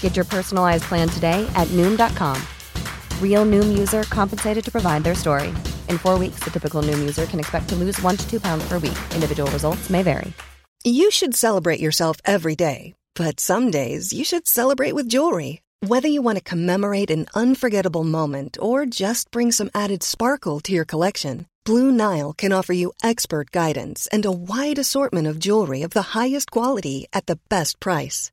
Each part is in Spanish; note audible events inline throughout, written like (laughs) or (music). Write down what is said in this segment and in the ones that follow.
Get your personalized plan today at Noom.com. Real Noom user compensated to provide their story. In four weeks, the typical Noom user can expect to lose one to two pounds per week. Individual results may vary. You should celebrate yourself every day, but some days you should celebrate with jewelry. Whether you want to commemorate an unforgettable moment or just bring some added sparkle to your collection, Blue Nile can offer you expert guidance and a wide assortment of jewelry of the highest quality at the best price.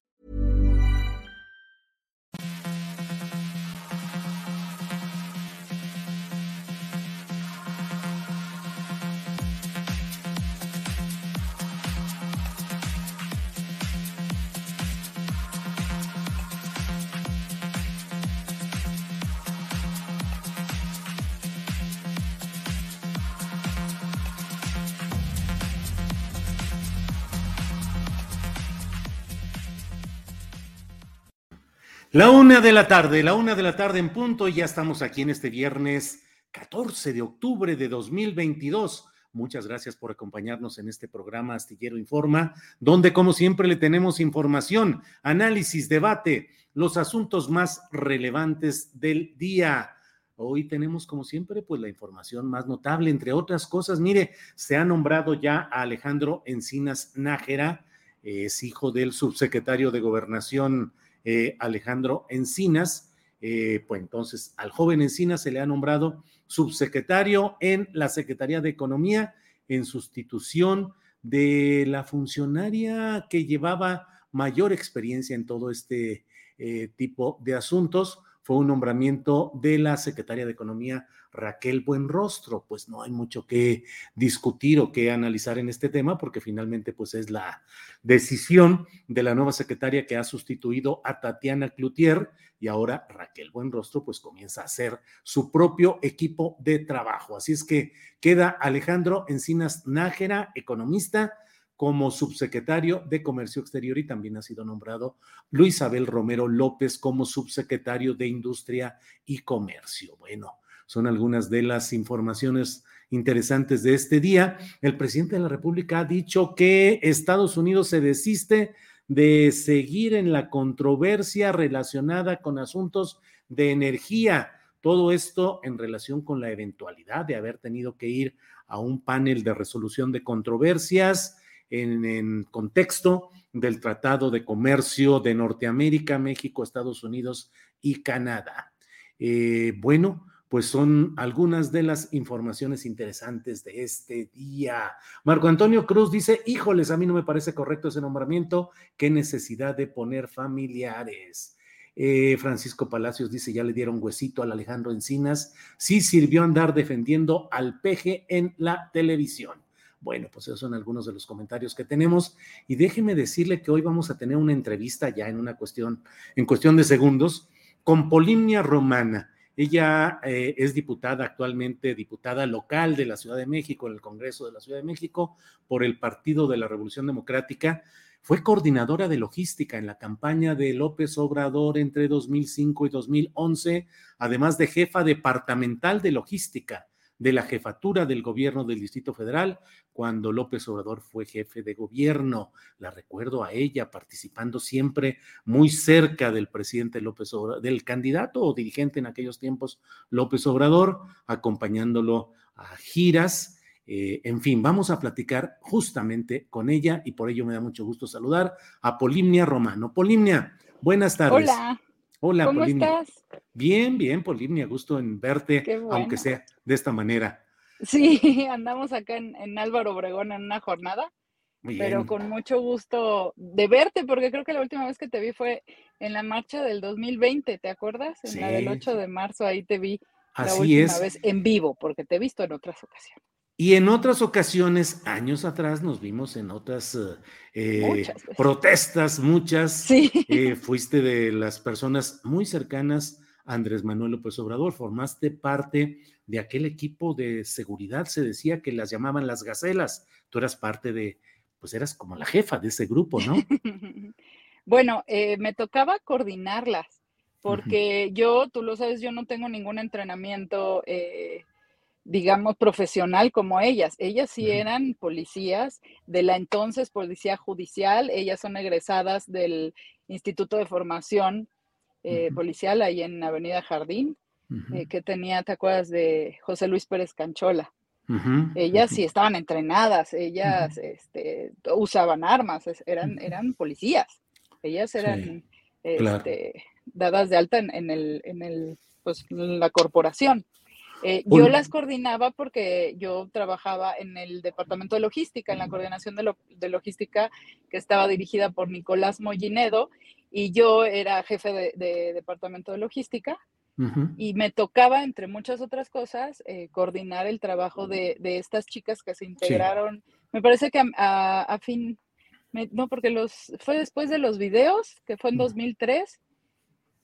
La una de la tarde, la una de la tarde en punto, y ya estamos aquí en este viernes 14 de octubre de 2022. Muchas gracias por acompañarnos en este programa Astillero Informa, donde como siempre le tenemos información, análisis, debate, los asuntos más relevantes del día. Hoy tenemos, como siempre, pues la información más notable, entre otras cosas. Mire, se ha nombrado ya a Alejandro Encinas Nájera, es hijo del subsecretario de Gobernación eh, Alejandro Encinas. Eh, pues entonces al joven Encinas se le ha nombrado subsecretario en la Secretaría de Economía en sustitución de la funcionaria que llevaba mayor experiencia en todo este eh, tipo de asuntos. Fue un nombramiento de la Secretaría de Economía Raquel Buenrostro, pues no hay mucho que discutir o que analizar en este tema porque finalmente pues es la decisión de la nueva secretaria que ha sustituido a Tatiana Cloutier y ahora Raquel Buenrostro pues comienza a hacer su propio equipo de trabajo. Así es que queda Alejandro Encinas Nájera, economista, como subsecretario de Comercio Exterior y también ha sido nombrado Luis Abel Romero López como subsecretario de Industria y Comercio. Bueno, son algunas de las informaciones interesantes de este día. El presidente de la República ha dicho que Estados Unidos se desiste de seguir en la controversia relacionada con asuntos de energía. Todo esto en relación con la eventualidad de haber tenido que ir a un panel de resolución de controversias en, contexto del Tratado de Comercio de Norteamérica, México, Estados Unidos y Canadá. Eh, bueno, pues son algunas de las informaciones interesantes de este día. Marco Antonio Cruz dice, híjoles, a mí no me parece correcto ese nombramiento, qué necesidad de poner familiares. Eh, Francisco Palacios dice, ya le dieron huesito al Alejandro Encinas, sí sirvió andar defendiendo al peje en la televisión. Bueno, pues esos son algunos de los comentarios que tenemos y déjeme decirle que hoy vamos a tener una entrevista ya en una cuestión, en cuestión de segundos, con Polimnia Romana. Ella eh, es diputada actualmente, diputada local de la Ciudad de México, en el Congreso de la Ciudad de México, por el Partido de la Revolución Democrática. Fue coordinadora de logística en la campaña de López Obrador entre 2005 y 2011, además de jefa departamental de logística de la jefatura del gobierno del Distrito Federal cuando López Obrador fue jefe de gobierno. La recuerdo a ella participando siempre muy cerca del presidente López Obrador, del candidato o dirigente en aquellos tiempos López Obrador, acompañándolo a giras. Eh, en fin, vamos a platicar justamente con ella y por ello me da mucho gusto saludar a Polimnia Romano. Polimnia, buenas tardes. Hola. Hola, ¿Cómo estás? Bien, bien, Polimnia, gusto en verte, aunque sea de esta manera. Sí, (laughs) andamos acá en, Álvaro Obregón en una jornada pero con mucho gusto de verte, porque creo que la última vez que te vi fue en la marcha del 2020, ¿te acuerdas? En la del 8 de marzo, ahí te vi la última vez en vivo, porque te he visto en otras ocasiones. Y en otras ocasiones, años atrás, nos vimos en otras eh, protestas, muchas. Sí. Eh, fuiste de las personas muy cercanas a Andrés Manuel López Obrador, formaste parte de aquel equipo de seguridad, se decía que las llamaban las gacelas. Tú eras parte de, pues eras como la jefa de ese grupo, ¿no? (laughs) bueno, eh, me tocaba coordinarlas, porque yo, tú lo sabes, yo no tengo ningún entrenamiento, eh, digamos, profesional como ellas. Ellas sí eran policías de la entonces Policía Judicial, ellas son egresadas del Instituto de Formación eh, Policial ahí en Avenida Jardín, que tenía, ¿te acuerdas de José Luis Pérez Canchola? ellas sí. estaban entrenadas, ellas este, usaban armas, eran, eran policías, ellas eran este, dadas de alta en, el, en el, pues, la corporación. Eh, yo las coordinaba porque yo trabajaba en el departamento de logística, en la coordinación de, logística que estaba dirigida por Nicolás Mollinedo y yo era jefe de departamento de logística y me tocaba, entre muchas otras cosas, eh, coordinar el trabajo de, estas chicas que se integraron. Me parece que a, fin, no, porque los fue después de los videos, que fue en 2003.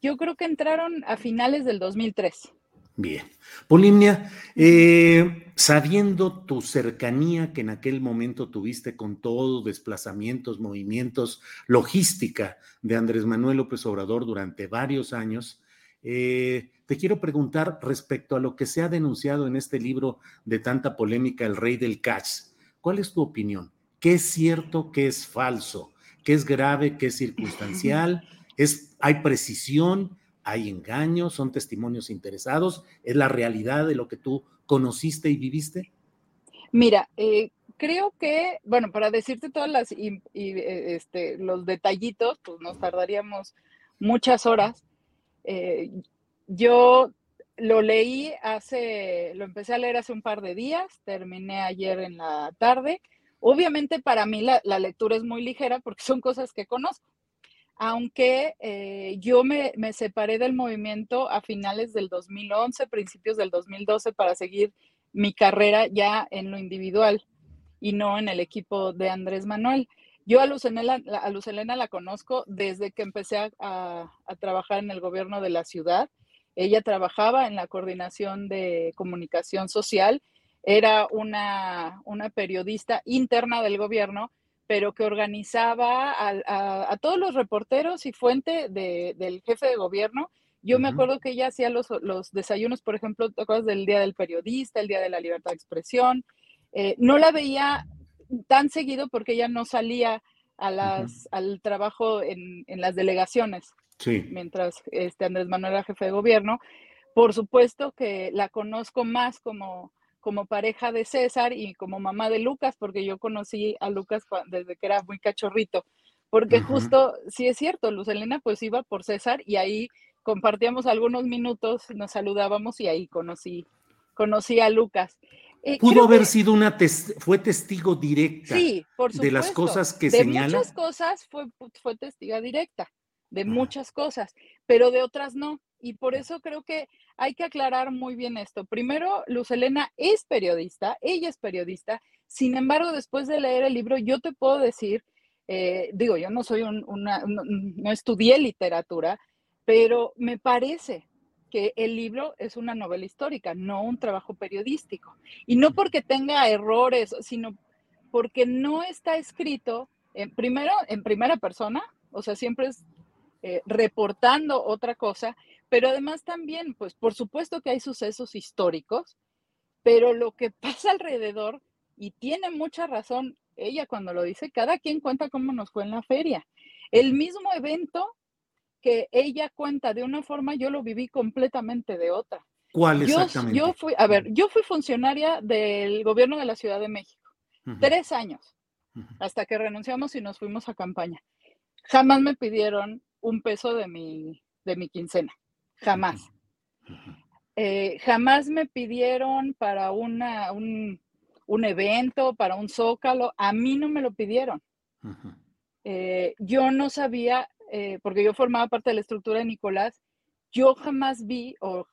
Yo creo que entraron a finales del 2003. Bien. Polimnia, eh, sabiendo tu cercanía que en aquel momento tuviste con todo, desplazamientos, movimientos, logística de Andrés Manuel López Obrador durante varios años, eh, te quiero preguntar respecto a lo que se ha denunciado en este libro de tanta polémica, El Rey del Cash. ¿Cuál es tu opinión? ¿Qué es cierto, qué es falso? ¿Qué es grave, qué es circunstancial? (clears throat) ¿Es, ¿Hay precisión? ¿Hay engaño? ¿Son testimonios interesados? ¿Es la realidad de lo que tú conociste y viviste? Mira, eh, creo que, bueno, para decirte todas las y, este, los detallitos, pues nos tardaríamos muchas horas. Eh, yo lo leí hace, lo empecé a leer hace un par de días, terminé ayer en la tarde. Obviamente para mí la, lectura es muy ligera porque son cosas que conozco, aunque eh, yo me, me, separé del movimiento a finales del 2011, principios del 2012 para seguir mi carrera ya en lo individual y no en el equipo de Andrés Manuel. Yo a Luz, Elena, la conozco desde que empecé a, trabajar en el gobierno de la ciudad. Ella trabajaba en la coordinación de comunicación social, era una, periodista interna del gobierno, pero que organizaba a, todos los reporteros y fuente del jefe de gobierno. Yo me acuerdo que ella hacía los, desayunos, por ejemplo, cosas del Día del Periodista, el Día de la Libertad de Expresión. Eh, no la veía tan seguido porque ella no salía a las, al trabajo en, las delegaciones. Mientras este Andrés Manuel era jefe de gobierno. Por supuesto que la conozco más como, como pareja de César y como mamá de Lucas, porque yo conocí a Lucas desde que era muy cachorrito. Porque justo, sí es cierto, Luz Elena pues iba por César y ahí compartíamos algunos minutos, nos saludábamos y ahí conocí, conocí a Lucas. Eh, Pudo haber sido una, fue testigo directa de las cosas que señala. De muchas cosas fue, fue testiga directa, de muchas cosas, pero de otras no. Y por eso creo que hay que aclarar muy bien esto. Primero, Luz Elena es periodista, ella es periodista. Sin embargo, después de leer el libro, yo te puedo decir, eh, digo, yo no soy una, no estudié literatura, pero me parece que el libro es una novela histórica, no un trabajo periodístico. Y no porque tenga errores, sino porque no está escrito, en, primero, en primera persona, o sea, siempre es eh, reportando otra cosa, pero además también, pues por supuesto que hay sucesos históricos, pero lo que (laughs) pasa alrededor, y tiene mucha razón ella cuando lo dice, cada quien cuenta cómo nos fue en la feria. El mismo evento que ella cuenta de una forma, yo lo viví completamente de otra. ¿Cuál exactamente? Yo, fui, a ver, yo fui funcionaria del gobierno de la Ciudad de México, tres años, hasta que renunciamos y nos fuimos a campaña. Jamás me pidieron un peso de mi, de mi quincena, jamás. Eh, jamás me pidieron para una, un, un evento, para un zócalo. A mí no me lo pidieron. Eh, yo no sabía, eh, porque yo formaba parte de la estructura de Nicolás, yo jamás vi, o,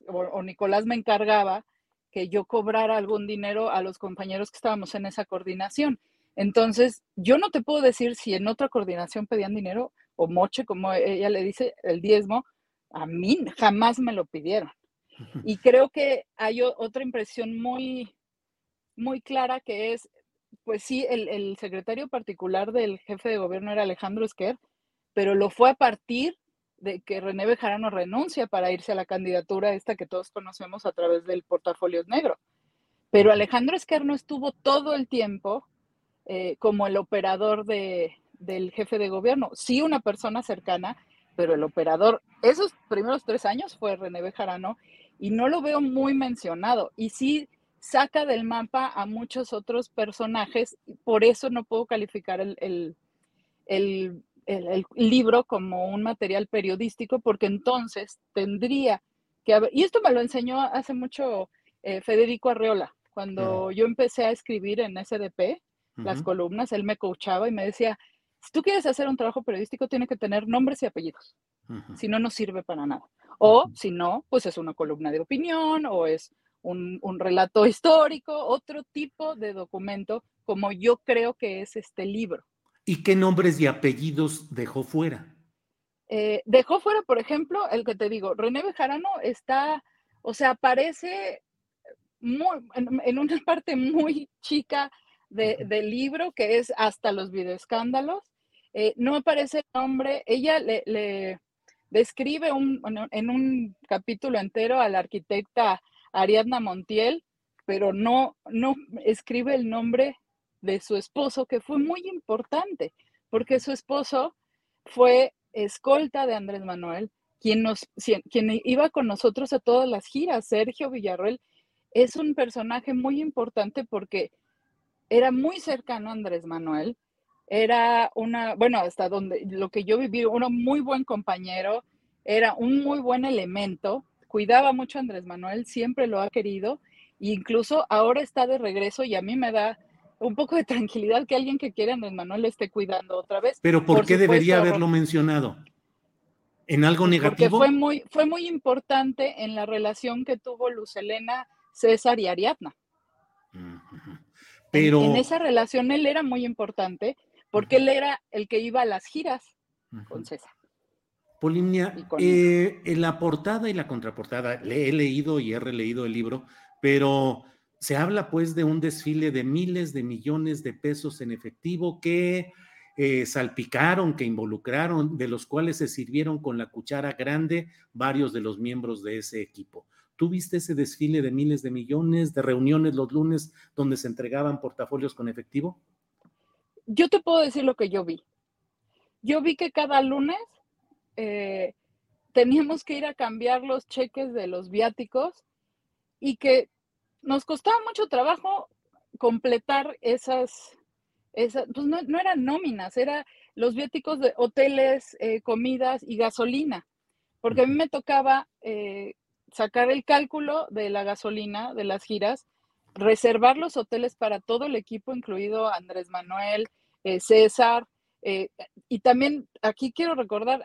Nicolás me encargaba, que yo cobrara algún dinero a los compañeros que estábamos en esa coordinación. Entonces, yo no te puedo decir si en otra coordinación pedían dinero o moche, como ella le dice, el diezmo, a mí jamás me lo pidieron. Y creo que hay otra impresión muy, muy clara que es, pues sí, el, secretario particular del jefe de gobierno era Alejandro Esquer, pero lo fue a partir de que René Bejarano renuncia para irse a la candidatura esta que todos conocemos a través del portafolio negro. Pero Alejandro Esquer no estuvo todo el tiempo eh, como el operador de, del jefe de gobierno. Sí, una persona cercana, pero el operador, esos primeros tres años fue René Bejarano y no lo veo muy mencionado. Y sí saca del mapa a muchos otros personajes, por eso no puedo calificar el, libro como un material periodístico, porque entonces tendría que haber, y esto me lo enseñó hace mucho eh, Federico Arreola, cuando yo empecé a escribir en SDP, las columnas, él me coachaba y me decía, si tú quieres hacer un trabajo periodístico, tiene que tener nombres y apellidos. Si no, no sirve para nada. O si no, pues es una columna de opinión o es un, relato histórico, otro tipo de documento, como yo creo que es este libro. ¿Y qué nombres y apellidos dejó fuera? Eh, dejó fuera, por ejemplo, el que te digo, René Bejarano está, o sea, aparece muy, en, una (laughs) parte muy chica del libro, que es hasta los videoescándalos, eh, no aparece el nombre, ella le, describe en un capítulo entero a la arquitecta Ariadna Montiel, pero no, no escribe el nombre de su esposo, que fue muy importante, porque su esposo fue escolta de Andrés Manuel, quien, nos, quien iba con nosotros a todas las giras. Sergio Villarroel es un personaje muy importante porque era muy cercano a Andrés Manuel, era una, bueno, hasta donde lo que yo viví, un muy buen compañero, era un muy buen elemento, cuidaba mucho a Andrés Manuel, siempre lo ha querido, e incluso ahora está de regreso y a mí me da un poco de tranquilidad que alguien que quiere a Andrés Manuel lo esté cuidando otra vez. Pero ¿por, qué debería haberlo mencionado? ¿En algo negativo? Porque fue muy, fue muy importante en la relación que tuvo Luz Elena, César y Ariadna. Pero... En, esa relación él era muy importante porque él era el que iba a las giras con César. Polinia, eh, en la portada y la contraportada, le he leído y he releído el libro, pero se habla pues de un desfile de miles de millones de pesos en efectivo que eh, salpicaron, que involucraron, de los cuales se sirvieron con la cuchara grande varios de los miembros de ese equipo. ¿Tú viste ese desfile de miles de millones, de reuniones los lunes donde se entregaban portafolios con efectivo? Yo te puedo decir lo que yo vi. Yo vi que cada lunes eh, teníamos que ir a cambiar los cheques de los viáticos y que nos costaba mucho trabajo completar esas, esas pues no, eran nóminas, eran los viáticos de hoteles, eh, comidas y gasolina, porque a mí me tocaba eh, sacar el cálculo de la gasolina de las giras reservar los hoteles para todo el equipo, incluido Andrés Manuel, eh, César. Eh, y también aquí quiero recordar,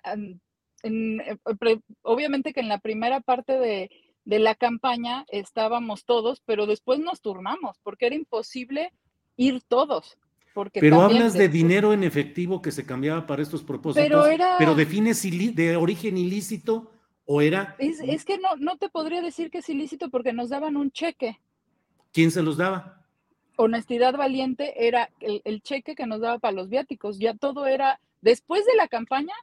eh, obviamente que en la primera parte de, la campaña estábamos todos, pero después nos turnamos porque era imposible ir todos. Porque pero hablas de dinero en efectivo que se cambiaba para estos propósitos, pero, era, pero defines de origen ilícito o era... Es, que no, no te podría decir que es ilícito porque nos daban un cheque. ¿Quién se los daba? Honestidad Valiente era el, cheque que nos daba para los viáticos. Ya todo era, después de la campaña,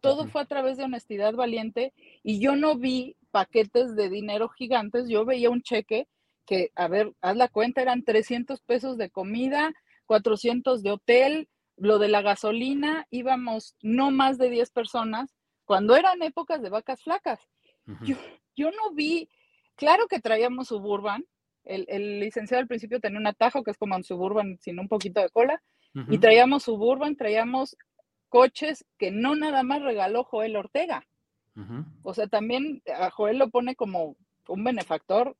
todo fue a través de Honestidad Valiente y yo no vi paquetes de dinero gigantes, yo veía un cheque que, a ver, haz la cuenta, eran 300 pesos de comida, 400 de hotel, lo de la gasolina, íbamos no más de 10 personas, cuando eran épocas de vacas flacas. yo, yo no vi, claro que traíamos suburban, el, licenciado al principio tenía un atajo que es como un suburban sin un poquito de cola. Y traíamos suburban, traíamos coches que no nada más regaló Joel Ortega. O sea, también a Joel lo pone como un benefactor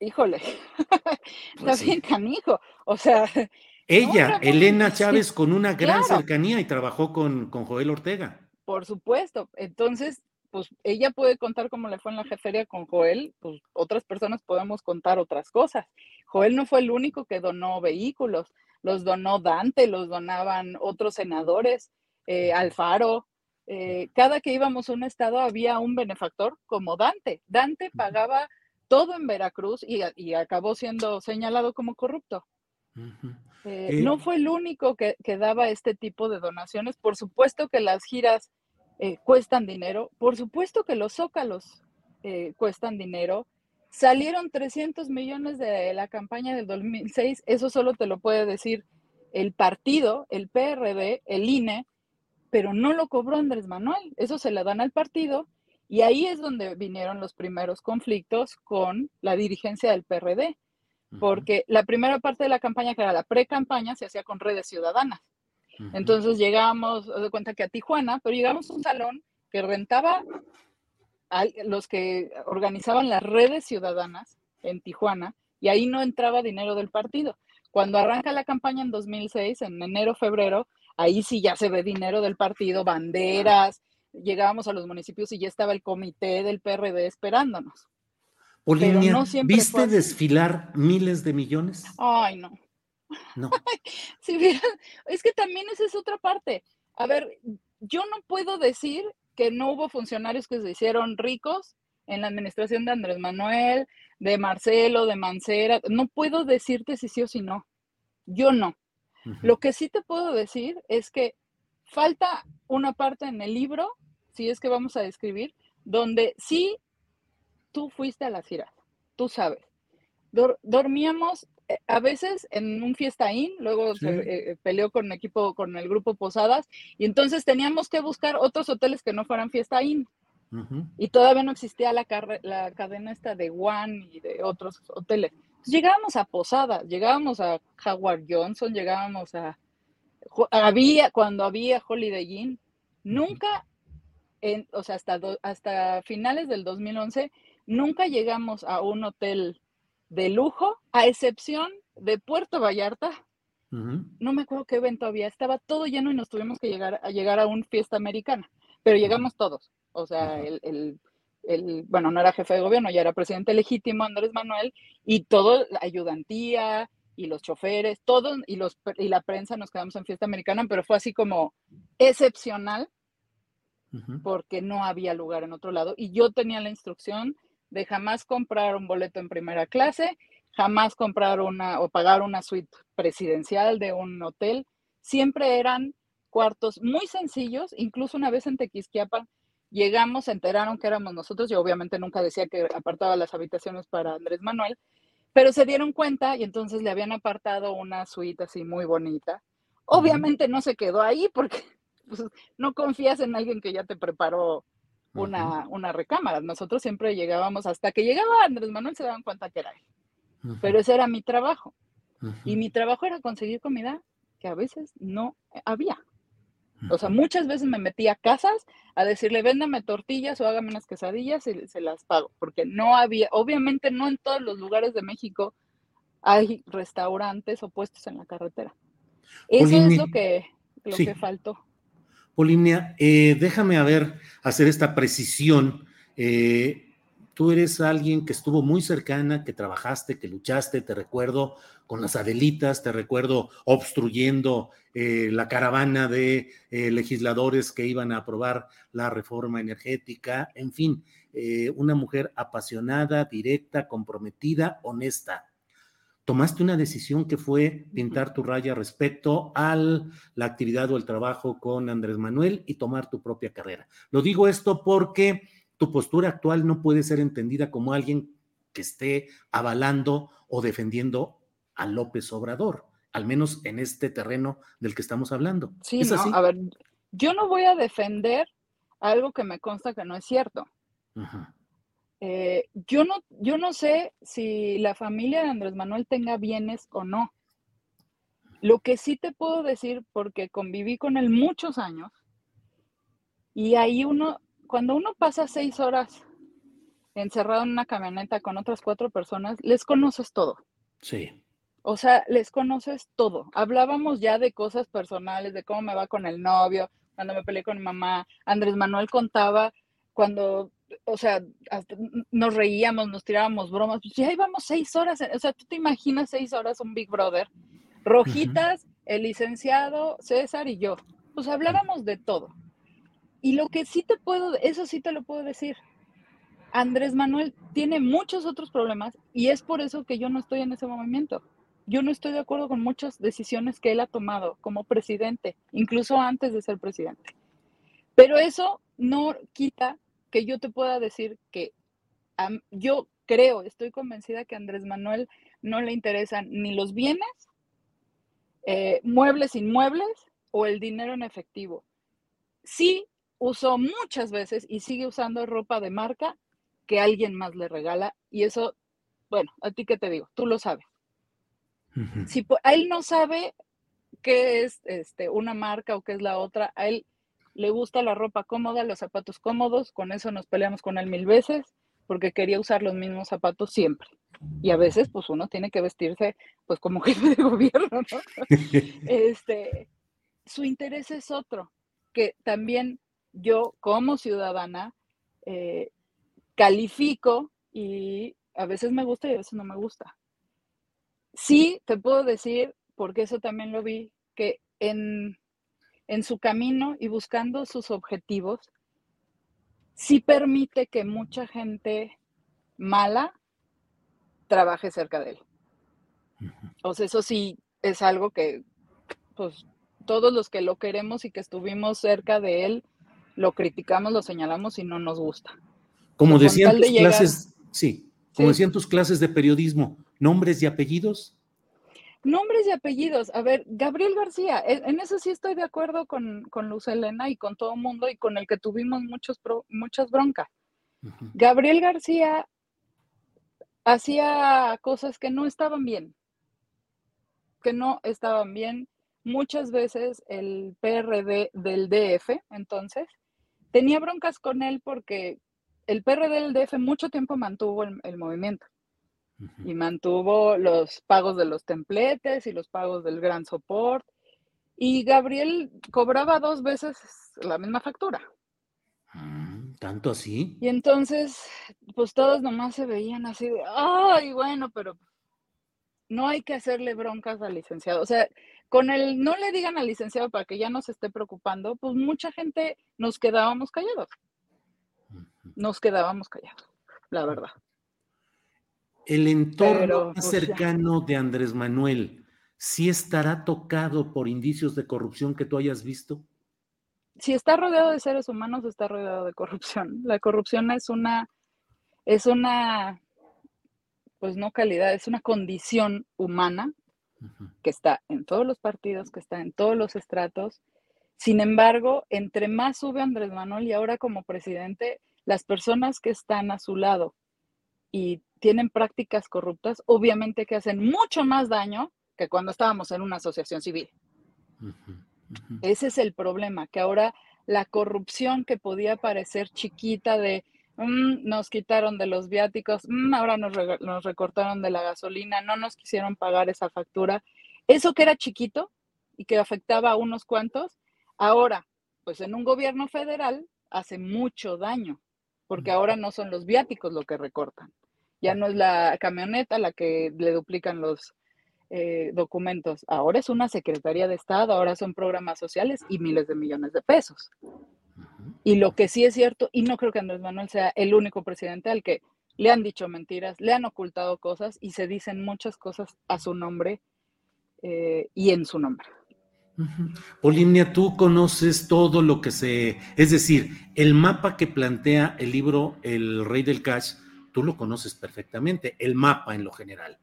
híjole, (laughs) está pues bien canijo. O sea. (laughs) Ella, Elena Chávez, con una gran cercanía y trabajó con, con Joel Ortega. Por supuesto. Entonces, pues ella puede contar cómo le fue en la jeferia con Joel, pues otras personas podemos contar otras cosas. Joel no fue el único que donó vehículos, los donó Dante, los donaban otros senadores, eh, Alfaro. Eh, cada que íbamos a un estado había un benefactor como Dante. Dante pagaba todo en Veracruz y, acabó siendo señalado como corrupto. Eh, no fue el único que, daba este tipo de donaciones. Por supuesto que las giras eh, cuestan dinero. Por supuesto que los zócalos eh, cuestan dinero. Salieron 300 millones de la campaña del 2006. Eso solo te lo puede decir el partido, el PRD, el INE, pero no lo cobró Andrés Manuel. Eso se le dan al partido y ahí es donde vinieron los primeros conflictos con la dirigencia del PRD, porque la primera parte de la campaña, que era la pre-campaña, se hacía con redes ciudadanas. Entonces llegábamos, de cuenta que a Tijuana, pero llegamos a un salón que rentaba a los que organizaban las redes ciudadanas en Tijuana, y ahí no entraba dinero del partido. Cuando arranca la campaña en 2006, en enero, febrero, ahí sí ya se ve dinero del partido, banderas, llegábamos a los municipios y ya estaba el comité del PRD esperándonos. Polinia, ¿viste desfilar miles de millones? Ay, no. No. (laughs) es que también esa es otra parte. A ver, yo no puedo decir que no hubo funcionarios que se hicieron ricos en la administración de Andrés Manuel, de Marcelo, de Mancera. No puedo decirte si sí o si no. Yo no. Lo que sí te puedo decir es que falta una parte en el libro si es que vamos a describir, donde sí tú fuiste a la giras, tú sabes. dormíamos a veces en un fiestaín, luego se eh, peleó con equipo, con el grupo Posadas, y entonces teníamos que buscar otros hoteles que no fueran fiestaín. Y todavía no existía la, la cadena esta de One y de otros hoteles. llegábamos a Posadas, llegábamos a Howard Johnson, llegábamos a... Había, cuando había Holiday Inn, nunca o sea, hasta, hasta finales del 2011, nunca llegamos a un hotel de lujo, a excepción de Puerto Vallarta. No me acuerdo qué evento había, estaba todo lleno y nos tuvimos que llegar a llegar a un fiesta americana, pero llegamos todos. O sea, el, el, bueno, no era jefe de gobierno, ya era presidente legítimo Andrés Manuel, y todo, la ayudantía y los choferes, todos, y, los, y la prensa nos quedamos en fiesta americana, pero fue así como excepcional porque no había lugar en otro lado. Y yo tenía la instrucción de jamás comprar un boleto en primera clase, jamás comprar una o pagar una suite presidencial de un hotel. Siempre eran cuartos muy sencillos, incluso una vez en Tequisquiapan llegamos, se enteraron que éramos nosotros, yo obviamente nunca decía que apartaba las habitaciones para Andrés Manuel, pero se dieron cuenta y entonces le habían apartado una suite así muy bonita. Obviamente no se quedó ahí porque pues, no confías en alguien que ya te preparó una, una, recámara. Nosotros siempre llegábamos, hasta que llegaba Andrés Manuel se daban cuenta que era él. Pero ese era mi trabajo. Y mi trabajo era conseguir comida que a veces no había. O sea, muchas veces me metía a casas a decirle, véndame tortillas o hágame unas quesadillas y se las pago, porque no había, obviamente no en todos los lugares de México hay restaurantes o puestos en la carretera. Eso es lo que, lo que faltó. Polinia, eh, déjame a ver, hacer esta precisión. Eh, tú eres alguien que estuvo muy cercana, que trabajaste, que luchaste, te recuerdo con las Adelitas, te recuerdo obstruyendo eh, la caravana de legisladores que iban a aprobar la reforma energética, en fin, una mujer apasionada, directa, comprometida, honesta tomaste una decisión que fue pintar tu raya respecto a la actividad o el trabajo con Andrés Manuel y tomar tu propia carrera. Lo digo esto porque tu postura actual no puede ser entendida como alguien que esté avalando o defendiendo a López Obrador, al menos en este terreno del que estamos hablando. Sí, a ver, yo no voy a defender algo que me consta que no es cierto. Ajá. Eh, yo, no, yo no sé si la familia de Andrés Manuel tenga bienes o no. Lo que sí te puedo decir, porque conviví con él muchos años, y ahí uno, cuando uno pasa seis horas encerrado en una camioneta con otras cuatro personas, les conoces todo. Sí. O sea, les conoces todo. Hablábamos ya de cosas personales, de cómo me va con el novio, cuando me peleé con mi mamá. Andrés Manuel contaba cuando, o sea, nos reíamos, nos tirábamos bromas. Pues ya íbamos seis horas. O sea, tú te imaginas seis horas un Big Brother. Rojitas, el licenciado, César y yo. Pues hablábamos de todo. Y lo que sí te puedo, eso sí te lo puedo decir. Andrés Manuel tiene muchos otros problemas y es por eso que yo no estoy en ese movimiento yo no estoy de acuerdo con muchas decisiones que él ha tomado como presidente, incluso antes de ser presidente. Pero eso no quita que yo te pueda decir que yo creo, estoy convencida que a Andrés Manuel no le interesan ni los bienes, eh, muebles inmuebles o el dinero en efectivo. Sí usó muchas veces y sigue usando ropa de marca que alguien más le regala y eso, bueno, a ti qué te digo, tú lo sabes. Si a él no sabe qué es este, una marca o qué es la otra, a él le gusta la ropa cómoda, los zapatos cómodos, con eso nos peleamos con él mil veces, porque quería usar los mismos zapatos siempre. Y a veces, pues uno tiene que vestirse, pues como (laughs) jefe de gobierno, ¿no? (laughs) este, su interés es otro, que también yo como ciudadana eh, califico y a veces me gusta y a veces no me gusta. Sí, te puedo decir, porque eso también lo vi, que en, su camino y buscando sus objetivos, sí permite que mucha gente mala trabaje cerca de él. O sea, eso sí es algo que, pues, todos los que lo queremos y que estuvimos cerca de él, lo criticamos, lo señalamos y no nos gusta. Como decían tus clases, sí, como decían tus clases de periodismo, ¿Nombres y apellidos? Nombres y apellidos. A ver, Gabriel García, e, en eso sí estoy de acuerdo con, con Luz Elena y con todo el mundo y con el que tuvimos muchos muchas broncas. Gabriel García hacía cosas que no estaban bien, que no estaban bien. Muchas veces el PRD del DF, entonces, tenía broncas con él porque el PRD del DF mucho tiempo mantuvo el movimiento y mantuvo los pagos de los templetes y los pagos del gran soporte. Y Gabriel cobraba dos veces la misma factura. Mm, ¿Tanto así? Y entonces, pues todos nomás se veían así de, ay, bueno, pero no hay que hacerle broncas al licenciado. O sea, con el no le digan al licenciado para que ya no se esté preocupando, pues mucha gente nos quedábamos callados. Nos quedábamos callados, la verdad el entorno más cercano de Andrés Manuel, ¿sí estará tocado por indicios de corrupción que tú hayas visto? Si está rodeado de seres humanos, está rodeado de corrupción. La corrupción es una, es una, pues no calidad, es una condición humana que está en todos los partidos, que está en todos los estratos. Sin embargo, entre más sube Andrés Manuel y ahora como presidente, las personas que están a su lado y tienen prácticas corruptas, obviamente que hacen mucho más daño que cuando estábamos en una asociación civil. Ese es el problema, que ahora la corrupción que podía parecer chiquita de mm, nos quitaron de los viáticos, mm, ahora nos, nos recortaron de la gasolina, no nos quisieron pagar esa factura, eso que era chiquito y que afectaba a unos cuantos, ahora, pues en un gobierno federal hace mucho daño, porque ahora no son los viáticos lo que recortan, ya no es la camioneta la que le duplican los eh, documentos. Ahora es una Secretaría de Estado, ahora son programas sociales y miles de millones de pesos. Y lo que sí es cierto, y no creo que Andrés Manuel sea el único presidente al que le han dicho mentiras, le han ocultado cosas y se dicen muchas cosas a su nombre eh, y en su nombre. Polinia, tú conoces todo lo que se, es decir, el mapa que plantea el libro El Rey del Cash tú lo conoces perfectamente, el mapa en lo general.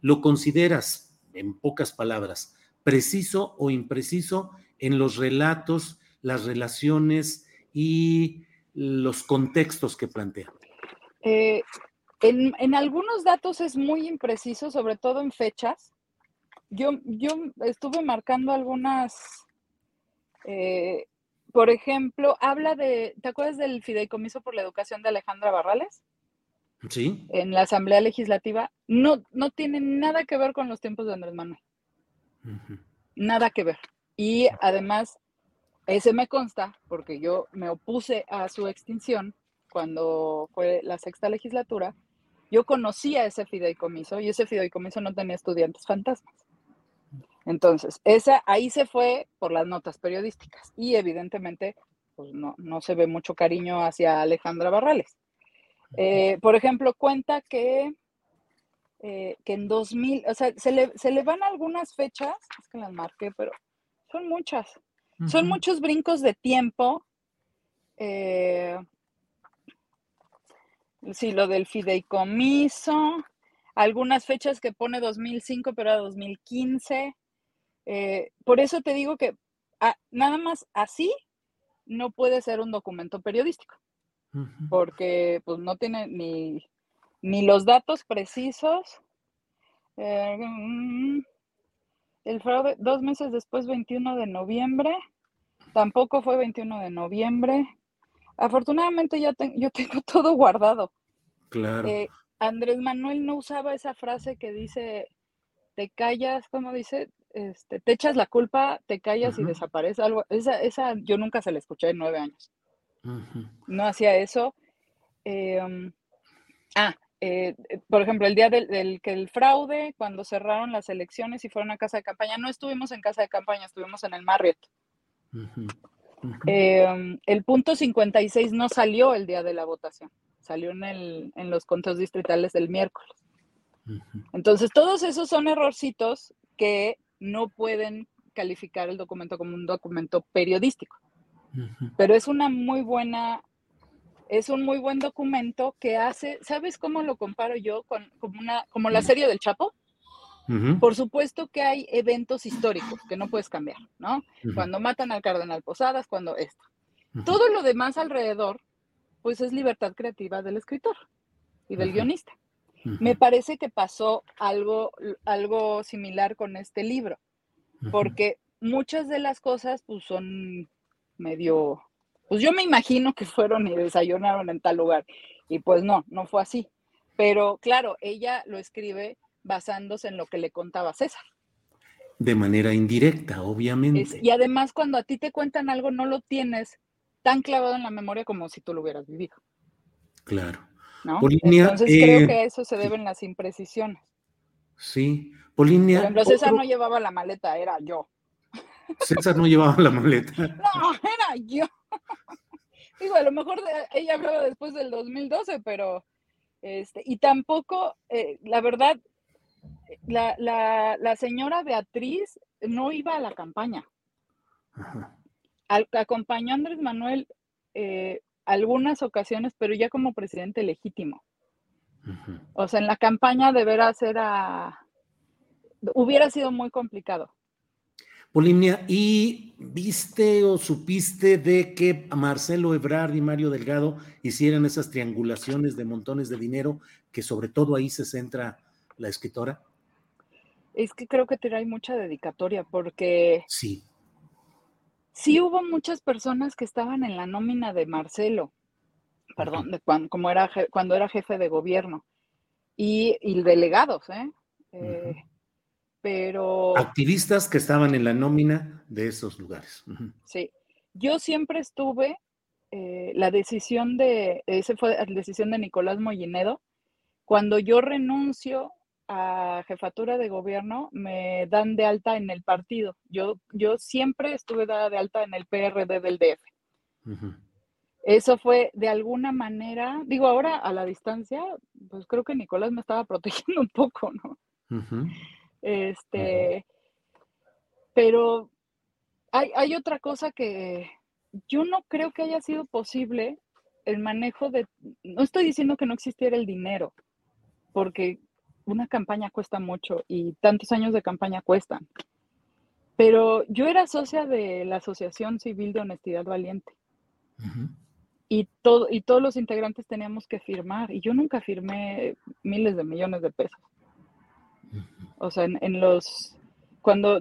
¿Lo consideras, en pocas palabras, preciso o impreciso en los relatos, las relaciones y los contextos que plantea? Eh, en, algunos datos es muy impreciso, sobre todo en fechas. Yo, yo estuve marcando algunas, eh, por ejemplo, habla de, ¿te acuerdas del fideicomiso por la educación de Alejandra Barrales? Sí. En la Asamblea Legislativa no, no tiene nada que ver con los tiempos de Andrés Manuel. Nada que ver. Y además, ese me consta porque yo me opuse a su extinción cuando fue la sexta legislatura. Yo conocía ese fideicomiso y ese fideicomiso no tenía estudiantes fantasmas. Entonces, esa, ahí se fue por las notas periodísticas y evidentemente pues no, no se ve mucho cariño hacia Alejandra Barrales. Eh, por ejemplo, cuenta que, eh, que en 2000, o sea, se le, se le, van algunas fechas, es que las marqué, pero son muchas. Son muchos brincos de tiempo. Eh, sí, lo del fideicomiso, algunas fechas que pone 2005, pero a 2015. por eso te digo que ah, nada más así no puede ser un documento periodístico, porque pues no tiene ni, ni los datos precisos. Eh, mm, el fraude, dos meses después, 21 de noviembre, tampoco fue 21 de noviembre. Afortunadamente ya yo tengo (laughs) todo guardado. Claro. Eh, Andrés Manuel no usaba esa frase que dice, te callas, ¿cómo dice? Este, te echas la culpa, te callas y desaparece algo. Esa, esa yo nunca se la escuché en nueve años. No hacía eso. Em, ah, eh, por ejemplo, el día del, que el fraude, cuando cerraron las elecciones y fueron a casa de campaña, no estuvimos en casa de campaña, estuvimos en el Marriott. Em, el punto 56 no salió el día de la votación, salió en, el, en los conteos distritales del miércoles. Entonces, todos esos son errorcitos que no pueden calificar el documento como un documento periodístico. Pero es una muy buena, es un muy buen documento que hace, ¿sabes cómo lo comparo yo con como, una, como la serie del Chapo? Por supuesto que hay eventos históricos que no puedes cambiar, ¿no? Cuando matan al cardenal Posadas, cuando esto. Todo lo demás alrededor, pues es libertad creativa del escritor y del guionista. Me parece que pasó algo, algo similar con este libro, porque muchas de las cosas pues son medio, pues yo me imagino que fueron y desayunaron en tal lugar, y pues no, no fue así. Pero claro, ella lo escribe basándose en lo que le contaba César. De manera indirecta, obviamente. y además cuando a ti te cuentan algo, no lo tienes tan clavado en la memoria como si tú lo hubieras vivido. Claro. Entonces creo eh, que a eso se deben las imprecisiones. Sí, Polinia. Por ejemplo, César no llevaba la maleta, era yo. César no llevaba la maleta. No, era yo. Digo, a lo mejor ella hablaba después del 2012, pero este, y tampoco, eh, la verdad, la, la, señora Beatriz no iba a la campaña. acompañó a Andrés Manuel eh, algunas ocasiones, pero ya como presidente legítimo. O sea, en la campaña de veras era, hubiera sido muy complicado. Polimnia, ¿y viste o supiste de que Marcelo Ebrard y Mario Delgado hicieran esas triangulaciones de montones de dinero, que sobre todo ahí se centra la escritora? Es que creo que trae mucha dedicatoria porque sí sí hubo muchas personas que estaban en la nómina de Marcelo, perdón, de cuando, como era, cuando era jefe de gobierno, y, delegados, ¿eh? eh pero... Activistas que estaban en la nómina de esos lugares. Sí, yo siempre estuve, eh, la decisión de, esa fue la decisión de Nicolás Mollinedo, cuando yo renuncio a jefatura de gobierno me dan de alta en el partido. Yo, yo siempre estuve dada de alta en el PRD del DF. Eso fue de alguna manera, digo ahora a la distancia, pues creo que Nicolás me estaba (laughs) protegiendo un poco, ¿no? Este, pero hay, hay otra cosa que yo no creo que haya sido posible el manejo de, no estoy diciendo que no existiera el dinero, porque una campaña cuesta mucho y tantos años de campaña cuestan. Pero yo era socia de la Asociación Civil de Honestidad Valiente. y, todo, y todos los integrantes teníamos que firmar. Y yo nunca firmé miles de millones de pesos. O sea, en, los... Cuando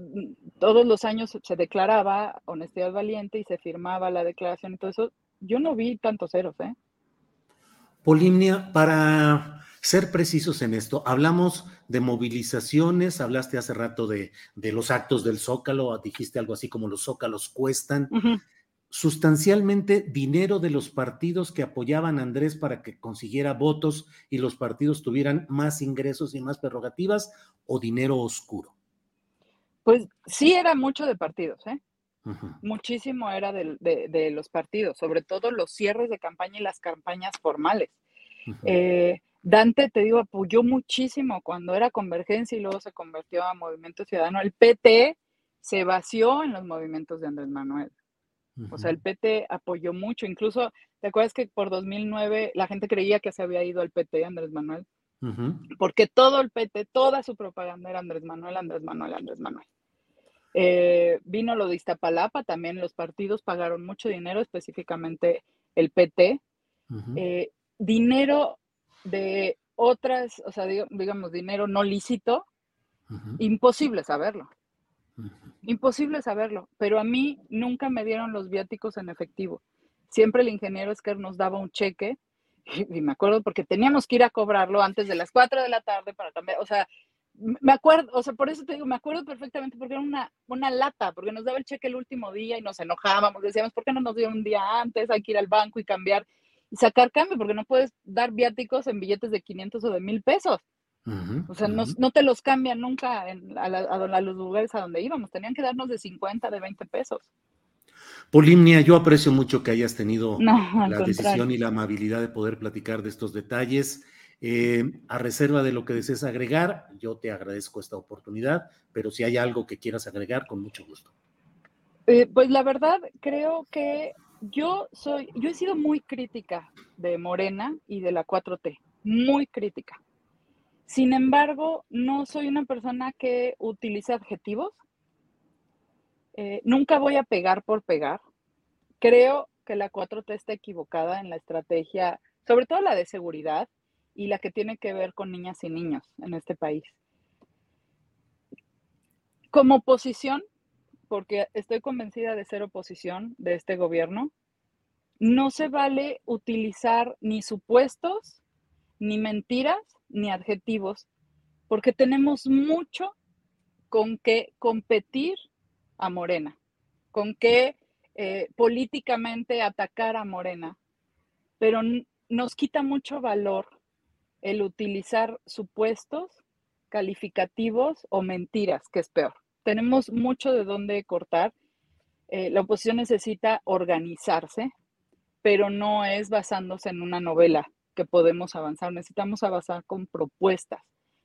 todos los años se declaraba honestidad valiente y se firmaba la declaración y todo eso, yo no vi tantos ceros, ¿eh? Polimnia, para ser precisos en esto, hablamos de movilizaciones, hablaste hace rato de, los actos del Zócalo, dijiste algo así como los Zócalos cuestan. Sustancialmente dinero de los partidos que apoyaban a Andrés para que consiguiera votos y los partidos tuvieran más ingresos y más prerrogativas o dinero oscuro. Pues sí era mucho de partidos, ¿eh? Muchísimo era de, los partidos, sobre todo los cierres de campaña y las campañas formales. Eh, Dante, te digo, apoyó muchísimo cuando era Convergencia y luego se convirtió a Movimiento Ciudadano. El PT se vació en los movimientos de Andrés Manuel. O sea, el PT apoyó mucho. Incluso, ¿te acuerdas que por 2009 la gente creía que se había ido al PT Andrés Manuel? Porque todo el PT, toda su propaganda era Andrés Manuel, Andrés Manuel, Andrés Manuel. Eh, vino lo de Iztapalapa, también los partidos pagaron mucho dinero, específicamente el PT. Eh, dinero de otras, o sea, digamos, dinero no lícito, imposible saberlo. Imposible saberlo, pero a mí nunca me dieron los viáticos en efectivo. Siempre el ingeniero Esquer nos daba un cheque y, me acuerdo porque teníamos que ir a cobrarlo antes de las 4 de la tarde para cambiar, o sea, me acuerdo, o sea, por eso te digo, me acuerdo perfectamente porque era una, una lata, porque nos daba el cheque el último día y nos enojábamos, decíamos, ¿por qué no nos dio un día antes? Hay que ir al banco y cambiar y sacar cambio, porque no puedes dar viáticos en billetes de 500 o de 1000 pesos. O sea, no, te los cambian nunca a, los lugares a donde íbamos, tenían que darnos de 50, de 20 pesos. Polimnia, yo aprecio mucho que hayas tenido la decisión y la amabilidad de poder platicar de estos detalles. Eh, a reserva de lo que desees agregar, yo te agradezco esta oportunidad, pero si hay algo que quieras agregar, con mucho gusto. Eh, pues la verdad, creo que yo soy, yo he sido muy crítica de Morena y de la 4T, muy crítica. Sin embargo, no soy una persona que utilice adjetivos. Eh, nunca voy a pegar por pegar. Creo que la 4T está equivocada en la estrategia, sobre todo la de seguridad y la que tiene que ver con niñas y niños en este país. Como oposición, porque estoy convencida de ser oposición de este gobierno, no se vale utilizar ni supuestos, ni mentiras, ni adjetivos, porque tenemos mucho con qué competir a Morena, con qué eh, políticamente atacar a Morena, pero nos quita mucho valor el utilizar supuestos, calificativos o mentiras, que es peor tenemos mucho de dónde cortar. Eh, la oposición necesita organizarse, pero no es basándose en una novela que podemos avanzar. Necesitamos avanzar con propuestas.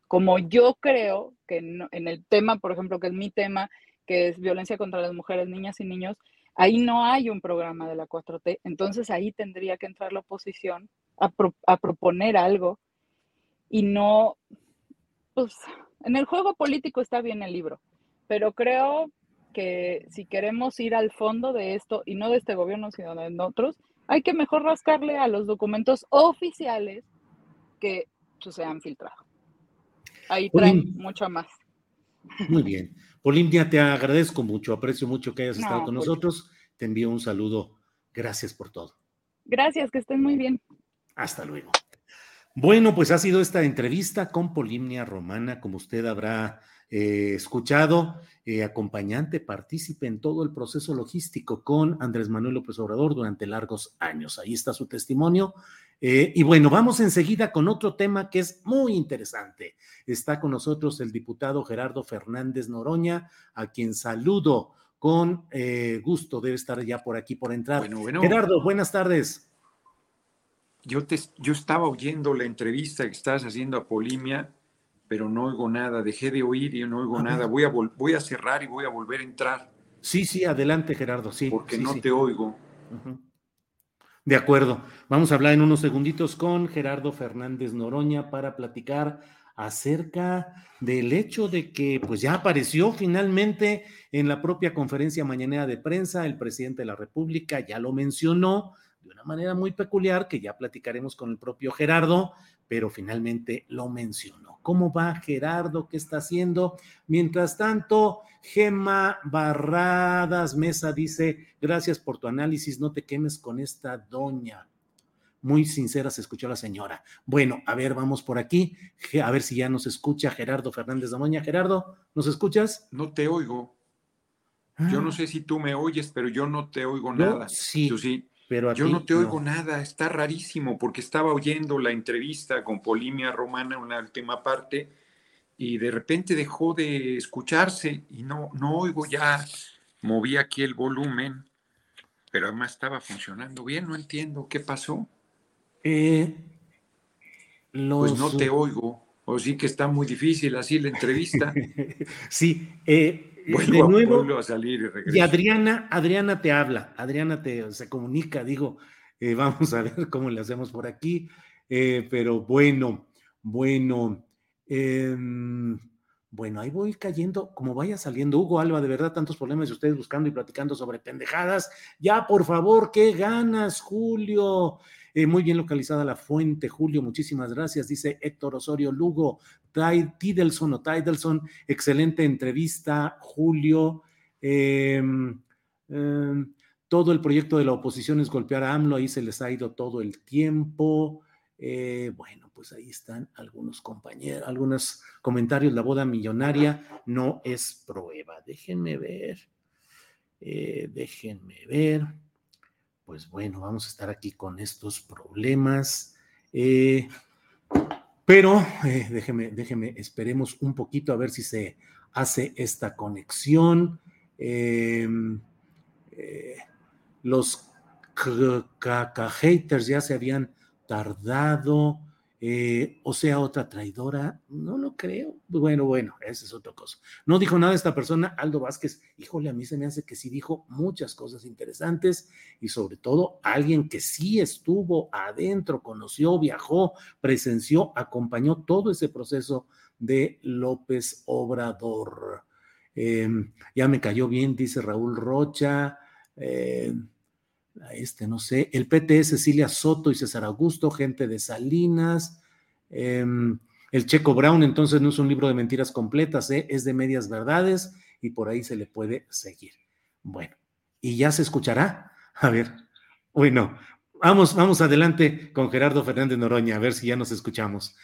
Como yo creo que en, el tema, por ejemplo, que es mi tema, que es violencia contra las mujeres, niñas y niños, ahí no hay un programa de la 4T. Entonces ahí tendría que entrar la oposición a, a proponer algo y no, pues, en el juego político está bien el libro, pero creo que si queremos ir al fondo de esto, y no de este gobierno, sino de otros, hay que mejor rascarle a los documentos oficiales que pues, se han filtrado. Ahí traen mucho más. Muy bien. Olimpia, te agradezco mucho, aprecio mucho que hayas estado con pues nosotros. Te envío un saludo. Gracias por todo. Gracias, que estén muy bien. Hasta luego. Bueno, pues ha sido esta entrevista con Polimnia Romana, como usted habrá eh, escuchado, eh, acompañante, partícipe en todo el proceso logístico con Andrés Manuel López Obrador durante largos años. Ahí está su testimonio. Eh, y bueno, vamos enseguida con otro tema que es muy interesante. Está con nosotros el diputado Gerardo Fernández Noroña, a quien saludo con gusto. Debe estar ya por aquí por entrar. Gerardo, buenas tardes. Yo, te, yo estaba oyendo la entrevista que estás haciendo a Polimia pero no oigo nada, dejé de oír y no oigo nada, voy a, voy a cerrar y voy a volver a entrar. Sí, sí, adelante Gerardo, sí. Porque no te oigo. De acuerdo, vamos a hablar en unos segunditos con Gerardo Fernández Noroña para platicar acerca del hecho de que pues ya apareció finalmente en la propia conferencia mañanera de prensa el presidente de la República, ya lo mencionó de una manera muy peculiar que ya platicaremos con el propio Gerardo, pero finalmente lo mencionó. ¿Cómo va Gerardo? ¿Qué está haciendo? Mientras tanto, Gema Barradas Mesa dice, gracias por tu análisis, no te quemes con esta doña. muy sincera se escuchó la señora. Bueno, a ver, vamos por aquí, a ver si ya nos escucha Gerardo Fernández de Moña. Gerardo, ¿nos escuchas? No te oigo. Yo no ah. sé si tú me oyes, pero yo no te oigo nada. Sí, sí. Pero yo no te oigo nada, está rarísimo, porque estaba oyendo la entrevista con Polimia Romana, una última parte, y de repente dejó de escucharse y no, no oigo ya. Moví aquí el volumen, pero además estaba funcionando bien, no entiendo qué pasó. Eh, Pues no te oigo, o sí que está muy difícil así la entrevista. (laughs) sí, eh, de nuevo, a salir y, Adriana, Adriana te habla, Adriana te se comunica, digo, eh, (laughs) vamos a ver cómo le hacemos por aquí, eh, pero bueno, bueno, em, bueno, ahí voy cayendo, como vaya saliendo Hugo Alba, de verdad, tantos problemas y ustedes buscando y platicando sobre pendejadas. Ya, por favor, qué ganas, Julio. Eh, muy bien localizada la fuente, Julio, muchísimas gracias. Dice Héctor Osorio Lugo, Tidelson o Tidelson, excelente entrevista, Julio. Em, em, todo el proyecto de la oposición es golpear a AMLO, ahí se les ha ido todo el tiempo. Eh, bueno, pues ahí están algunos compañeros, algunos comentarios. La boda millonaria no es prueba. Déjenme ver. Eh, déjenme ver pues bueno, vamos a estar aquí con estos problemas. Eh, pero eh, déjeme, déjeme, esperemos un poquito a ver si se hace esta conexión. Em, eh, los haters ya se habían tardado. Eh, o sea, otra traidora, no lo creo. Bueno, bueno, esa es otra cosa. No dijo nada esta persona, Aldo Vázquez. Híjole, a mí se me hace que sí dijo muchas cosas interesantes y sobre todo alguien que sí estuvo adentro, conoció, viajó, presenció, acompañó todo ese proceso de López Obrador. Em, ya me cayó bien, dice Raúl Rocha. Eh, este, no sé, el PT Cecilia Soto y César Augusto, gente de Salinas. Em, el Checo Brown, entonces no es un libro de mentiras completas, ¿eh? es de medias verdades y por ahí se le puede seguir. Bueno, ¿y ya se escuchará? A ver, bueno, vamos, vamos adelante con Gerardo Fernández Noroña, a ver si ya nos escuchamos.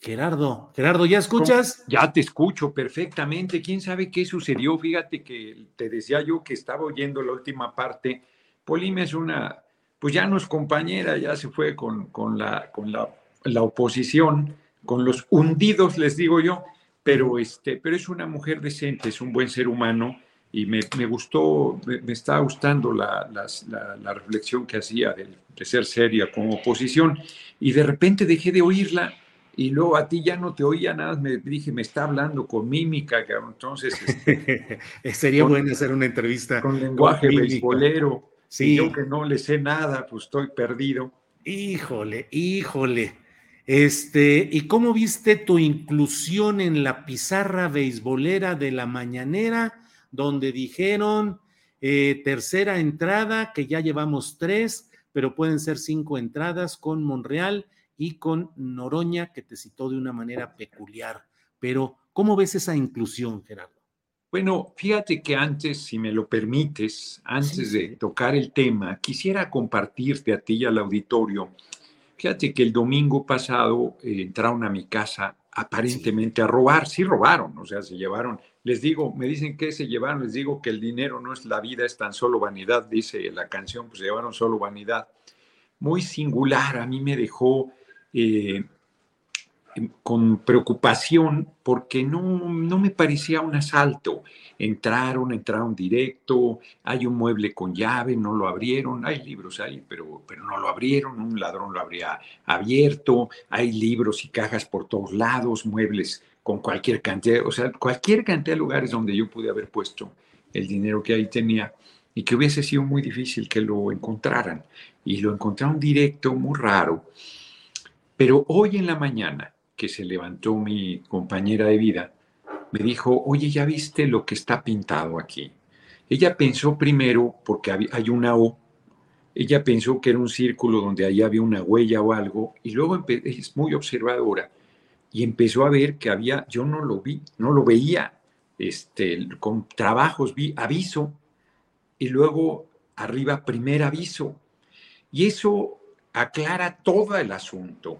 Gerardo, Gerardo, ¿ya escuchas? Ya te escucho perfectamente. ¿Quién sabe qué sucedió? Fíjate que te decía yo que estaba oyendo la última parte Polimia es una, pues ya no es compañera, ya se fue con, la, con la, oposición, con los hundidos, les digo yo, pero, este, pero es una mujer decente, es un buen ser humano y me, gustó, me, está gustando la, reflexión que hacía de, ser seria como oposición y de repente dejé de oírla y luego a ti ya no te oía nada, me dije, me está hablando con mímica, entonces... Este, (laughs) Sería bueno hacer una entrevista. Con lenguaje beisbolero. Sí. yo que no le sé nada, pues estoy perdido. Híjole, híjole. Este, ¿y cómo viste tu inclusión en la pizarra beisbolera de la mañanera, donde dijeron eh, tercera entrada, que ya llevamos tres, pero pueden ser cinco entradas con Monreal y con Noroña, que te citó de una manera peculiar. Pero, ¿cómo ves esa inclusión, Gerardo? Bueno, fíjate que antes, si me lo permites, antes de tocar el tema, quisiera compartirte a ti y al auditorio. Fíjate que el domingo pasado eh, entraron a mi casa aparentemente a robar. Sí robaron, o sea, se llevaron. Les digo, me dicen que se llevaron, les digo que el dinero no es la vida, es tan solo vanidad, dice la canción, pues se llevaron solo vanidad. Muy singular, a mí me dejó eh, con preocupación porque no, no, me parecía un asalto. Entraron, entraron directo, hay un mueble con llave, no lo abrieron, hay libros ahí, pero, pero no lo abrieron, un ladrón lo habría abierto, hay libros y cajas por todos lados, muebles con cualquier cantidad, o sea, cualquier cantidad de lugares donde yo pude haber puesto el dinero que ahí tenía y que hubiese sido muy difícil que lo encontraran. Y lo encontraron directo, muy raro. Pero hoy en la mañana, que se levantó mi compañera de vida, me dijo, oye, ¿ya viste lo que está pintado aquí? Ella pensó primero, porque hay una O, ella pensó que era un círculo donde ahí había una huella o algo, y luego es muy observadora, y empezó a ver que había, yo no lo vi, no lo veía, este, con trabajos vi aviso, y luego arriba primer aviso. Y eso aclara todo el asunto.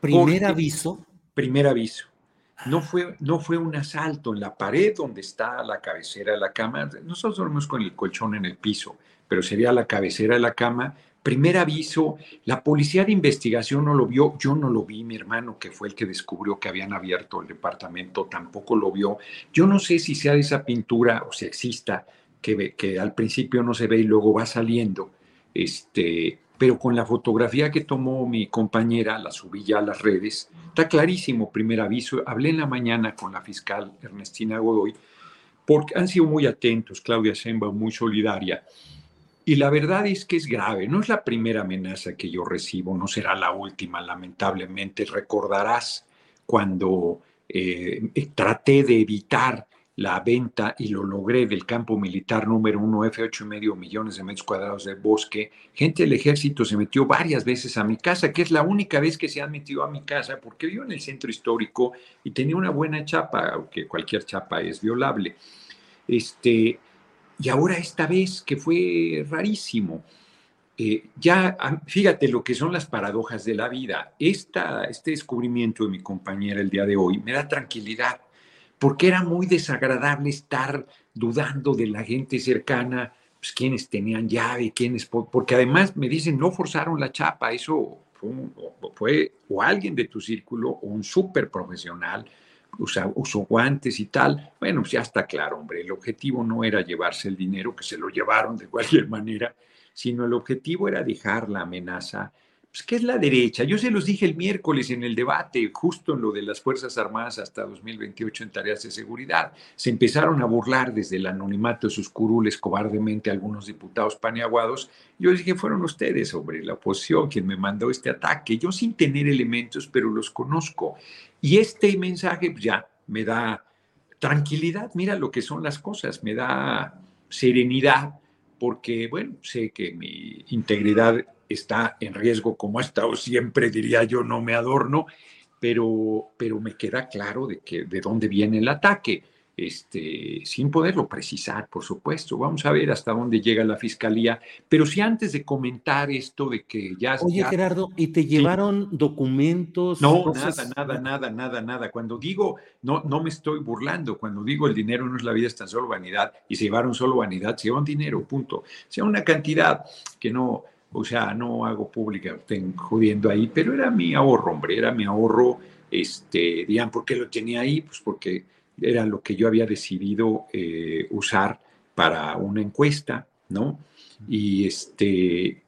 ¿Primer aviso? Primer aviso. No fue, no fue un asalto en la pared donde está la cabecera de la cama. Nosotros dormimos con el colchón en el piso, pero sería la cabecera de la cama. Primer aviso, la policía de investigación no lo vio, yo no lo vi, mi hermano, que fue el que descubrió que habían abierto el departamento, tampoco lo vio. Yo no sé si sea de esa pintura o si exista, que, que al principio no se ve y luego va saliendo. Este, pero con la fotografía que tomó mi compañera, la subí ya a las redes, está clarísimo, primer aviso, hablé en la mañana con la fiscal Ernestina Godoy, porque han sido muy atentos, Claudia Semba, muy solidaria, y la verdad es que es grave, no es la primera amenaza que yo recibo, no será la última, lamentablemente, recordarás cuando eh, traté de evitar la venta, y lo logré, del campo militar número uno, F8 y medio millones de metros cuadrados de bosque. Gente del ejército se metió varias veces a mi casa, que es la única vez que se han metido a mi casa, porque vivo en el centro histórico y tenía una buena chapa, aunque cualquier chapa es violable. Este, y ahora esta vez, que fue rarísimo. Eh, ya, ah, fíjate lo que son las paradojas de la vida. Esta, este descubrimiento de mi compañera el día de hoy me da tranquilidad porque era muy desagradable estar dudando de la gente cercana, pues quienes tenían llave, quienes, porque además me dicen, no forzaron la chapa, eso fue, o alguien de tu círculo o un súper profesional, usó guantes y tal. Bueno, pues ya está claro, hombre, el objetivo no era llevarse el dinero, que se lo llevaron de cualquier (laughs) manera, sino el objetivo era dejar la amenaza pues, ¿qué es la derecha? Yo se los dije el miércoles en el debate, justo en lo de las Fuerzas Armadas hasta 2028 en tareas de seguridad. Se empezaron a burlar desde el anonimato de sus curules cobardemente algunos diputados paneaguados. Yo les dije, fueron ustedes, sobre la oposición, quien me mandó este ataque. Yo sin tener elementos, pero los conozco. Y este mensaje pues, ya me da tranquilidad, mira lo que son las cosas, me da serenidad, porque, bueno, sé que mi integridad está en riesgo como ha estado siempre, diría yo, no me adorno, pero, pero me queda claro de, que, de dónde viene el ataque, este, sin poderlo precisar, por supuesto. Vamos a ver hasta dónde llega la fiscalía, pero si antes de comentar esto de que ya... Oye, Gerardo, ¿y te llevaron documentos? No, nada, nada, nada, nada, nada. Cuando digo, no, no me estoy burlando, cuando digo el dinero no es la vida, es tan solo vanidad, y se llevaron solo vanidad, se llevan dinero, punto. Sea una cantidad que no o sea, no hago pública, estén jodiendo ahí, pero era mi ahorro, hombre, era mi ahorro, este, digan, ¿por qué lo tenía ahí? Pues porque era lo que yo había decidido eh, usar para una encuesta, ¿no? Y este,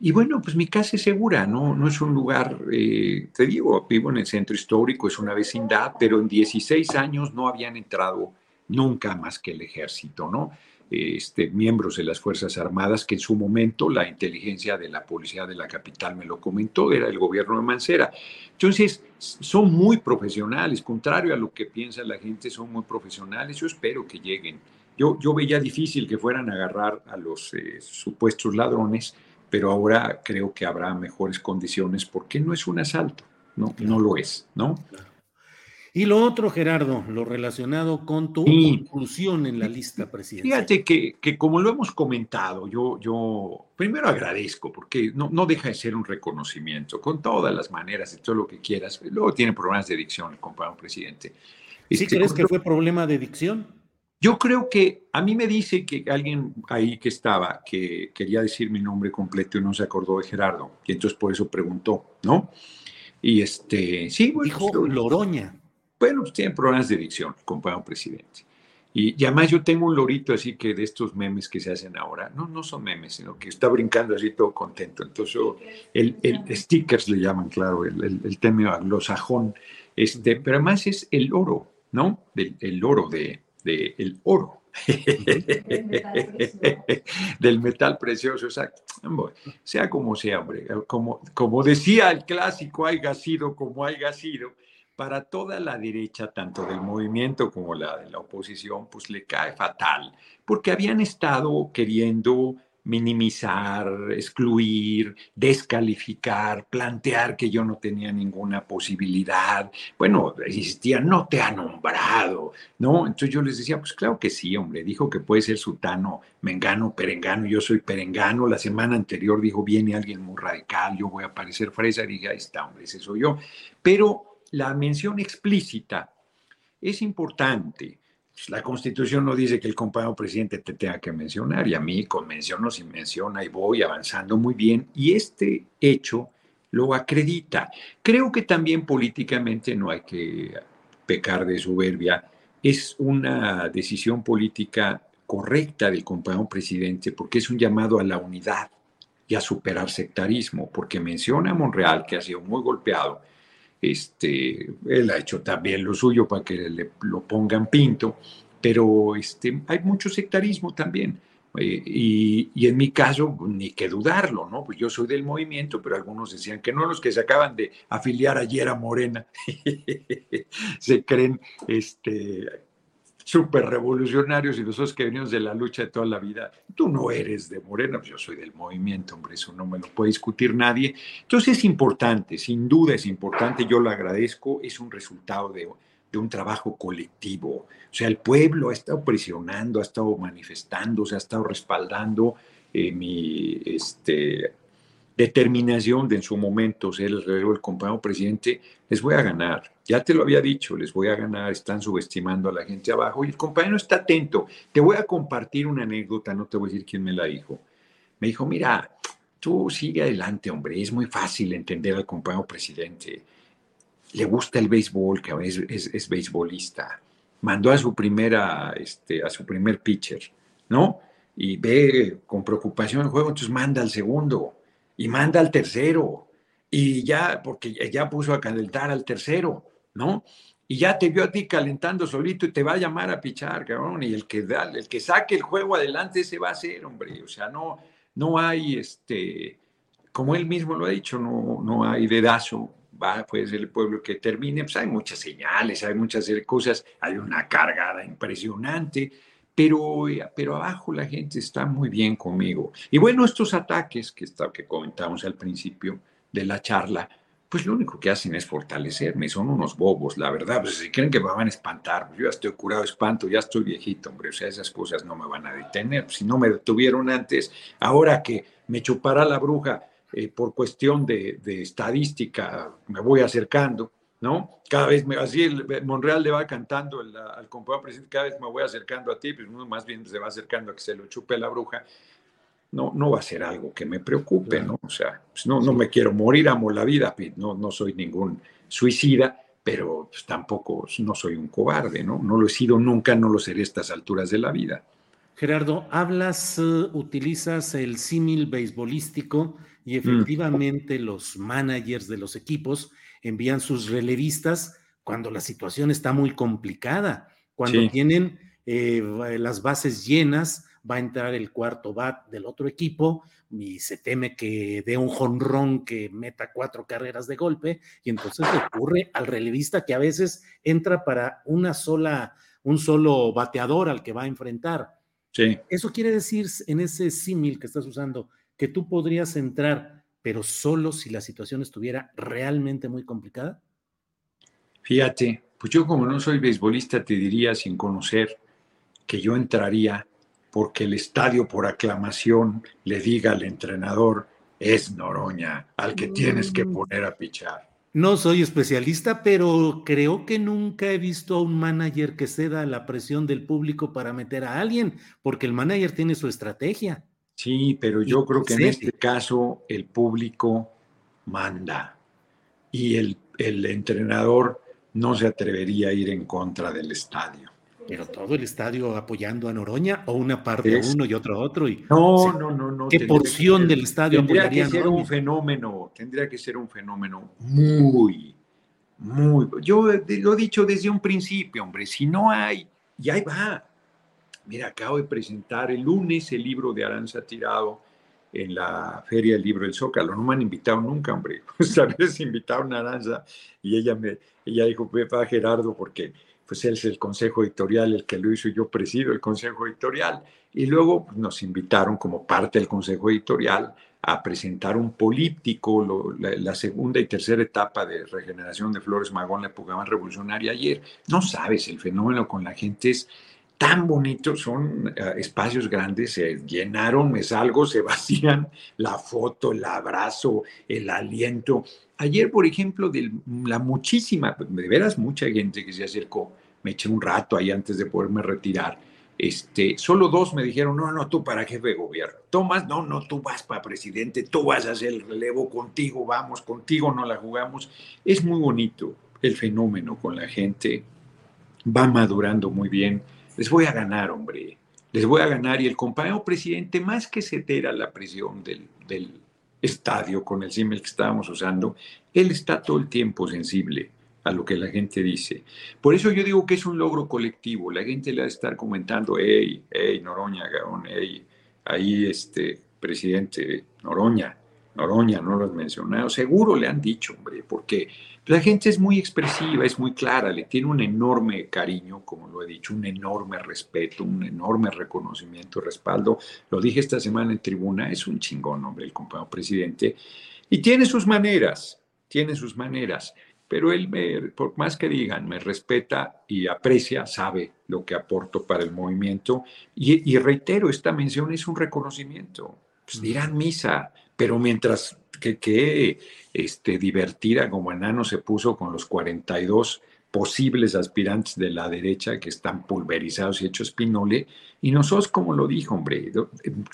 y bueno, pues mi casa es segura, ¿no? No es un lugar, eh, te digo, vivo en el centro histórico, es una vecindad, pero en 16 años no habían entrado nunca más que el ejército, ¿no? Este, miembros de las Fuerzas Armadas, que en su momento la inteligencia de la policía de la capital me lo comentó, era el gobierno de Mancera. Entonces, son muy profesionales, contrario a lo que piensa la gente, son muy profesionales. Yo espero que lleguen. Yo, yo veía difícil que fueran a agarrar a los eh, supuestos ladrones, pero ahora creo que habrá mejores condiciones porque no es un asalto, no, no lo es, ¿no? Y lo otro, Gerardo, lo relacionado con tu inclusión en la lista presidencial. Fíjate que, que, como lo hemos comentado, yo, yo primero agradezco, porque no, no deja de ser un reconocimiento, con todas las maneras y todo lo que quieras. Luego tiene problemas de dicción el compañero presidente. ¿Sí este, crees que fue problema de dicción? Yo creo que a mí me dice que alguien ahí que estaba, que quería decir mi nombre completo y no se acordó de Gerardo, y entonces por eso preguntó, ¿no? Y este, sí, bueno, Dijo Loroña. Bueno, pues tienen problemas de dicción, compañero presidente. Y, además yo tengo un lorito así que de estos memes que se hacen ahora, no, no son memes, sino que está brincando así todo contento. Entonces, el, el stickers le llaman, claro, el, el, el tema anglosajón. Este, pero además es el oro, ¿no? el oro de, de el oro. (laughs) Del metal precioso, exacto. sea como sea, hombre, como, como decía el clásico, haya sido como haya sido, para toda la derecha, tanto del movimiento como la de la oposición, pues le cae fatal, porque habían estado queriendo minimizar, excluir, descalificar, plantear que yo no tenía ninguna posibilidad. Bueno, insistía, no te ha nombrado, ¿no? Entonces yo les decía, pues claro que sí, hombre, dijo que puede ser sutano, mengano, perengano, yo soy perengano. La semana anterior dijo, viene alguien muy radical, yo voy a parecer fresa, dije, ahí está, hombre, ese soy yo. Pero la mención explícita es importante pues, la constitución no dice que el compañero presidente te tenga que mencionar y a mí con menciono si menciona y voy avanzando muy bien y este hecho lo acredita. Creo que también políticamente no hay que pecar de soberbia. Es una decisión política correcta del compañero presidente porque es un llamado a la unidad y a superar sectarismo, porque menciona a Monreal, que ha sido muy golpeado, este, él ha hecho también lo suyo para que le, lo pongan pinto, pero este, hay mucho sectarismo también. Eh, y, en mi caso, ni que dudarlo, ¿no? Pues yo soy del movimiento, pero algunos decían que no, los que se acaban de afiliar ayer a Morena (laughs) se creen este, súper revolucionarios y nosotros que venimos de la lucha de toda la vida, tú no eres de Morena, pues yo soy del movimiento, hombre, eso no me lo puede discutir nadie. Entonces es importante, sin duda es importante, yo lo agradezco, es un resultado de, de un trabajo colectivo. O sea, el pueblo ha estado presionando, ha estado manifestándose, ha estado respaldando eh, mi este, determinación de en su momento ser el, el compañero presidente, les voy a ganar. Ya te lo había dicho, les voy a ganar, están subestimando a la gente abajo y el compañero está atento. Te voy a compartir una anécdota, no te voy a decir quién me la dijo. Me dijo, mira, tú sigue adelante, hombre, es muy fácil entender al compañero presidente. Le gusta el béisbol, que es, es, es beisbolista. Mandó a su primera, este, a su primer pitcher, ¿no? Y ve con preocupación el juego, entonces manda al segundo y manda al tercero. Y ya, porque ya puso a calentar al tercero ¿no? Y ya te vio a ti calentando solito y te va a llamar a pichar, cabrón, y el que, da, el que saque el juego adelante se va a hacer, hombre, o sea, no, no hay, este, como él mismo lo ha dicho, no, no hay dedazo, va, puede ser el pueblo que termine, pues hay muchas señales, hay muchas cosas, hay una cargada impresionante, pero, pero abajo la gente está muy bien conmigo. Y bueno, estos ataques que, está, que comentamos al principio de la charla, pues lo único que hacen es fortalecerme, son unos bobos, la verdad, pues si creen que me van a espantar, pues yo ya estoy curado de espanto, ya estoy viejito, hombre, o sea, esas cosas no me van a detener, si no me detuvieron antes, ahora que me chupará la bruja eh, por cuestión de, estadística, me voy acercando, ¿no? Cada vez me, así el, Monreal le va cantando al compañero presidente, cada vez me voy acercando a ti, pues uno más bien se va acercando a que se lo chupe la bruja, no, no va a ser algo que me preocupe, ¿no? O sea, pues no, no me quiero morir, amo la vida, no, no soy ningún suicida, pero pues tampoco no soy un cobarde, ¿no? No lo he sido nunca, no lo seré a estas alturas de la vida. Gerardo, hablas, uh, utilizas el símil beisbolístico y mm. efectivamente los managers de los equipos envían sus relevistas cuando la situación está muy complicada, cuando tienen eh, las bases llenas, va a entrar el cuarto bat del otro equipo y se teme que dé un jonrón que meta cuatro carreras de golpe y entonces ocurre al relevista que a veces entra para una sola, un solo bateador al que va a enfrentar. Sí. Eso quiere decir en ese símil que estás usando que tú podrías entrar, pero solo si la situación estuviera realmente muy complicada. Fíjate, pues yo como no soy beisbolista te diría sin conocer que yo entraría porque el estadio por aclamación le diga al entrenador, es Noroña, al que tienes que mm. poner a pichar. No soy especialista, pero creo que nunca he visto a un manager que ceda a la presión del público para meter a alguien, porque el manager tiene su estrategia. Sí, pero yo creo que en este caso el público manda y el, el entrenador no se atrevería a ir en contra del estadio. Pero todo el estadio apoyando a Noroña o una parte uno y otro a otro. Y, no, no, no, no. ¿Qué porción del estadio tendría que ser un fenómeno, tendría que ser un fenómeno muy, muy. Yo lo he dicho desde un principio, hombre, si no hay, y ahí va. Mira, acabo de presentar el lunes el libro de Aranza Tirado en la Feria del Libro del Zócalo. No me han invitado nunca, hombre. (laughs) Esta vez invitaron a Aranza y ella me ella dijo, va Gerardo, porque pues él es el consejo editorial el que lo hizo yo presido el consejo editorial. Y luego nos invitaron como parte del consejo editorial a presentar un político, la, segunda y tercera etapa de regeneración de Flores Magón, la más revolucionaria ayer. No sabes, el fenómeno con la gente es tan bonito, son eh, espacios grandes, se llenaron, me salgo, se vacían, la foto, el abrazo, el aliento. Ayer, por ejemplo, de la muchísima, de veras mucha gente que se acercó, me eché un rato ahí antes de poderme retirar este, solo dos me dijeron, no, no, tú para jefe de gobierno. Tomás, no, no, tú vas para presidente, tú vas a hacer el relevo contigo, vamos, contigo no la jugamos. Es muy bonito el fenómeno con la gente, va madurando muy bien. Les voy a ganar, hombre, les voy a ganar. Y el compañero presidente, más que ceder a la presión del, del estadio con el símil que estábamos usando, él está todo el tiempo sensible a lo que la gente dice. Por eso yo digo que es un logro colectivo. La gente le va a estar comentando, hey, hey, Noroña, Gaón, hey, ahí este presidente Noroña, Noroña, no lo has mencionado. Seguro le han dicho, hombre, porque la gente es muy expresiva, es muy clara, le tiene un enorme cariño, como lo he dicho, un enorme respeto, un enorme reconocimiento, respaldo. Lo dije esta semana en tribuna, es un chingón, hombre, el compañero presidente. Y tiene sus maneras, tiene sus maneras pero él, me, por más que digan, me respeta y aprecia, sabe lo que aporto para el movimiento. Y, reitero, esta mención es un reconocimiento. Pues dirán misa, pero mientras que, que este, divertida como enano se puso con los 42 posibles aspirantes de la derecha que están pulverizados y hechos pinole, y nosotros, como lo dijo, hombre,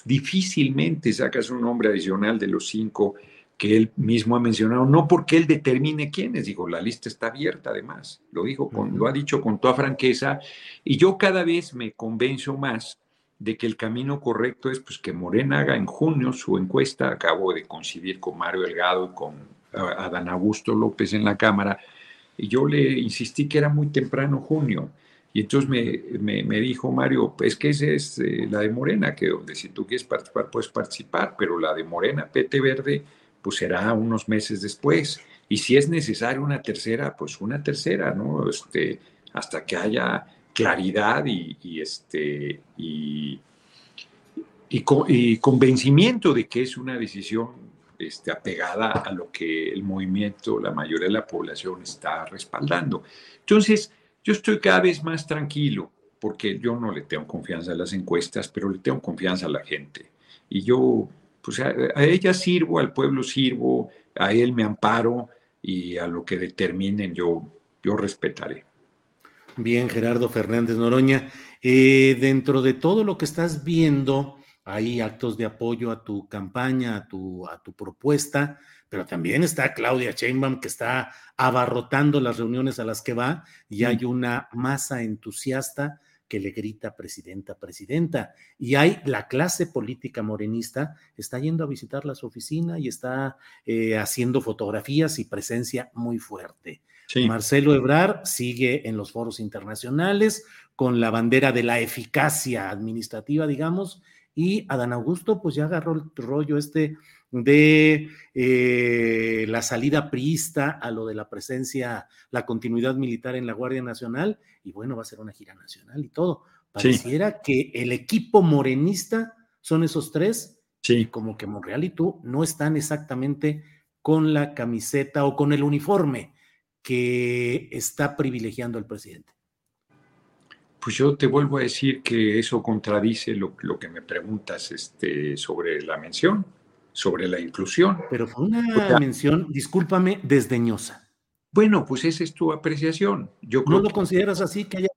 difícilmente sacas un nombre adicional de los cinco que él mismo ha mencionado, no porque él determine quiénes, digo, la lista está abierta además, lo, dijo con, lo ha dicho con toda franqueza, y yo cada vez me convenzo más de que el camino correcto es pues, que Morena haga en junio su encuesta, acabo de coincidir con Mario Delgado y con Adán Augusto López en la Cámara, y yo le insistí que era muy temprano junio, y entonces me, me, dijo Mario, es que esa es eh, la de Morena, que donde si tú quieres participar, puedes participar, pero la de Morena, PT Verde, pues será unos meses después. Y si es necesario una tercera, pues una tercera, ¿no? Este, hasta que haya claridad y, este, y, y, convencimiento de que es una decisión este, apegada a lo que el movimiento, la mayoría de la población está respaldando. Entonces, yo estoy cada vez más tranquilo porque yo no le tengo confianza a las encuestas, pero le tengo confianza a la gente. Y yo pues a, ella sirvo, al pueblo sirvo, a él me amparo y a lo que determinen yo, yo respetaré. Bien, Gerardo Fernández Noroña, eh, dentro de todo lo que estás viendo, hay actos de apoyo a tu campaña, a tu, a tu propuesta, pero también está Claudia Sheinbaum que está abarrotando las reuniones a las que va y hay una masa entusiasta que le grita presidenta, presidenta. Y hay la clase política morenista, está yendo a visitarla a su oficina y está eh, haciendo fotografías y presencia muy fuerte. Marcelo Ebrar sigue en los foros internacionales con la bandera de la eficacia administrativa, digamos, y Adán Augusto pues ya agarró el rollo este de eh, la salida priista a lo de la presencia, la continuidad militar en la Guardia Nacional, y bueno, va a ser una gira nacional y todo. Pareciera que el equipo morenista son esos tres, sí. como que Monreal y tú no están exactamente con la camiseta o con el uniforme que está privilegiando el presidente. Pues yo te vuelvo a decir que eso contradice lo, lo que me preguntas este, sobre la mención sobre la inclusión. Pero fue una mención, discúlpame, desdeñosa. Bueno, pues esa es tu apreciación. Yo ¿No lo consideras así? Que haya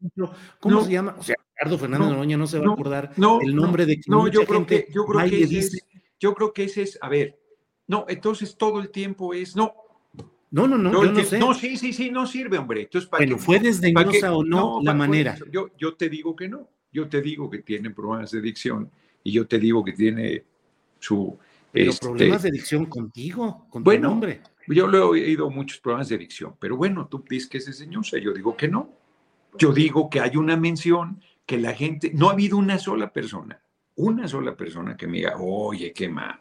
¿Cómo se llama? O sea, Ricardo Fernández Noroña no se va a acordar el nombre de quien no, yo creo que, yo creo que ese es, yo creo que ese es, a ver, no, entonces todo el tiempo es, no. No, no, no, no, yo no sé. No, sí, sí, sí, no sirve, hombre. Entonces, ¿para Pero fue desdeñosa o no, la manera. Yo, yo te digo que no. Yo te digo que tiene problemas de dicción y yo te digo que tiene su pero este, problemas de adicción contigo, con tu bueno, nombre. Yo le he oído muchos problemas de adicción, pero bueno, tú dices que es enseñosa, yo digo que no. Yo digo que hay una mención que la gente, no ha habido una sola persona, una sola persona que me diga, oye, qué mal,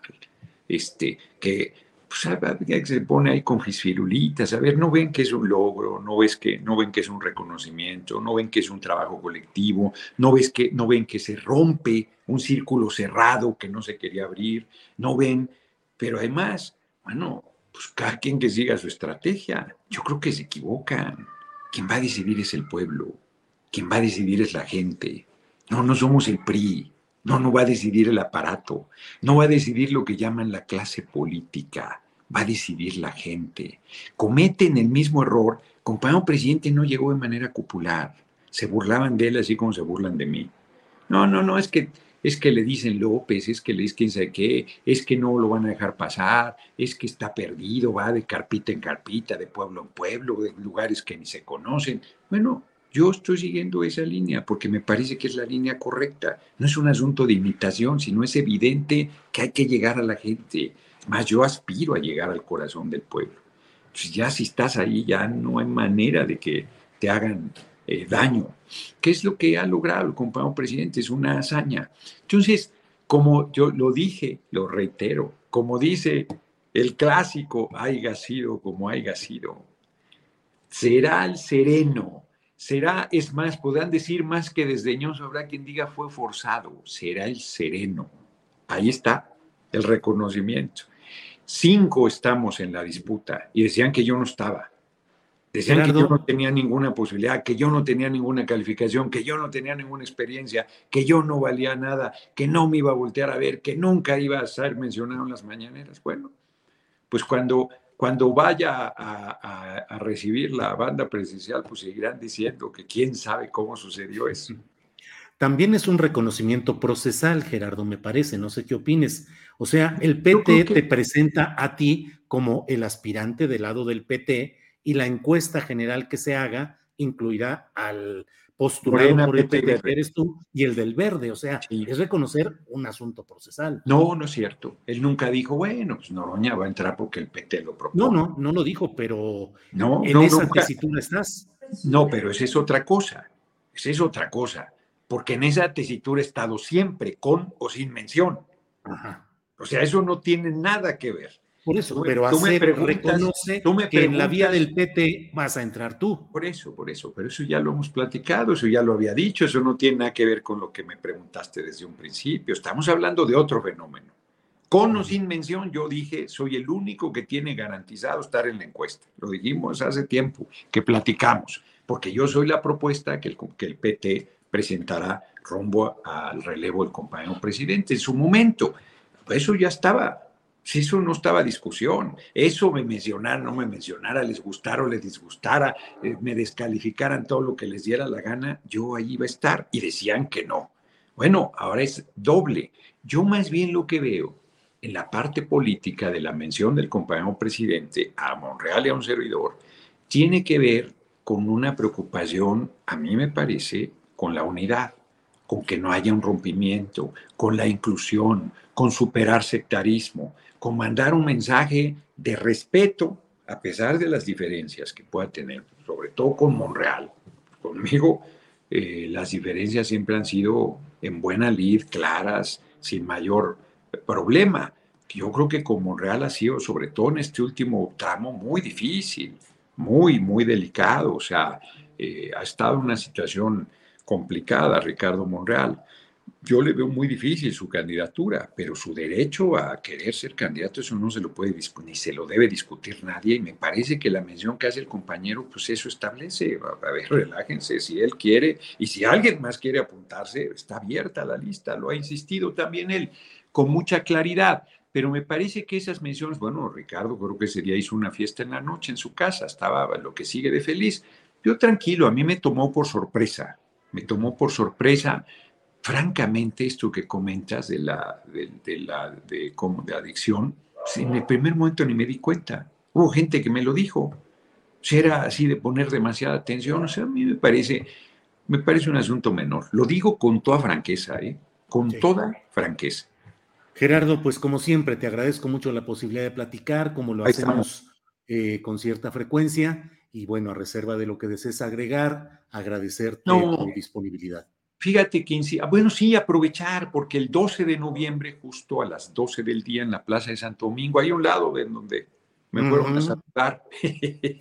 este, que pues se pone ahí con fisfirulitas, a ver, no ven que es un logro, no ves que no ven que es un reconocimiento, no ven que es un trabajo colectivo, no ves que no ven que se rompe un círculo cerrado que no se quería abrir, no ven, pero además, bueno, pues cada quien que siga su estrategia, yo creo que se equivocan. Quien va a decidir es el pueblo, quien va a decidir es la gente. No, no somos el PRI, no, no va a decidir el aparato, no va a decidir lo que llaman la clase política, va a decidir la gente. Cometen el mismo error. Compañero presidente no llegó de manera cupular. Se burlaban de él así como se burlan de mí. No, no, no, es que es que le dicen López, es que le dicen quién sabe qué, es que no lo van a dejar pasar, es que está perdido, va de carpita en carpita, de pueblo en pueblo, de lugares que ni se conocen. Bueno, yo estoy siguiendo esa línea porque me parece que es la línea correcta. No es un asunto de imitación, sino es evidente que hay que llegar a la gente. Más yo aspiro a llegar al corazón del pueblo. Pues ya si estás ahí, ya no hay manera de que te hagan eh, daño. ¿Qué es lo que ha logrado el compañero presidente? Es una hazaña. Entonces, como yo lo dije, lo reitero, como dice el clásico, haya sido como haya sido, será el sereno será, es más, podrán decir más que desdeñoso, habrá quien diga fue forzado, será el sereno. Ahí está el reconocimiento. Cinco estamos en la disputa y decían que yo no estaba. Decían que yo no tenía ninguna posibilidad, que yo no tenía ninguna calificación, que yo no tenía ninguna experiencia, que yo no valía nada, que no me iba a voltear a ver, que nunca iba a ser mencionado en las mañaneras. Bueno, pues cuando cuando vaya a, recibir la banda presidencial, pues seguirán diciendo que quién sabe cómo sucedió eso. También es un reconocimiento procesal, Gerardo, me parece, no sé qué opines. O sea, el PT te presenta a ti como el aspirante del lado del PT y la encuesta general que se haga incluirá al postulado por el PT, que eres tú, y el del verde. O sea, es reconocer un asunto procesal. No, no es cierto. Él nunca dijo, bueno, pues Noroña va a entrar porque el PT lo propone. No, no, no lo dijo, pero no, en esa tesitura estás. No, pero esa es otra cosa. Esa es otra cosa. Porque en esa tesitura he estado siempre, con o sin mención. Ajá. O sea, eso no tiene nada que ver. Por eso, pero hacer, reconoce que en la vía del PT vas a entrar tú. Por eso, por eso, pero eso ya lo hemos platicado, eso ya lo había dicho, eso no tiene nada que ver con lo que me preguntaste desde un principio. Estamos hablando de otro fenómeno. Con o sin mención, yo dije, soy el único que tiene garantizado estar en la encuesta. Lo dijimos hace tiempo, que platicamos, porque yo soy la propuesta que el, que el PT presentará rumbo al relevo del compañero presidente en su momento. Eso ya estaba si eso no estaba discusión, eso me mencionara, no me mencionara, les gustara o les disgustara, eh, me descalificaran todo lo que les diera la gana, yo ahí iba a estar y decían que no. Bueno, ahora es doble. Yo más bien lo que veo en la parte política de la mención del compañero presidente a Monreal y a un servidor, tiene que ver con una preocupación, a mí me parece, con la unidad, con que no haya un rompimiento, con la inclusión, con superar sectarismo, con mandar un mensaje de respeto a pesar de las diferencias que pueda tener, sobre todo con Monreal. Conmigo eh, las diferencias siempre han sido en buena lid, claras, sin mayor problema. Yo creo que con Monreal ha sido, sobre todo en este último tramo, muy difícil, muy, muy delicado. O sea, eh, ha estado en una situación complicada Ricardo Monreal yo le veo muy difícil su candidatura, pero su derecho a querer ser candidato, eso no se lo puede ni se lo debe discutir nadie, y me parece que la mención que hace el compañero, pues eso establece, a ver, relájense, si él quiere, y si alguien más quiere apuntarse, está abierta la lista, lo ha insistido también él, con mucha claridad, pero me parece que esas menciones, bueno, Ricardo creo que ese día hizo una fiesta en la noche en su casa, estaba lo que sigue de feliz, yo tranquilo, a mí me tomó por sorpresa, me tomó por sorpresa, francamente, esto que comentas de la, de, la de, como de adicción, en el primer momento ni me di cuenta. Hubo gente que me lo dijo. Si era así de poner demasiada atención, o sea, a mí me parece, me parece un asunto menor. Lo digo con toda franqueza, ¿eh? con toda franqueza. Gerardo, pues como siempre, te agradezco mucho la posibilidad de platicar, como lo hacemos eh, con cierta frecuencia, y bueno, a reserva de lo que desees agregar, agradecerte tu disponibilidad. Fíjate que, ah, bueno, sí, aprovechar, porque el 12 de noviembre, justo a las 12 del día en la Plaza de Santo Domingo, hay un lado en donde me fueron a saludar.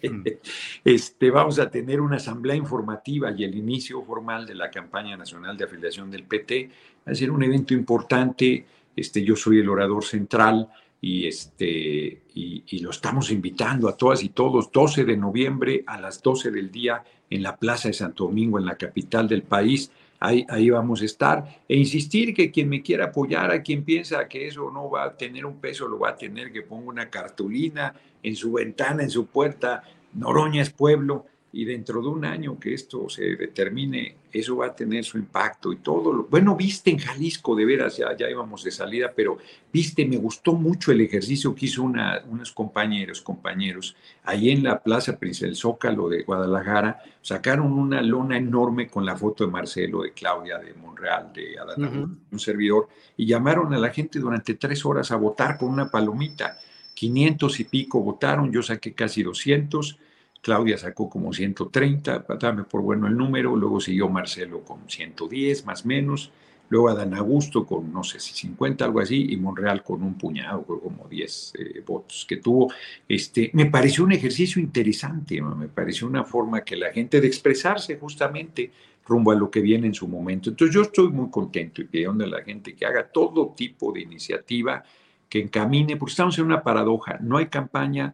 Mm. (laughs) este, vamos a tener una asamblea informativa y el inicio formal de la campaña nacional de afiliación del PT. Va a ser un evento importante. Este, yo soy el orador central y, este, y, lo estamos invitando a todas y todos, 12 de noviembre a las 12 del día en la Plaza de Santo Domingo, en la capital del país. Ahí, ahí, vamos a estar. E insistir que quien me quiera apoyar, a quien piensa que eso no va a tener un peso, lo va a tener, que ponga una cartulina en su ventana, en su puerta, Noroña es pueblo, y dentro de un año que esto se determine, eso va a tener su impacto y todo. Lo, bueno, viste en Jalisco, de veras, ya, ya íbamos de salida, pero viste, me gustó mucho el ejercicio que hizo una, unos compañeros, compañeros, ahí en la Plaza Príncipe Zócalo de Guadalajara, sacaron una lona enorme con la foto de Marcelo, de Claudia, de Monreal, de Adán, un servidor, y llamaron a la gente durante tres horas a votar con una palomita. 500 y pico votaron, yo saqué casi 200 Claudia sacó como 130, dame por bueno el número, luego siguió Marcelo con 110 más menos, luego Adán Augusto con no sé si 50, algo así, y Monreal con un puñado, como 10 eh, votos que tuvo. Este, me pareció un ejercicio interesante, me pareció una forma que la gente de expresarse justamente rumbo a lo que viene en su momento. Entonces yo estoy muy contento y pidiendo a la gente que haga todo tipo de iniciativa, que encamine, porque estamos en una paradoja, no hay campaña,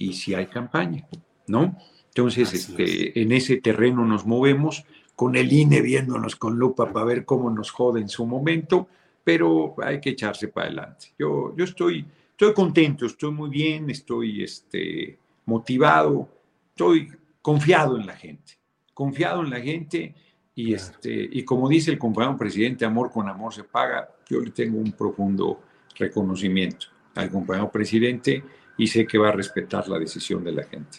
y si hay campaña, ¿no? Entonces, este, en ese terreno nos movemos, con el INE viéndonos con lupa para ver cómo nos jode en su momento, pero hay que echarse para adelante. Yo, yo estoy, estoy contento, estoy muy bien, estoy este, motivado, estoy confiado en la gente, confiado en la gente y, este, y como dice el compañero presidente, amor con amor se paga, yo le tengo un profundo reconocimiento al compañero presidente y sé que va a respetar la decisión de la gente.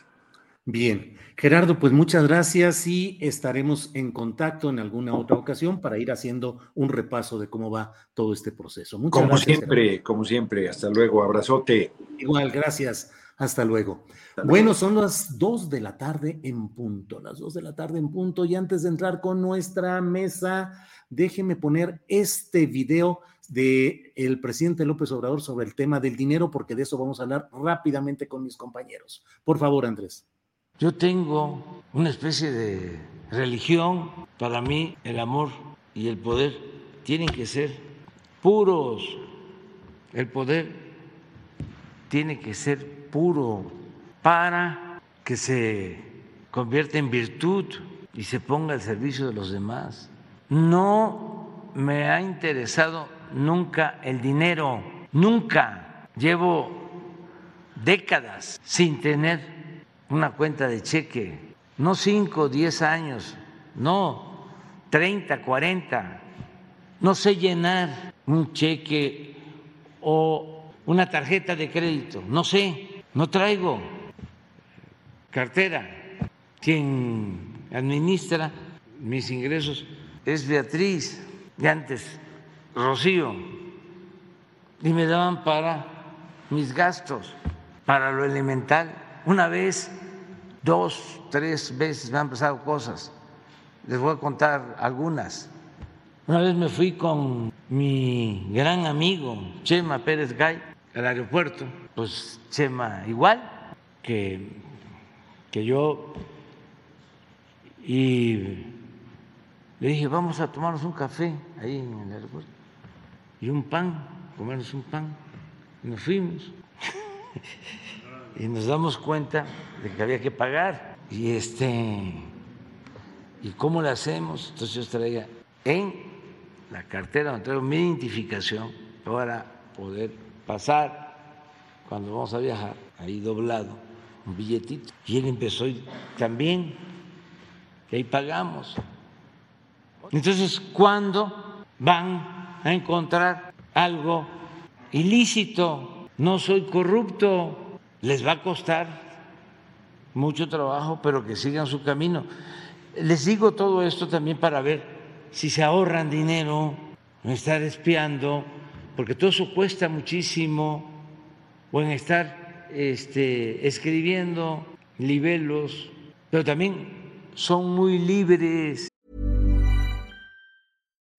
Bien, Gerardo, pues muchas gracias y estaremos en contacto en alguna otra ocasión para ir haciendo un repaso de cómo va todo este proceso. Muchas como siempre, como siempre, hasta luego, abrazote. Igual, gracias, hasta luego. Bueno, son las dos de la tarde en punto, las dos de la tarde en punto y antes de entrar con nuestra mesa, déjeme poner este video de el presidente López Obrador sobre el tema del dinero, porque de eso vamos a hablar rápidamente con mis compañeros. Por favor, Andrés. Yo tengo una especie de religión. Para mí, el amor y el poder tienen que ser puros. El poder tiene que ser puro para que se convierta en virtud y se ponga al servicio de los demás. No me ha interesado nunca el dinero, nunca. Llevo décadas sin tener una cuenta de cheque, no cinco, diez años, no, treinta, cuarenta. No sé llenar un cheque o una tarjeta de crédito, no sé, no traigo cartera. Quien administra mis ingresos es Beatriz, de antes Rocío, y me daban para mis gastos, para lo elemental. Una vez, dos, tres veces me han pasado cosas. Les voy a contar algunas. Una vez me fui con mi gran amigo Chema Pérez Gay al aeropuerto, pues Chema igual que, que yo, y le dije, vamos a tomarnos un café ahí en el aeropuerto y un pan, comernos un pan. Y nos fuimos. (laughs) y nos damos cuenta de que había que pagar. Y este, ¿y cómo lo hacemos? Entonces yo traía en la cartera, donde traigo mi identificación para poder pasar cuando vamos a viajar, ahí doblado, un billetito. Y él empezó también, y ahí pagamos. Entonces, ¿cuándo van a encontrar algo ilícito, no soy corrupto, les va a costar mucho trabajo, pero que sigan su camino. Les digo todo esto también para ver si se ahorran dinero, no estar espiando, porque todo eso cuesta muchísimo, o en estar este, escribiendo libelos, pero también son muy libres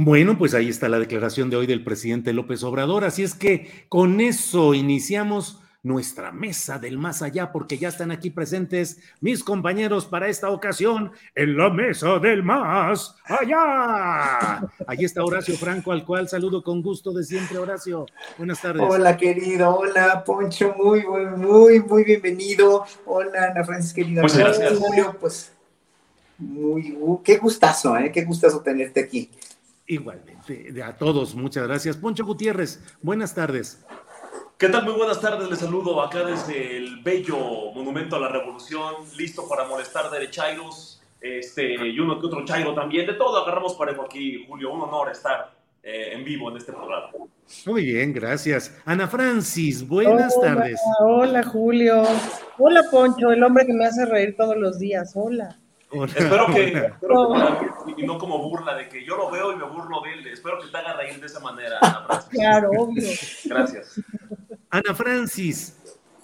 Bueno, pues ahí está la declaración de hoy del presidente López Obrador. Así es que con eso iniciamos nuestra mesa del más allá, porque ya están aquí presentes mis compañeros para esta ocasión en la mesa del más allá. Allí está Horacio Franco, al cual saludo con gusto de siempre, Horacio. Buenas tardes. Hola, querido. Hola, Poncho. Muy, muy, muy, muy bienvenido. Hola, Ana Francis, querida. Muchas gracias. Julio, pues, muy, uh, qué gustazo, ¿eh? Qué gustazo tenerte aquí. Igualmente, de a todos, muchas gracias. Poncho Gutiérrez, buenas tardes. ¿Qué tal? Muy buenas tardes. Les saludo acá desde el bello Monumento a la Revolución, listo para molestar derechairos, este, y uno que otro chairo también. De todo agarramos parejo aquí, Julio. Un honor estar eh, en vivo en este programa. Muy bien, gracias. Ana Francis, buenas hola, tardes. Hola, Julio. Hola, Poncho, el hombre que me hace reír todos los días. Hola. Espero que, espero y no como burla de que yo lo veo y me burlo de él. Espero que te haga reír de esa manera, Ana Francis. Claro, obvio. Gracias. Ana Francis,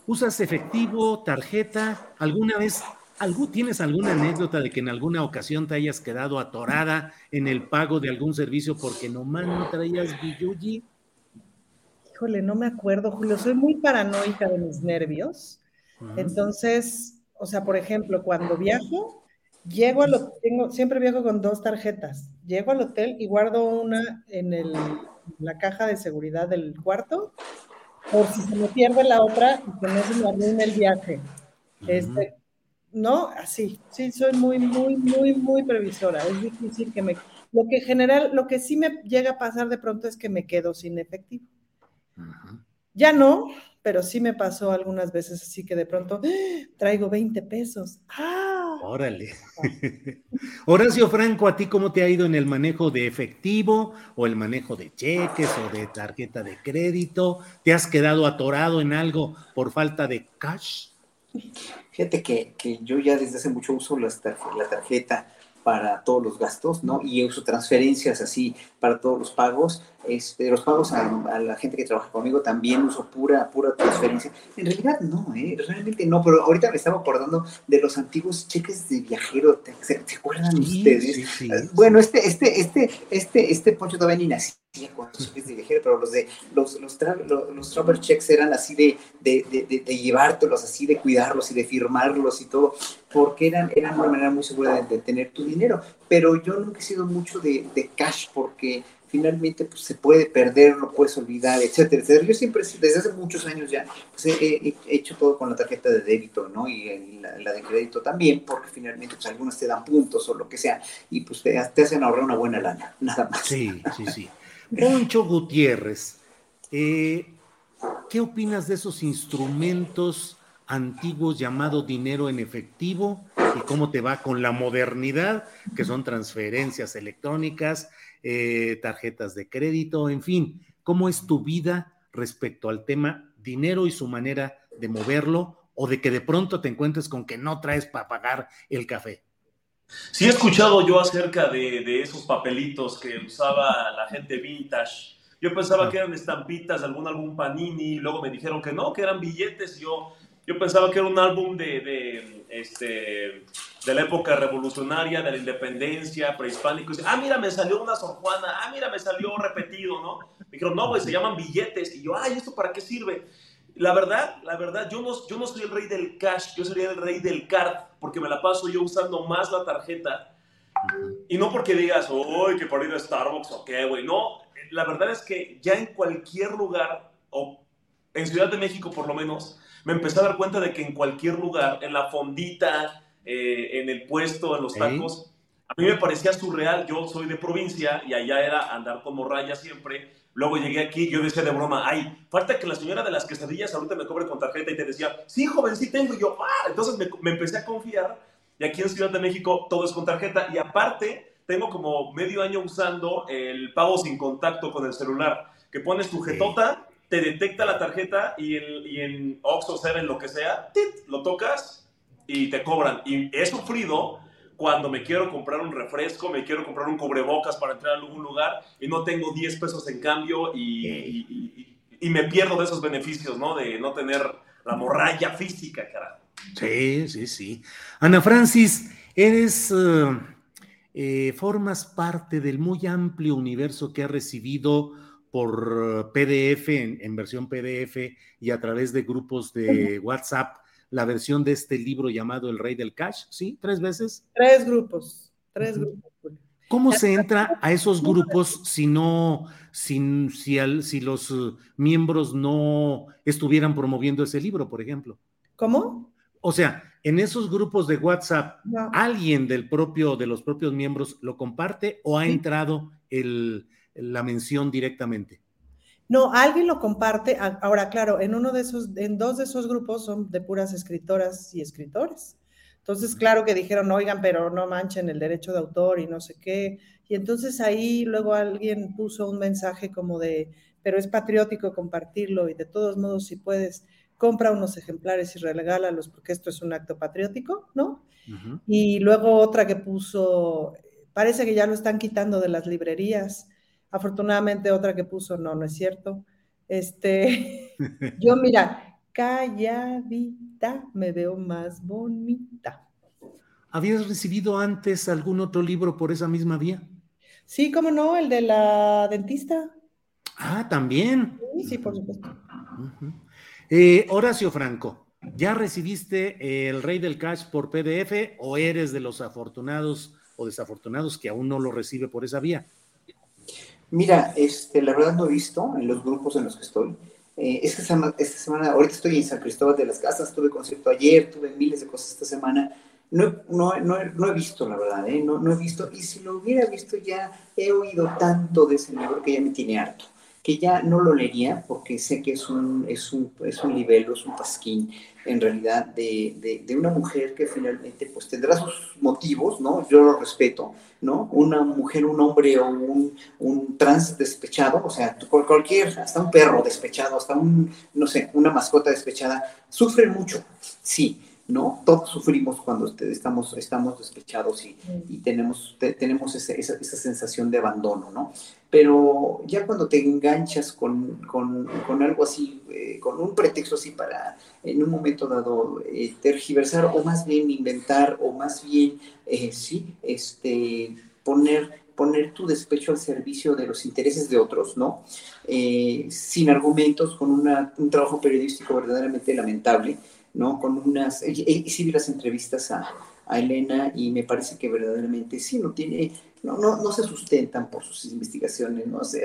¿usas efectivo, tarjeta? ¿Alguna vez, algún, tienes alguna anécdota de que en alguna ocasión te hayas quedado atorada en el pago de algún servicio porque nomás no traías billuyi? Híjole, no me acuerdo, Julio. Soy muy paranoica de mis nervios. Entonces, o sea, por ejemplo, cuando viajo, llego al hotel, tengo, siempre viajo con dos tarjetas. Llego al hotel y guardo una en el, la caja de seguridad del cuarto, por si se me pierde la otra y que no se me arruine el viaje. Este, no, así, sí, soy muy, muy, muy, muy previsora. Es difícil que me... Lo que general, lo que sí me llega a pasar de pronto es que me quedo sin efectivo. Ya no, pero sí me pasó algunas veces así que de pronto ¡ah! traigo 20 pesos. ¡Ah! Órale. (laughs) Horacio Franco, ¿a ti cómo te ha ido en el manejo de efectivo o el manejo de cheques o de tarjeta de crédito? ¿Te has quedado atorado en algo por falta de cash? Fíjate que, que yo ya desde hace mucho uso las la tarjeta para todos los gastos, ¿no? Y uso transferencias así para todos los pagos. Este, los pagos a, a la gente que trabaja conmigo también uso pura, pura transferencia. En realidad no, ¿eh? Realmente no, pero ahorita me estaba acordando de los antiguos cheques de viajero. ¿Te, se- ¿te acuerdan Sí, ustedes? sí, sí. Eh, Bueno, este, este, este, este, este Poncho todavía ni nacía con de viajero, pero los de los, los, tra- los, los checks eran así de, de, de, de- llevártelos, así de cuidarlos y de firmarlos y todo, porque eran, eran una manera muy segura de, tener tu dinero. Pero yo nunca he sido mucho de, cash porque finalmente pues, se puede perder, lo puedes olvidar, etcétera, etcétera. Yo siempre, desde hace muchos años ya, pues, he, he- he hecho todo con la tarjeta de débito, ¿no? Y la, la de crédito también, porque finalmente pues algunas te dan puntos o lo que sea, y pues te, te hacen ahorrar una buena lana, nada más. Sí, sí, sí. Poncho Gutiérrez, eh, ¿qué opinas de esos instrumentos antiguos llamados dinero en efectivo y cómo te va con la modernidad, que son transferencias electrónicas, eh, tarjetas de crédito, en fin, ¿cómo es tu vida respecto al tema dinero y su manera de moverlo o de que de pronto te encuentres con que no traes para pagar el café? Sí he escuchado yo acerca de, de esos papelitos que usaba la gente vintage. Yo pensaba que eran estampitas de algún álbum Panini, luego me dijeron que no, que eran billetes. Yo, yo pensaba que era un álbum de, de, este, de la época revolucionaria, de la independencia, prehispánico. Y dice, ah, mira, me salió una Sor Juana, ah, mira, me salió repetido, ¿no? Me dijeron, no, pues se llaman billetes. Y yo, ay, ¿esto para qué sirve? La verdad, la verdad, yo no, yo no soy el rey del cash, yo sería el rey del card, porque me la paso yo usando más la tarjeta. Y no porque digas, uy, que por ir a Starbucks o qué, güey. No, la verdad es que ya en cualquier lugar, o en Ciudad de México por lo menos, me empecé a dar cuenta de que en cualquier lugar, en la fondita, eh, en el puesto, en los tacos, a mí me parecía surreal. Yo soy de provincia y allá era andar como raya siempre Luego llegué aquí, yo decía de broma, ay, falta que la señora de las quesadillas ahorita me cobre con tarjeta y te decía, sí, joven, sí tengo. Y yo, ah, entonces me, me, empecé a confiar. Y aquí en Ciudad de México todo es con tarjeta. Y aparte, tengo como medio año usando el pago sin contacto con el celular, que pones tu jetota, te detecta la tarjeta y, el, y en Oxxo, Seven, lo que sea, tit, lo tocas y te cobran. Y he sufrido cuando me quiero comprar un refresco, me quiero comprar un cubrebocas para entrar a algún lugar y no tengo 10 pesos en cambio y, y, me pierdo de esos beneficios, ¿no? De no tener la morralla física, carajo. Sí, sí, sí. Ana Francis, eres, eh, eh, formas parte del muy amplio universo que ha recibido por PDF, en, en versión PDF y a través de grupos de WhatsApp la versión de este libro llamado El Rey del Cash, ¿sí? ¿Tres veces? Tres grupos, tres grupos. ¿Cómo se entra a esos grupos si no, si, si, los uh, miembros no estuvieran promoviendo ese libro, por ejemplo? ¿Cómo? O sea, en esos grupos de WhatsApp, ¿alguien del propio, de los propios miembros lo comparte o ha entrado el, la mención directamente? No, alguien lo comparte. Ahora, claro, en uno de esos, en dos de esos grupos son de puras escritoras y escritores. Entonces, claro que dijeron, oigan, pero no manchen el derecho de autor y no sé qué. Y entonces ahí luego alguien puso un mensaje como de, pero es patriótico compartirlo y de todos modos, si puedes, compra unos ejemplares y regálalos porque esto es un acto patriótico, ¿no? Y luego otra que puso, parece que ya lo están quitando de las librerías Afortunadamente otra que puso, no, no es cierto. Este, (laughs) yo mira, calladita me veo más bonita. ¿Habías recibido antes algún otro libro por esa misma vía? Sí, cómo no, el de la dentista. Ah, también. Sí, sí por supuesto. Eh, Horacio Franco, ¿ya recibiste el Rey del Cash por PDF o eres de los afortunados o desafortunados que aún no lo recibe por esa vía? Mira, este, la verdad no he visto en los grupos en los que estoy. Eh, esta, semana, esta semana, ahorita estoy en San Cristóbal de las Casas, tuve concierto ayer, tuve miles de cosas esta semana. No, no, no, no he visto, la verdad, ¿eh? no, no he visto. Y si lo hubiera visto ya, he oído tanto de ese libro que ya me tiene harto que ya no lo leería porque sé que es un, es un, es un libelo, es un pasquín en realidad de, de, una mujer que finalmente pues tendrá sus motivos, ¿no? Yo lo respeto, ¿no? Una mujer, un hombre o un, un trans despechado, o sea, cualquier, hasta un perro despechado, hasta un, no sé, una mascota despechada, sufre mucho, sí, ¿no? Todos sufrimos cuando estamos, estamos despechados y, y tenemos, tenemos esa, esa, sensación de abandono, ¿no? Pero ya cuando te enganchas con, con, con algo así, eh, con un pretexto así para en un momento dado eh, tergiversar o más bien inventar o más bien, eh, sí, este, poner poner tu despecho al servicio de los intereses de otros, ¿no? sin argumentos, con un trabajo periodístico verdaderamente lamentable, ¿no? Con unas, sí vi las entrevistas a, a, Elena y me parece que verdaderamente sí, no tiene, no, no, no se sustentan por sus investigaciones, ¿no? O sea,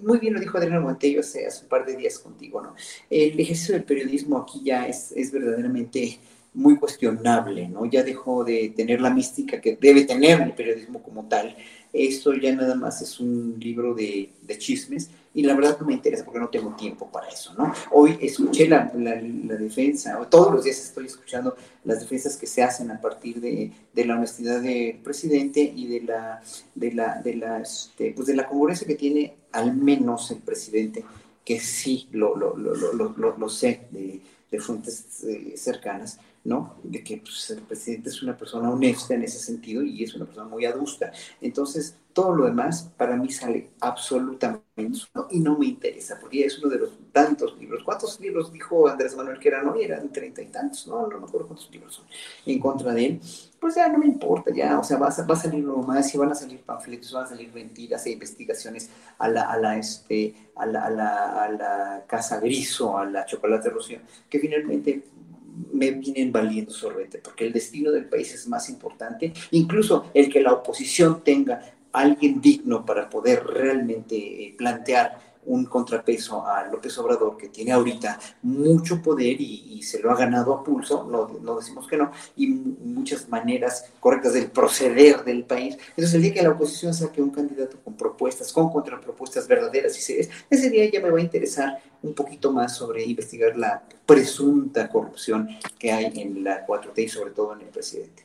muy bien lo dijo Adriana Montello hace, hace, un par de días contigo, ¿no? El ejercicio del periodismo aquí ya es, es verdaderamente muy cuestionable, ¿no? Ya dejó de tener la mística que debe tener el periodismo como tal. Esto ya nada más es un libro de, de chismes y la verdad no me interesa porque no tengo tiempo para eso, ¿no? Hoy escuché la, la, defensa, todos los días estoy escuchando las defensas que se hacen a partir de, de la honestidad del presidente y de la, de la, de la, este, pues de la congruencia que tiene al menos el presidente, que sí lo, lo, lo, lo sé de, de fuentes eh, cercanas, ¿no? De que pues, el presidente es una persona honesta en ese sentido y es una persona muy adusta. Entonces, Todo lo demás para mí sale absolutamente y no me interesa, porque es uno de los tantos libros. ¿Cuántos libros dijo Andrés Manuel que eran hoy? Eran treinta y tantos, no, no me acuerdo cuántos libros son en contra de él. Pues ya no me importa, ya, o sea, va a, va a salir uno más y van a salir panfletos, van a salir mentiras e investigaciones a la, a la, este, a la, a la, a la Casa Griso, a la Chocolate Rocío, que finalmente me vienen valiendo sorbete, porque el destino del país es más importante, incluso el que la oposición tenga alguien digno para poder realmente eh, plantear un contrapeso a López Obrador, que tiene ahorita mucho poder y, se lo ha ganado a pulso, no, no, decimos que no, y muchas maneras correctas del proceder del país. Entonces, el día que la oposición saque un candidato con propuestas, con contrapropuestas verdaderas y serias, ese día ya me va a interesar un poquito más sobre investigar la presunta corrupción que hay en la 4T y sobre todo en el presidente.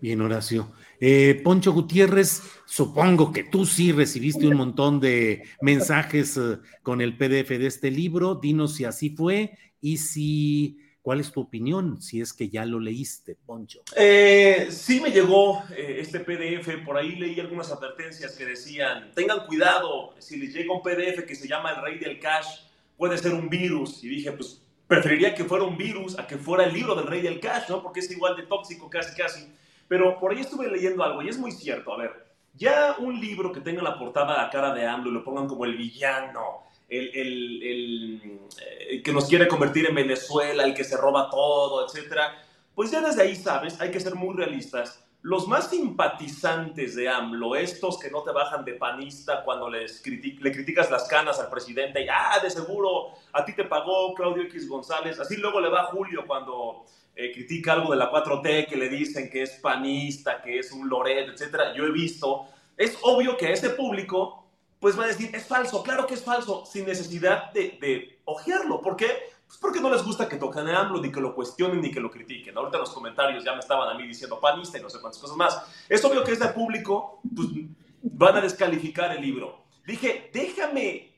Bien, Horacio. Eh, Poncho Gutiérrez, supongo que tú sí recibiste un montón de mensajes eh, con el PDF de este libro. Dinos si así fue y si, ¿cuál es tu opinión? Si es que ya lo leíste, Poncho. Eh, sí me llegó este PDF, por ahí leí algunas advertencias que decían, tengan cuidado, si les llega un PDF que se llama El Rey del Cash, puede ser un virus. Y dije, pues preferiría que fuera un virus a que fuera el libro del Rey del Cash, ¿no? Porque es igual de tóxico casi, casi. Pero por ahí estuve leyendo algo y es muy cierto. A ver, ya un libro que tenga la portada a cara de AMLO y lo pongan como el villano, el, el, el, eh, que nos quiere convertir en Venezuela, el que se roba todo, etcétera, pues ya desde ahí sabes, hay que ser muy realistas. Los más simpatizantes de AMLO, estos que no te bajan de panista cuando les le criticas las canas al presidente y, ah, de seguro, a ti te pagó Claudio X González, así luego le va Julio cuando eh, critica algo de la 4T, que le dicen que es panista, que es un Loret, etcétera, yo he visto, es obvio que a ese público, pues va a decir, es falso, claro que es falso, sin necesidad de, de ojearlo. ¿Por qué? Pues porque no les gusta que toquen a AMLO, ni que lo cuestionen, ni que lo critiquen. Ahorita los comentarios ya me estaban a mí diciendo panista y no sé cuántas cosas más. Es obvio que ese público, pues, van a descalificar el libro. Dije, déjame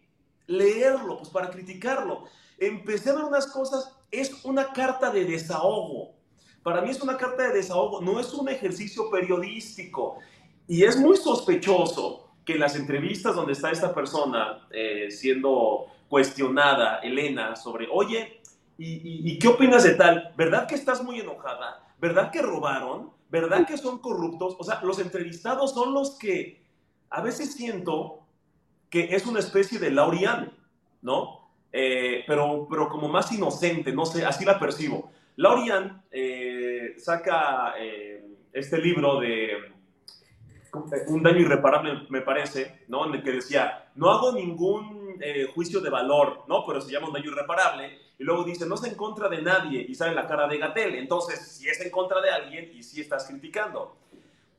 leerlo, pues para criticarlo. Empecé a ver unas cosas es una carta de desahogo. Para mí es una carta de desahogo, no es un ejercicio periodístico. Y es muy sospechoso que en las entrevistas donde está esta persona eh, siendo cuestionada, Elena, sobre, oye, ¿y, ¿y, qué opinas de tal? ¿Verdad que estás muy enojada? ¿Verdad que robaron? ¿Verdad que son corruptos? O sea, los entrevistados son los que a veces siento que es una especie de Laurian, ¿no? Eh, pero, pero como más inocente, no sé, así la percibo. Laurian eh, saca eh, este libro de Un daño irreparable, me parece, ¿no? En el que decía, no hago ningún juicio de valor, ¿no? Pero se llama un daño irreparable. Y luego dice, no es en contra de nadie, y sale la cara de Gatel. Entonces, si es en contra de alguien, y si estás criticando.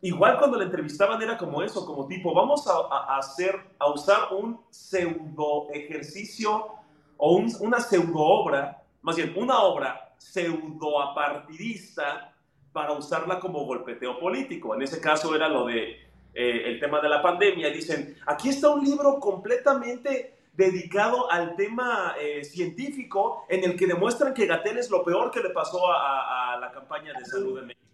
Igual cuando le entrevistaban era como eso, como tipo, vamos a, a hacer, a usar un pseudo ejercicio o una pseudo obra, más bien una obra pseudo apartidista para usarla como golpeteo político. En ese caso era lo de eh, el tema de la pandemia. Dicen, aquí está un libro completamente dedicado al tema eh, científico en el que demuestran que Gatel es lo peor que le pasó a, a la campaña de salud en México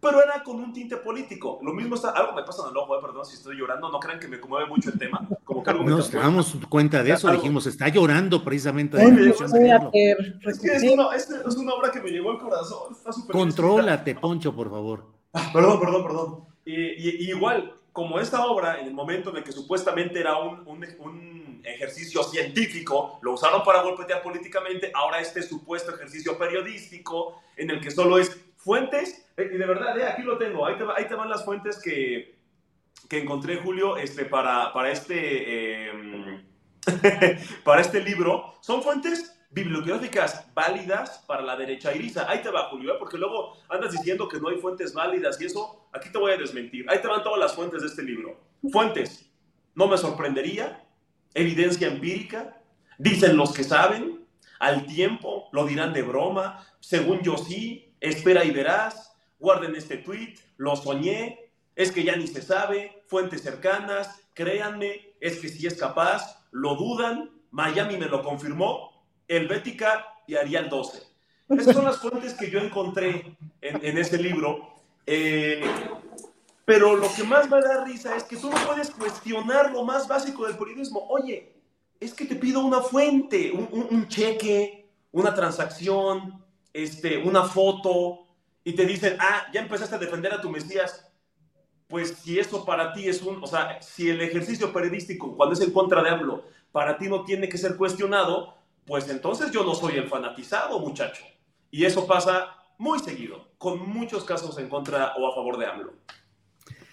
pero era con un tinte político. Lo mismo está, algo me pasa en el ojo, eh, perdón si estoy llorando, no crean que me conmueve mucho el tema. Como que algo Nos damos cuenta de eso, dijimos, está llorando precisamente. De es que es una, es, una, obra que me llegó al corazón. Contrólate, Poncho, por favor. Ah, perdón, perdón, perdón. Y, igual, como esta obra, en el momento en el que supuestamente era un, un, un, ejercicio científico, lo usaron para golpetear políticamente, ahora este supuesto ejercicio periodístico, en el que solo es fuentes, eh, y de verdad, eh, aquí lo tengo, ahí te, ahí van las fuentes que, que encontré, Julio, este, para, para, este, em, (laughs) para este libro. Son fuentes bibliográficas válidas para la derecha iriza. Ahí te va, Julio, ¿eh? porque luego andas diciendo que no hay fuentes válidas y eso, aquí te voy a desmentir. Ahí te van todas las fuentes de este libro. Fuentes, no me sorprendería, evidencia empírica, dicen los que saben, al tiempo, lo dirán de broma, según yo sí, espera y verás, guarden este tweet, lo soñé, es que ya ni se sabe, fuentes cercanas, créanme, es que si es capaz, lo dudan, Miami me lo confirmó, Helvética y Arial 12. Esas son las fuentes que yo encontré en, en este libro. Eh, Pero lo que más me da risa es que tú no puedes cuestionar lo más básico del periodismo. Oye, es que te pido una fuente, un, cheque, una transacción, este, una foto, y te dicen, ah, ya empezaste a defender a tu Mesías. Pues si eso para ti es un, o sea, si el ejercicio periodístico, cuando es en contra de AMLO, para ti no tiene que ser cuestionado, pues entonces yo no soy el fanatizado, muchacho. Y eso pasa muy seguido, con muchos casos en contra o a favor de AMLO.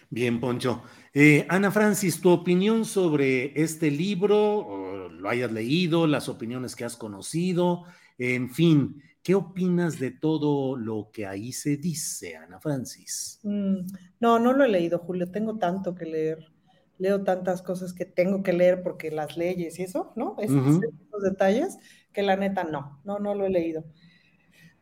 Bien, Poncho. Eh, Ana Francis, tu opinión sobre este libro, lo hayas leído, las opiniones que has conocido, en fin, ¿qué opinas de todo lo que ahí se dice, Ana Francis? Mm, no, no lo he leído, Julio, tengo tanto que leer. Leo tantas cosas que tengo que leer porque las leyes y eso, ¿no? Esos, detalles, que la neta no, no, no lo he leído.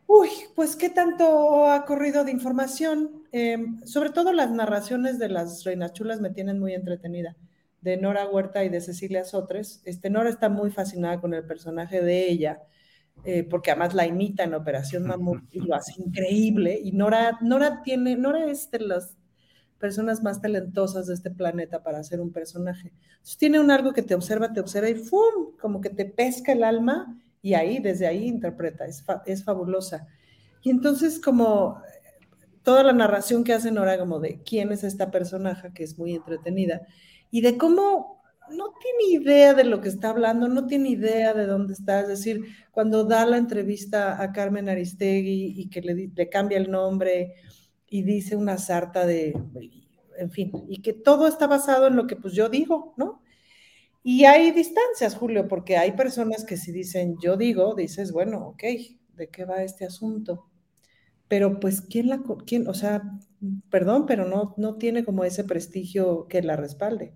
Uy, pues qué tanto ha corrido de información. Em, sobre todo las narraciones de las reinas chulas me tienen muy entretenida. De Nora Huerta y de Cecilia Sotres. Este, Nora está muy fascinada con el personaje de ella, eh, porque además la imita en Operación Mamut y lo hace increíble. Y Nora, Nora tiene, Nora es de las personas más talentosas de este planeta para hacer un personaje. Entonces, tiene un algo que te observa, te observa y ¡fum! Como que te pesca el alma y ahí, desde ahí interpreta, es, es fabulosa. Y entonces como toda la narración que hace Nora como de quién es esta personaje, que es muy entretenida, y de cómo no tiene idea de lo que está hablando, no tiene idea de dónde está, es decir, cuando da la entrevista a Carmen Aristegui y que le, le cambia el nombre y dice una sarta de, en fin, y que todo está basado en lo que pues yo digo, ¿no? Y hay distancias, Julio, porque hay personas que si dicen yo digo, dices, bueno, ok, ¿de qué va este asunto? Pero pues, ¿quién la, quién, o sea, perdón, pero no, no tiene como ese prestigio que la respalde.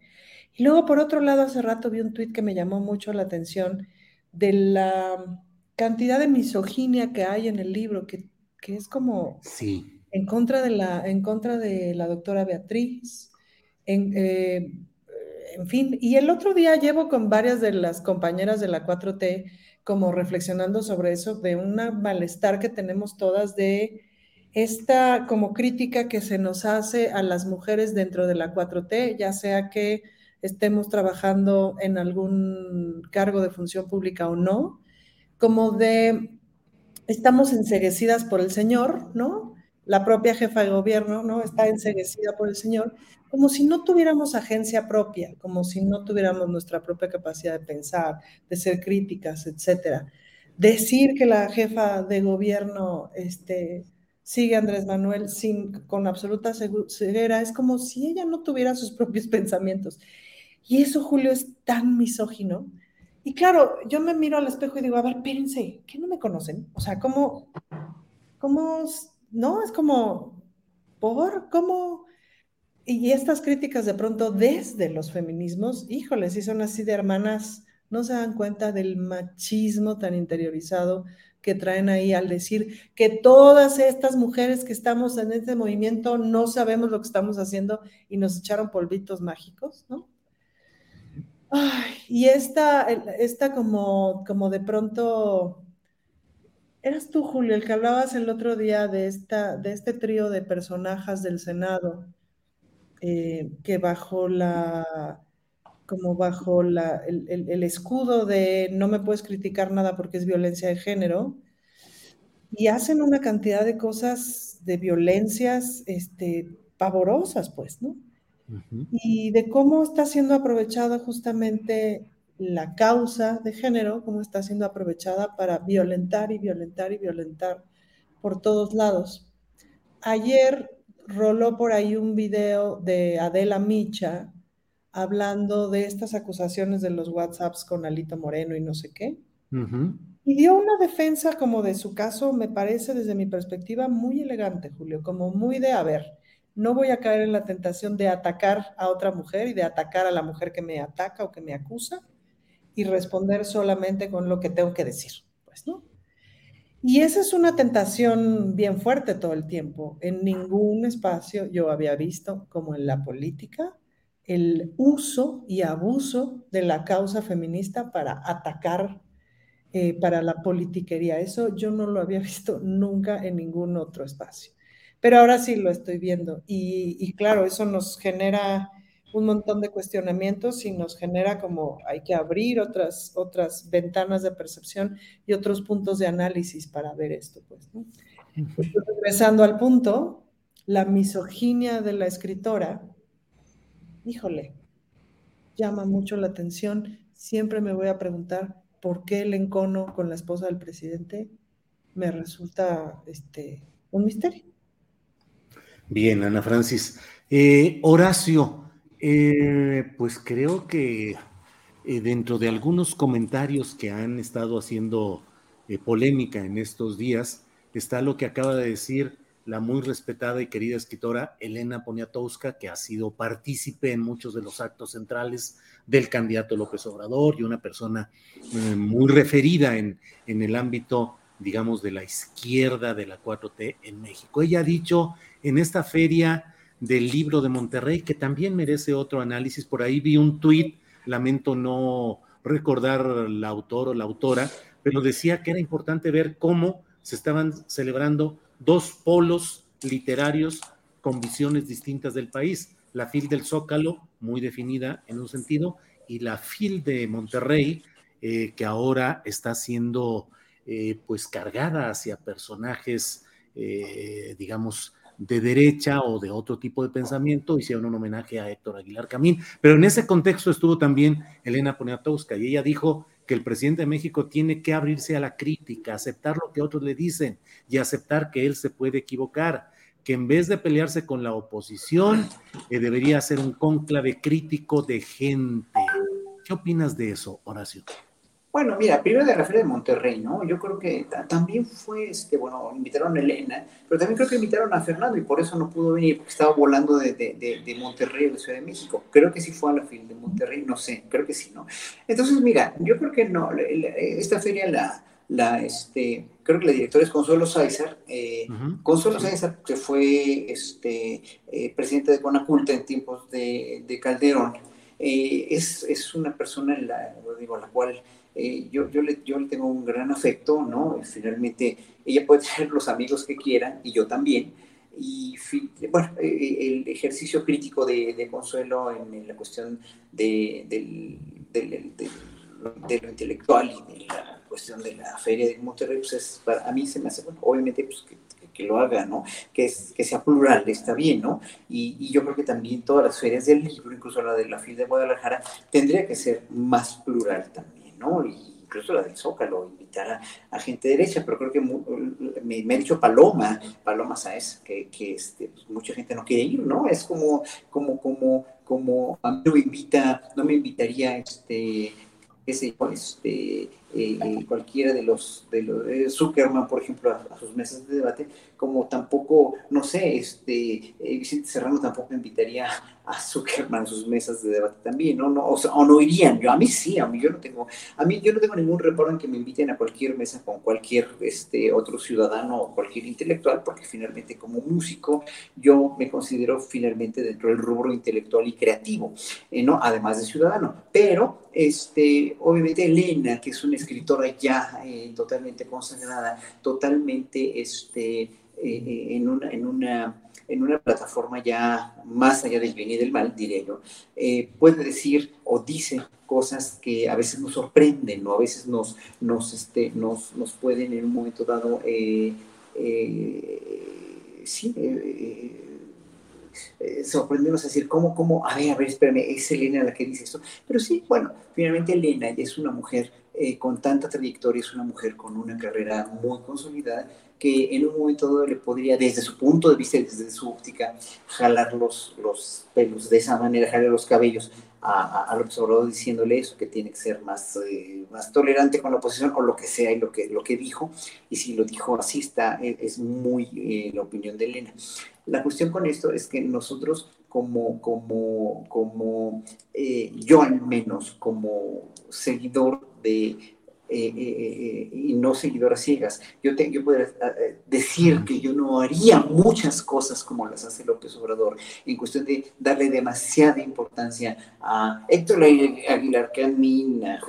Y luego, por otro lado, hace rato vi un tuit que me llamó mucho la atención de la cantidad de misoginia que hay en el libro, que, que es como sí. en, contra de la, en contra de la doctora Beatriz, en, eh, en fin, y el otro día llevo con varias de las compañeras de la 4T como reflexionando sobre eso, de un malestar que tenemos todas de esta como crítica que se nos hace a las mujeres dentro de la 4T, ya sea que estemos trabajando en algún cargo de función pública o no, como de estamos enseguecidas por el Señor, ¿no? La propia jefa de gobierno, ¿no? Está enseguecida por el Señor como si no tuviéramos agencia propia, como si no tuviéramos nuestra propia capacidad de pensar, de ser críticas, etcétera. Decir que la jefa de gobierno este, sigue a Andrés Manuel sin, con absoluta ceguera es como si ella no tuviera sus propios (laughs) pensamientos. Y eso, Julio, es tan misógino. Y claro, yo me miro al espejo y digo, a ver, espérense, ¿qué no me conocen? O sea, ¿cómo, cómo, no? Es como, ¿por? ¿Cómo? y estas críticas de pronto desde los feminismos, híjole, si son así de hermanas, no se dan cuenta del machismo tan interiorizado que traen ahí al decir que todas estas mujeres que estamos en este movimiento no sabemos lo que estamos haciendo y nos echaron polvitos mágicos, ¿no? Ay, y esta, esta como, como de pronto, eras tú, Julio, el que hablabas el otro día de, esta, de este trío de personajes del Senado eh, que bajo la, como bajo la, el, escudo de no me puedes criticar nada porque es violencia de género, y hacen una cantidad de cosas, de violencias este, pavorosas, pues, ¿no? Y de cómo está siendo aprovechada justamente la causa de género, cómo está siendo aprovechada para violentar y violentar y violentar por todos lados. Ayer roló por ahí un video de Adela Micha hablando de estas acusaciones de los WhatsApps con Alito Moreno y no sé qué. Y dio una defensa como de su caso, me parece desde mi perspectiva muy elegante, Julio, como muy de, a ver, no voy a caer en la tentación de atacar a otra mujer y de atacar a la mujer que me ataca o que me acusa y responder solamente con lo que tengo que decir, pues, ¿no? Y esa es una tentación bien fuerte todo el tiempo. En ningún espacio yo había visto, como en la política, el uso y abuso de la causa feminista para atacar, eh, para la politiquería. Eso yo no lo había (laughs) visto nunca en ningún otro espacio. Pero ahora sí lo estoy viendo y, claro, eso nos genera un montón de cuestionamientos y nos genera como hay que abrir otras, otras ventanas de percepción y otros puntos de análisis para ver esto. Pues, regresando al punto, la misoginia de la escritora, híjole, llama mucho la atención. Siempre me voy a preguntar por qué el encono con la esposa del presidente me resulta este, un misterio. Bien, Ana Francis. Eh, Horacio, eh, pues creo que eh, dentro de algunos comentarios que han estado haciendo polémica en estos días, está lo que acaba de decir la muy respetada y querida escritora Elena Poniatowska, que ha sido partícipe en muchos de los actos centrales del candidato López Obrador y una persona muy referida en, en el ámbito, digamos, de la izquierda de la 4T en México. Ella ha dicho en esta feria del libro de Monterrey, que también merece otro análisis. Por ahí vi un tuit, lamento no recordar la autor o la autora, pero decía que era importante ver cómo se estaban celebrando dos polos literarios con visiones distintas del país. La FIL del Zócalo, muy definida en un sentido, y la FIL de Monterrey, eh, que ahora está siendo eh, pues cargada hacia personajes, eh, digamos, de derecha o de otro tipo de pensamiento, hicieron un homenaje a Héctor Aguilar Camín, pero en ese contexto estuvo también Elena Poniatowska y ella dijo que el presidente de México tiene que abrirse a la crítica, aceptar lo que otros le dicen y aceptar que él se puede equivocar, que en vez de pelearse con la oposición, eh, debería ser un cónclave crítico de gente. ¿Qué opinas de eso, Horacio? Bueno, mira, primero de referir de Monterrey, ¿no? Yo creo que también fue, este, bueno, invitaron a Elena, pero también creo que invitaron a Fernando y por eso no pudo venir, porque estaba volando de, de, de, Monterrey a la Ciudad de México. Creo que sí fue a la feria de Monterrey, no sé, creo que sí, ¿no? Entonces, mira, yo creo que no, esta feria la, la, este, creo que la directora es Consuelo Sáizar. Eh, Consuelo Sáizar, que fue este, eh, presidente de Conaculta en tiempos de, de Calderón, eh, es, es, una persona, la, digo, la cual eh, yo, yo, le, yo le tengo un gran afecto, ¿no? Finalmente, ella puede (laughs) tener los amigos que quiera, y yo también. Y bueno, eh, eh, el ejercicio crítico de, Consuelo en, la cuestión de, del, del, de lo intelectual y de la cuestión de la feria de Monterrey, pues es, para, a mí se me hace, bueno, obviamente, pues que, lo haga, ¿no? Que sea plural, está bien, ¿no? Y, y, yo creo que también todas las ferias del libro, incluso la de la FIL de Guadalajara, tendría que ser más plural también. ¿No? incluso la del Zócalo, invitar a, gente derecha, pero creo que me, me, ha dicho Paloma, Paloma Sáez, que, este, pues, mucha gente no quiere ir, ¿no? Es como, como, como, como a mí no me invita, no me invitaría, este, yo, este, eh, cualquiera de los, de los eh, Zuckerman, por ejemplo, a, sus mesas de debate, como tampoco, no sé, este, eh, Vicente Serrano tampoco invitaría a Zuckerman a sus mesas de debate también, ¿no? o, no irían, yo a mí sí, a mí yo no tengo, a mí yo no tengo ningún reparo en que me inviten a cualquier mesa con cualquier este, otro ciudadano o cualquier intelectual, porque finalmente como músico yo me considero finalmente dentro del rubro intelectual y creativo, ¿no? Además de ciudadano, pero este, obviamente Elena, que es una escritora ya eh, totalmente consagrada, totalmente este, eh, eh, en, una, en, una, en una plataforma ya más allá del bien y del mal, diré yo, puede decir o dice cosas que a veces nos sorprenden o a veces nos, nos, este, nos, nos pueden en un momento dado, sí, sorprendernos a decir, ¿cómo, cómo? A ver, a ver, espérame, es Elena la que dice esto. Pero sí, bueno, finalmente Elena es una mujer eh, con tanta trayectoria, es una mujer con una carrera muy consolidada que en un momento dado le podría, desde su punto de vista, desde su óptica, jalar los, los pelos de esa manera, jalar los cabellos a, a, diciéndole eso, que tiene que ser más, eh, más tolerante con la oposición o lo que sea y lo que, lo que dijo. Y si lo dijo así, está, es muy la opinión de Elena. La cuestión con esto es que nosotros como, como, como eh, yo al menos, como seguidor de, eh, eh, y no seguidoras ciegas. Yo, te, yo podría decir que yo no no haría muchas cosas como las hace López Obrador, en cuestión de darle demasiada importancia a Héctor Aguilar Camín, a,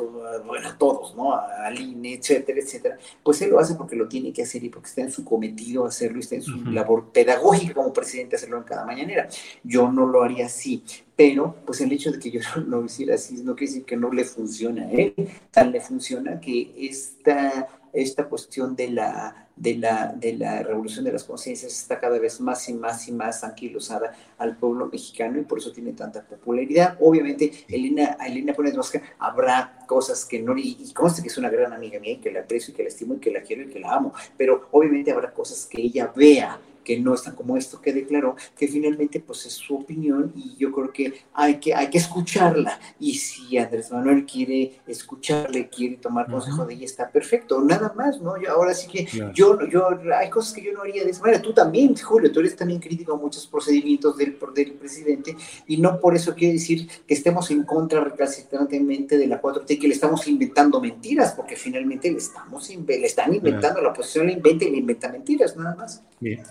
bueno, a todos, ¿no? A Aline, etcétera, etcétera, pues él lo hace porque lo tiene que hacer y porque está en su cometido hacerlo y está en su labor pedagógica como presidente hacerlo en cada mañanera. Yo no lo haría así, pero pues el hecho de que yo (laughs) lo hiciera así no quiere decir que no le funciona a él, tal le funciona que esta, esta cuestión de la, de, la, de la revolución de las conciencias está cada vez más y más y más anquilosada al pueblo mexicano y por eso tiene tanta popularidad. Obviamente, Elena, Elena Pérez habrá cosas que no, y, y conste que es una gran amiga mía y que la aprecio y que la estimo y que la quiero y que la amo, pero obviamente habrá cosas que ella vea que no están como esto que declaró, que finalmente pues es su opinión y yo creo que hay que, hay que escucharla. Y si Andrés Manuel quiere escucharle, quiere tomar consejo de ella, está perfecto, nada más, ¿no? Yo, ahora sí que yo, yo, hay cosas que yo no haría de esa manera. Tú también, Julio, tú eres también crítico a muchos procedimientos del, del presidente y no por eso quiere decir que estemos en contra recalcitrantemente de la 4T, que le estamos inventando mentiras, porque finalmente le, estamos, le están inventando, la oposición le inventa y le inventa mentiras, nada más. Bien.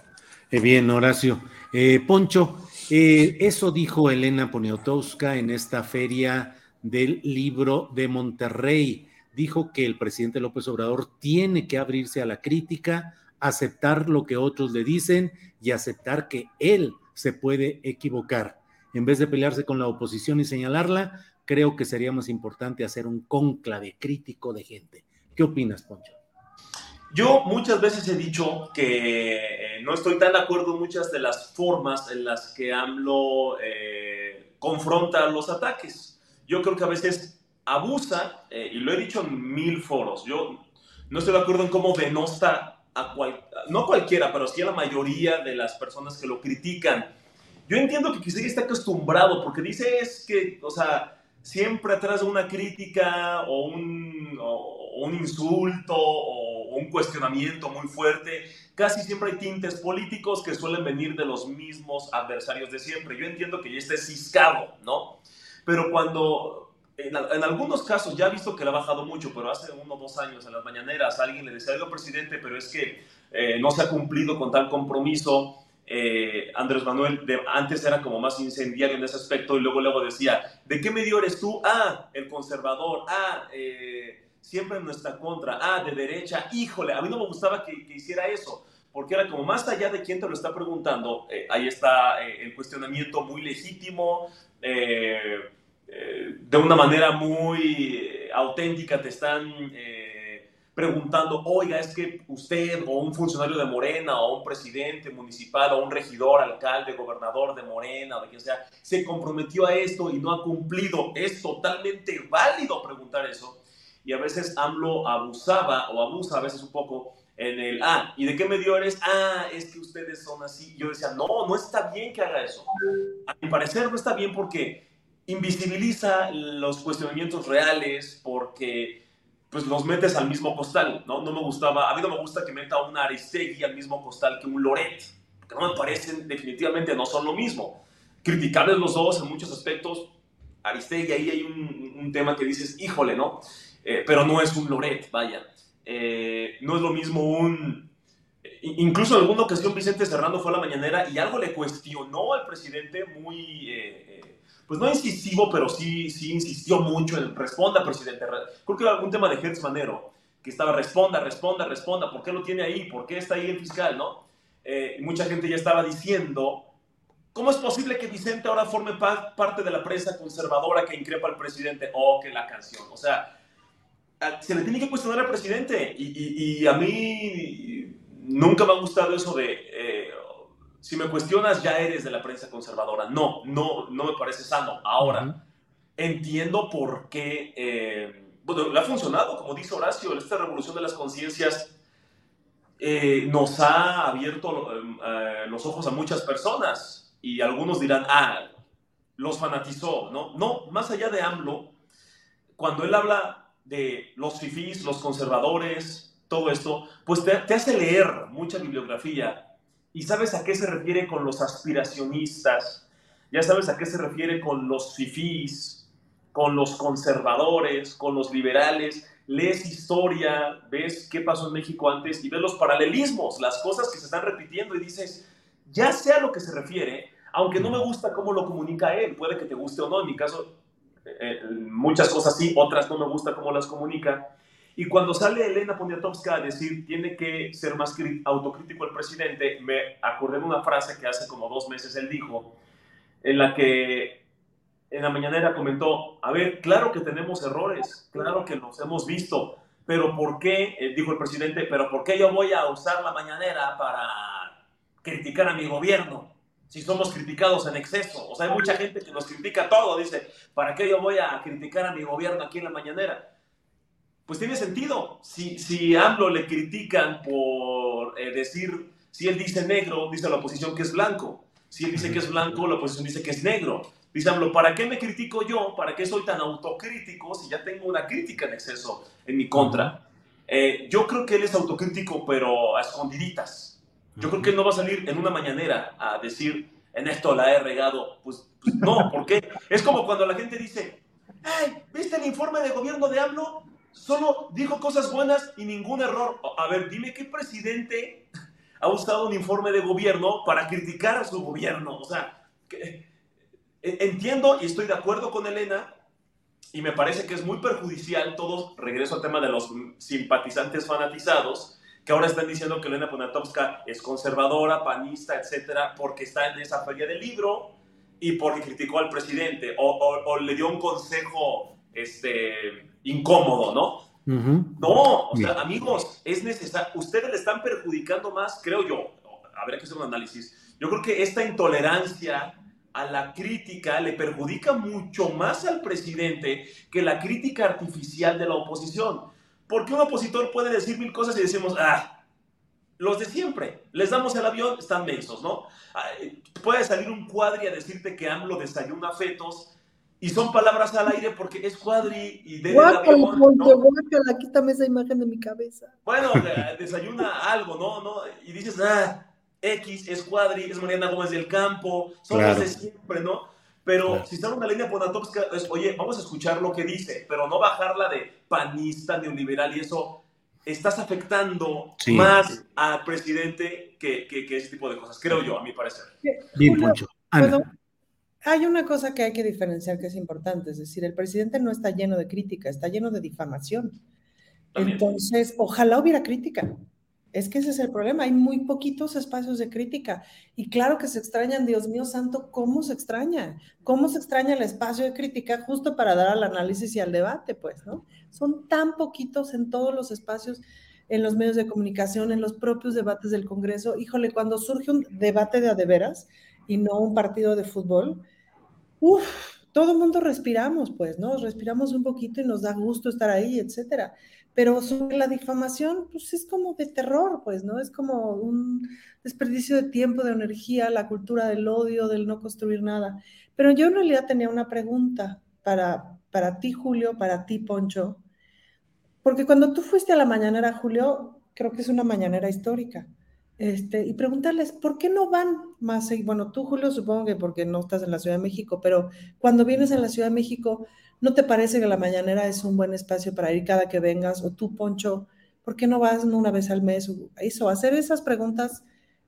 Eh, bien, Horacio. Eh, Poncho, eh, eso dijo Elena Poniatowska en esta feria del libro de Monterrey. Dijo que el presidente López Obrador tiene que abrirse a la crítica, aceptar lo que otros le dicen y aceptar que él se puede equivocar. En vez de pelearse con la oposición y señalarla, creo que sería más importante hacer un conclave crítico de gente. ¿Qué opinas, Poncho? Yo muchas veces he dicho que eh, no estoy tan de acuerdo en muchas de las formas en las que AMLO eh, confronta los ataques. Yo creo que a veces abusa, eh, y lo he dicho en mil foros, yo no estoy de acuerdo en cómo denosta a cual, no cualquiera, pero sí a la mayoría de las personas que lo critican. Yo entiendo que quizá está acostumbrado, porque dice es que, o sea, siempre atrás de una crítica o un, o un insulto o un cuestionamiento muy fuerte, casi siempre hay tintes políticos que suelen venir de los mismos adversarios de siempre. Yo entiendo que ya esté ciscado, ¿no? Pero cuando, en, algunos casos, ya he visto que le ha bajado mucho, pero hace uno o dos años en las mañaneras alguien le decía algo, presidente, pero es que eh, no se ha cumplido con tal compromiso. Eh, Andrés Manuel de, antes era como más incendiario en ese aspecto y luego luego decía, ¿de qué medio eres tú? Ah, el conservador, ah, eh, siempre en nuestra contra, ah, de derecha, híjole, a mí no me gustaba que, hiciera eso, porque era como más allá de quién te lo está preguntando, eh, ahí está el cuestionamiento muy legítimo, de una manera muy auténtica te están preguntando, oiga, es que usted o un funcionario de Morena o un presidente municipal o un regidor, alcalde, gobernador de Morena o de quien sea, se comprometió a esto y no ha cumplido. Es totalmente válido preguntar eso y a veces AMLO abusaba o abusa a veces un poco en el, ah, ¿y de qué medio eres? Ah, es que ustedes son así. Yo decía, no, no está bien que haga eso. A mi parecer no está bien porque invisibiliza los cuestionamientos reales, porque pues los metes al mismo costal, ¿no? No me gustaba, a mí no me gusta que meta un Aristegui al mismo costal que un Loret, que no me parecen, definitivamente no son lo mismo. Criticables los dos en muchos aspectos, Aristegui, ahí hay un, un tema que dices, híjole, ¿no? Eh, pero no es un Loret, vaya. Eh, no es lo mismo un... Incluso en alguna ocasión Vicente Serrano fue a la mañanera y algo le cuestionó al presidente muy, eh, pues no incisivo, pero sí, sí insistió mucho en responda, presidente. Creo que era algún tema de Hertz Manero, que estaba responda, responda, responda, ¿por qué lo tiene ahí? ¿Por qué está ahí el fiscal? ¿no? mucha gente ya estaba diciendo, ¿cómo es posible que Vicente ahora forme parte de la prensa conservadora que increpa al presidente? Oh, que la canción. O sea, se le tiene que cuestionar al presidente. Y, a mí nunca me ha gustado eso de, eh, si me cuestionas ya eres de la prensa conservadora. No, no, no me parece sano. Ahora, entiendo por qué, eh, bueno, le ha funcionado, como dice Horacio, esta revolución de las conciencias eh, nos ha abierto los ojos a muchas personas. Y algunos dirán, ah, los fanatizó, ¿no? No, más allá de AMLO, cuando él habla de los fifís, los conservadores, todo esto, pues te, hace leer mucha bibliografía y sabes a qué se refiere con los aspiracionistas, ya sabes a qué se refiere con los fifís, con los conservadores, con los liberales, lees historia, ves qué pasó en México antes y ves los paralelismos, las cosas que se están repitiendo y dices, ya sea a lo que se refiere, aunque no me gusta cómo lo comunica él, puede que te guste o no, en mi caso, eh, muchas cosas sí, otras no me gusta cómo las comunica. Y cuando sale Elena Poniatowska a decir tiene que ser más autocrítico el presidente, me acordé de una frase que hace como dos meses él dijo, en la que en la mañanera comentó, a ver, claro que tenemos errores, claro que los hemos visto, pero ¿por qué, eh, dijo el presidente, pero ¿por qué yo voy a usar la mañanera para criticar a mi gobierno? Si somos criticados en exceso. O sea, hay mucha gente que nos critica todo. Dice, ¿para qué yo voy a criticar a mi gobierno aquí en la mañanera? Pues tiene sentido. Si, si AMLO le critican por eh, decir, si él dice negro, dice la oposición que es blanco. Si él dice que es blanco, la oposición dice que es negro. Dice ¿para qué me critico yo? ¿Para qué soy tan autocrítico si ya tengo una crítica en exceso en mi contra? Eh, yo creo que él es autocrítico, pero a escondiditas. Yo creo que él no va a salir en una mañanera a decir, en esto la he regado. Pues, pues no, ¿por qué? Es como cuando la gente dice, hey, ¿viste el informe de gobierno de AMLO? Solo dijo cosas buenas y ningún error. A ver, dime qué presidente ha usado un informe de gobierno para criticar a su gobierno. O sea, que, e, entiendo y estoy de acuerdo con Elena y me parece que es muy perjudicial todo, regreso al tema de los simpatizantes fanatizados, que ahora están diciendo que Elena Poniatowska es conservadora, panista, etcétera, porque está en esa feria del libro y porque criticó al presidente o, le dio un consejo este, incómodo, ¿no? No, o sea, amigos, es necesario. Ustedes le están perjudicando más, creo yo. Habría que hacer un análisis. Yo creo que esta intolerancia a la crítica le perjudica mucho más al presidente que la crítica artificial de la oposición. Porque un opositor puede decir mil cosas y decimos, ah, los de siempre, les damos el avión, están mensos, ¿no? Puede salir un cuadri a decirte que AMLO desayuna fetos y son palabras al aire porque es cuadri y de guácala, ¿no? quítame esa imagen de mi cabeza. Bueno, desayuna algo, ¿no? ¿no? Y dices, ah, X, es Cuadri, es Mariana Gómez del Campo, son los de siempre, ¿no? Pero si está una línea Ponatowska, es, oye, vamos a escuchar lo que dice, pero no bajarla de panista, neoliberal y eso. Estás afectando más al presidente que, que, ese tipo de cosas, creo yo, a mi parecer. Bien, Poncho. Hay una cosa que hay que diferenciar que es importante, es decir, el presidente no está lleno de crítica, está lleno de difamación. Entonces, ojalá hubiera crítica. Es que ese es el problema, hay muy poquitos espacios de crítica y claro que se extrañan, Dios mío santo, ¿cómo se extraña? ¿Cómo se extraña el espacio de crítica justo para dar al análisis y al debate, pues, ¿no? Son tan poquitos en todos los espacios, en los medios de comunicación, en los propios debates del Congreso. Híjole, cuando surge un debate de adeveras y no un partido de fútbol, uff, todo el mundo respiramos, pues, ¿no? Respiramos un poquito y nos da gusto estar ahí, etcétera pero sobre la difamación, pues es como de terror, pues, ¿no? Es como un desperdicio de tiempo, de energía, la cultura del odio, del no construir nada. Pero yo en realidad tenía una pregunta para, para ti, Julio, para ti, Poncho, porque cuando tú fuiste a la mañanera, Julio, creo que es una mañanera histórica, este, y preguntarles, ¿por qué no van más? Bueno, tú, Julio, supongo que porque no estás en la Ciudad de México, pero cuando vienes a la Ciudad de México, ¿No te parece que la mañanera es un buen espacio para ir cada que vengas? O tú, Poncho, ¿por qué no vas una vez al mes? Eso, hacer esas preguntas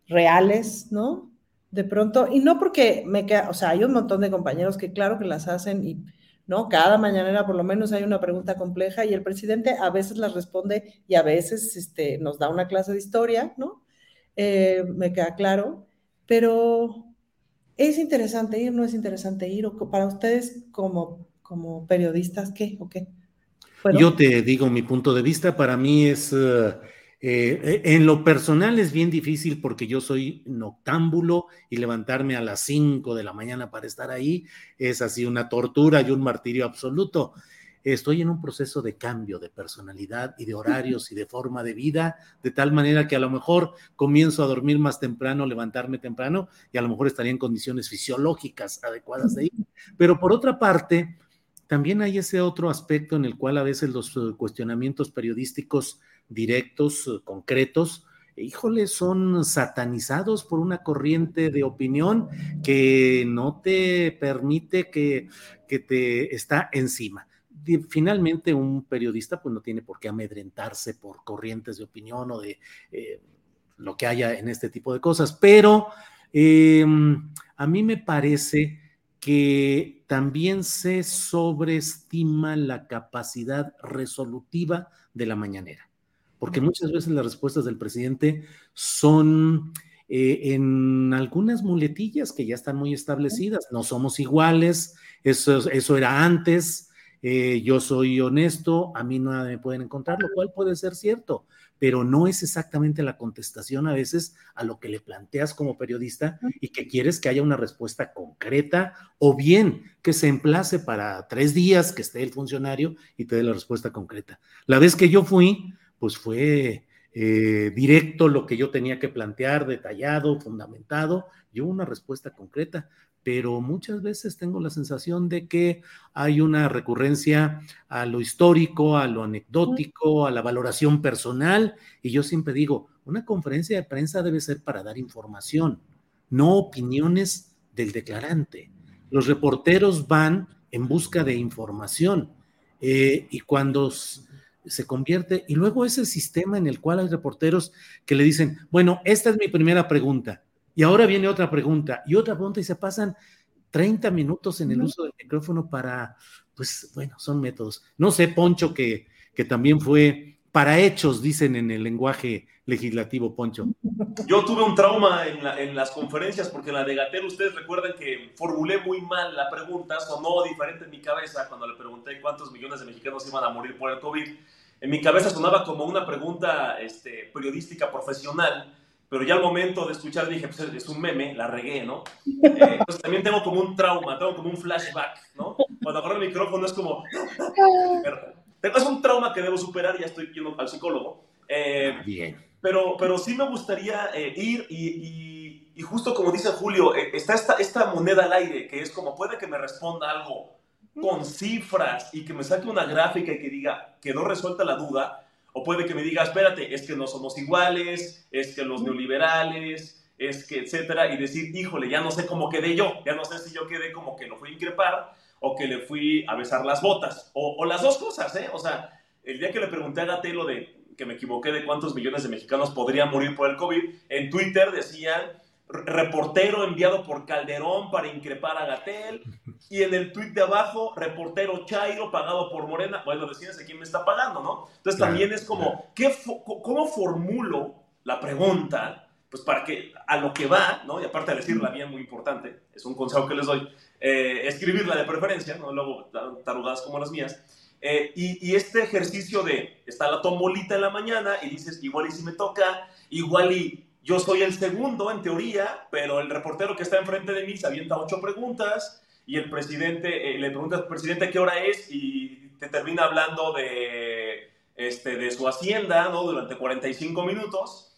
reales, ¿no? De pronto, y no porque me queda, o sea, hay un montón de compañeros que claro que las hacen y, ¿no? Cada mañanera por lo menos hay una pregunta compleja y el presidente a veces las responde y a veces este, nos da una clase de historia, ¿no? Eh, me queda claro, pero ¿es interesante ir? ¿No es interesante ir? O para ustedes como como periodistas, ¿qué o qué? Yo te digo mi punto de vista, para mí es, eh, eh, en lo personal es bien difícil porque yo soy noctámbulo y levantarme a las 5 de la mañana para estar ahí es así una tortura y un martirio absoluto. Estoy en un proceso de cambio de personalidad y de horarios y de forma de vida, de tal manera que a lo mejor comienzo a dormir más temprano, levantarme temprano y a lo mejor estaría en condiciones fisiológicas adecuadas de ir. Pero por otra parte, también hay ese otro aspecto en el cual a veces los eh, cuestionamientos periodísticos directos, eh, concretos, híjole, son satanizados por una corriente de opinión que no te permite que, que te está encima. Finalmente un periodista pues no tiene por qué amedrentarse por corrientes de opinión o de eh, lo que haya en este tipo de cosas, pero em, a mí me parece que también se sobreestima la capacidad resolutiva de la mañanera, porque muchas veces las respuestas del presidente son eh, en algunas muletillas que ya están muy establecidas, no somos iguales, eso, eso era antes, eh, yo soy honesto, a mí nada me pueden encontrar, lo cual puede ser cierto, pero no es exactamente la contestación a veces a lo que le planteas como periodista y que quieres que haya una respuesta concreta o bien que se emplace para tres días que esté el funcionario y te dé la respuesta concreta. La vez que yo fui, pues fue eh, directo lo que yo tenía que plantear, detallado, fundamentado, y una respuesta concreta pero muchas veces tengo la sensación de que hay una recurrencia a lo histórico, a lo anecdótico, a la valoración personal, y yo siempre digo, una conferencia de prensa debe ser para dar información, no opiniones del declarante. Los reporteros van en busca de información eh, y cuando se convierte, y luego ese sistema en el cual hay reporteros que le dicen, bueno, esta es mi primera pregunta, y ahora viene otra pregunta y otra pregunta y se pasan 30 minutos en el uso del micrófono para, pues bueno, son métodos. No sé, Poncho, que, que también fue para hechos, dicen en el lenguaje legislativo, Poncho. Yo tuve un trauma en, en las conferencias porque en la de Gatel, ustedes recuerdan que formulé muy mal la pregunta, sonó diferente en mi cabeza cuando le pregunté cuántos millones de mexicanos iban a morir por el COVID. En mi cabeza sonaba como una pregunta este, periodística profesional pero ya al momento de escuchar dije, pues es un meme, la regué, ¿no? (laughs) Eh, entonces también tengo como un trauma, tengo como un flashback, ¿no? Cuando agarro el micrófono es como... (laughs) es un trauma que debo superar y ya estoy yendo al psicólogo. Eh, Bien. Pero, pero sí me gustaría eh, ir y, y, justo como dice Julio, está esta, esta moneda al aire que es como puede que me responda algo con cifras y que me saque una gráfica y que diga, quedó resuelta la duda, o puede que me diga, espérate, es que no somos iguales, es que los neoliberales, es que, etcétera, y decir, híjole, ya no sé cómo quedé yo, ya no sé si yo quedé como que lo fui a increpar o que le fui a besar las botas, o, las dos cosas, ¿eh? O sea, el día que le pregunté a Gatelo de que me equivoqué de cuántos millones de mexicanos podrían morir por el COVID, en Twitter decían reportero enviado por Calderón para increpar a Gatel. Y en el tuit de abajo, reportero Chairo pagado por Morena. Bueno, decídense quién me está pagando, ¿no? Entonces también es como, ¿qué ¿cómo formulo la pregunta? Pues para que a lo que va, ¿no? Y aparte de decirla bien, muy importante, es un consejo que les doy, eh, escribirla de preferencia, ¿no? Luego tarugadas como las mías. Eh, y, y, este ejercicio de, está la tombolita en la mañana y dices, igual y si me toca, igual y yo soy el segundo en teoría, pero el reportero que está enfrente de mí se avienta ocho preguntas y el presidente eh, le pregunta al presidente qué hora es y te termina hablando de, este, de su hacienda ¿no? durante 45 minutos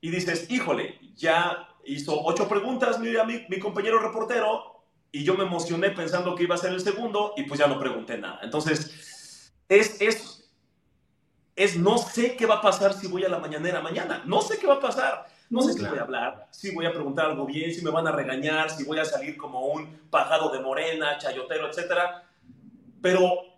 y dices, híjole, ya hizo ocho preguntas mi, mi, mi compañero reportero y yo me emocioné pensando que iba a ser el segundo y pues ya no pregunté nada. Entonces, es, es, es no sé qué va a pasar si voy a la mañanera mañana, no sé qué va a pasar no sé si voy a hablar, si voy a preguntar algo bien, si me van a regañar, si voy a salir como un pagado de morena, chayotero, etcétera. Pero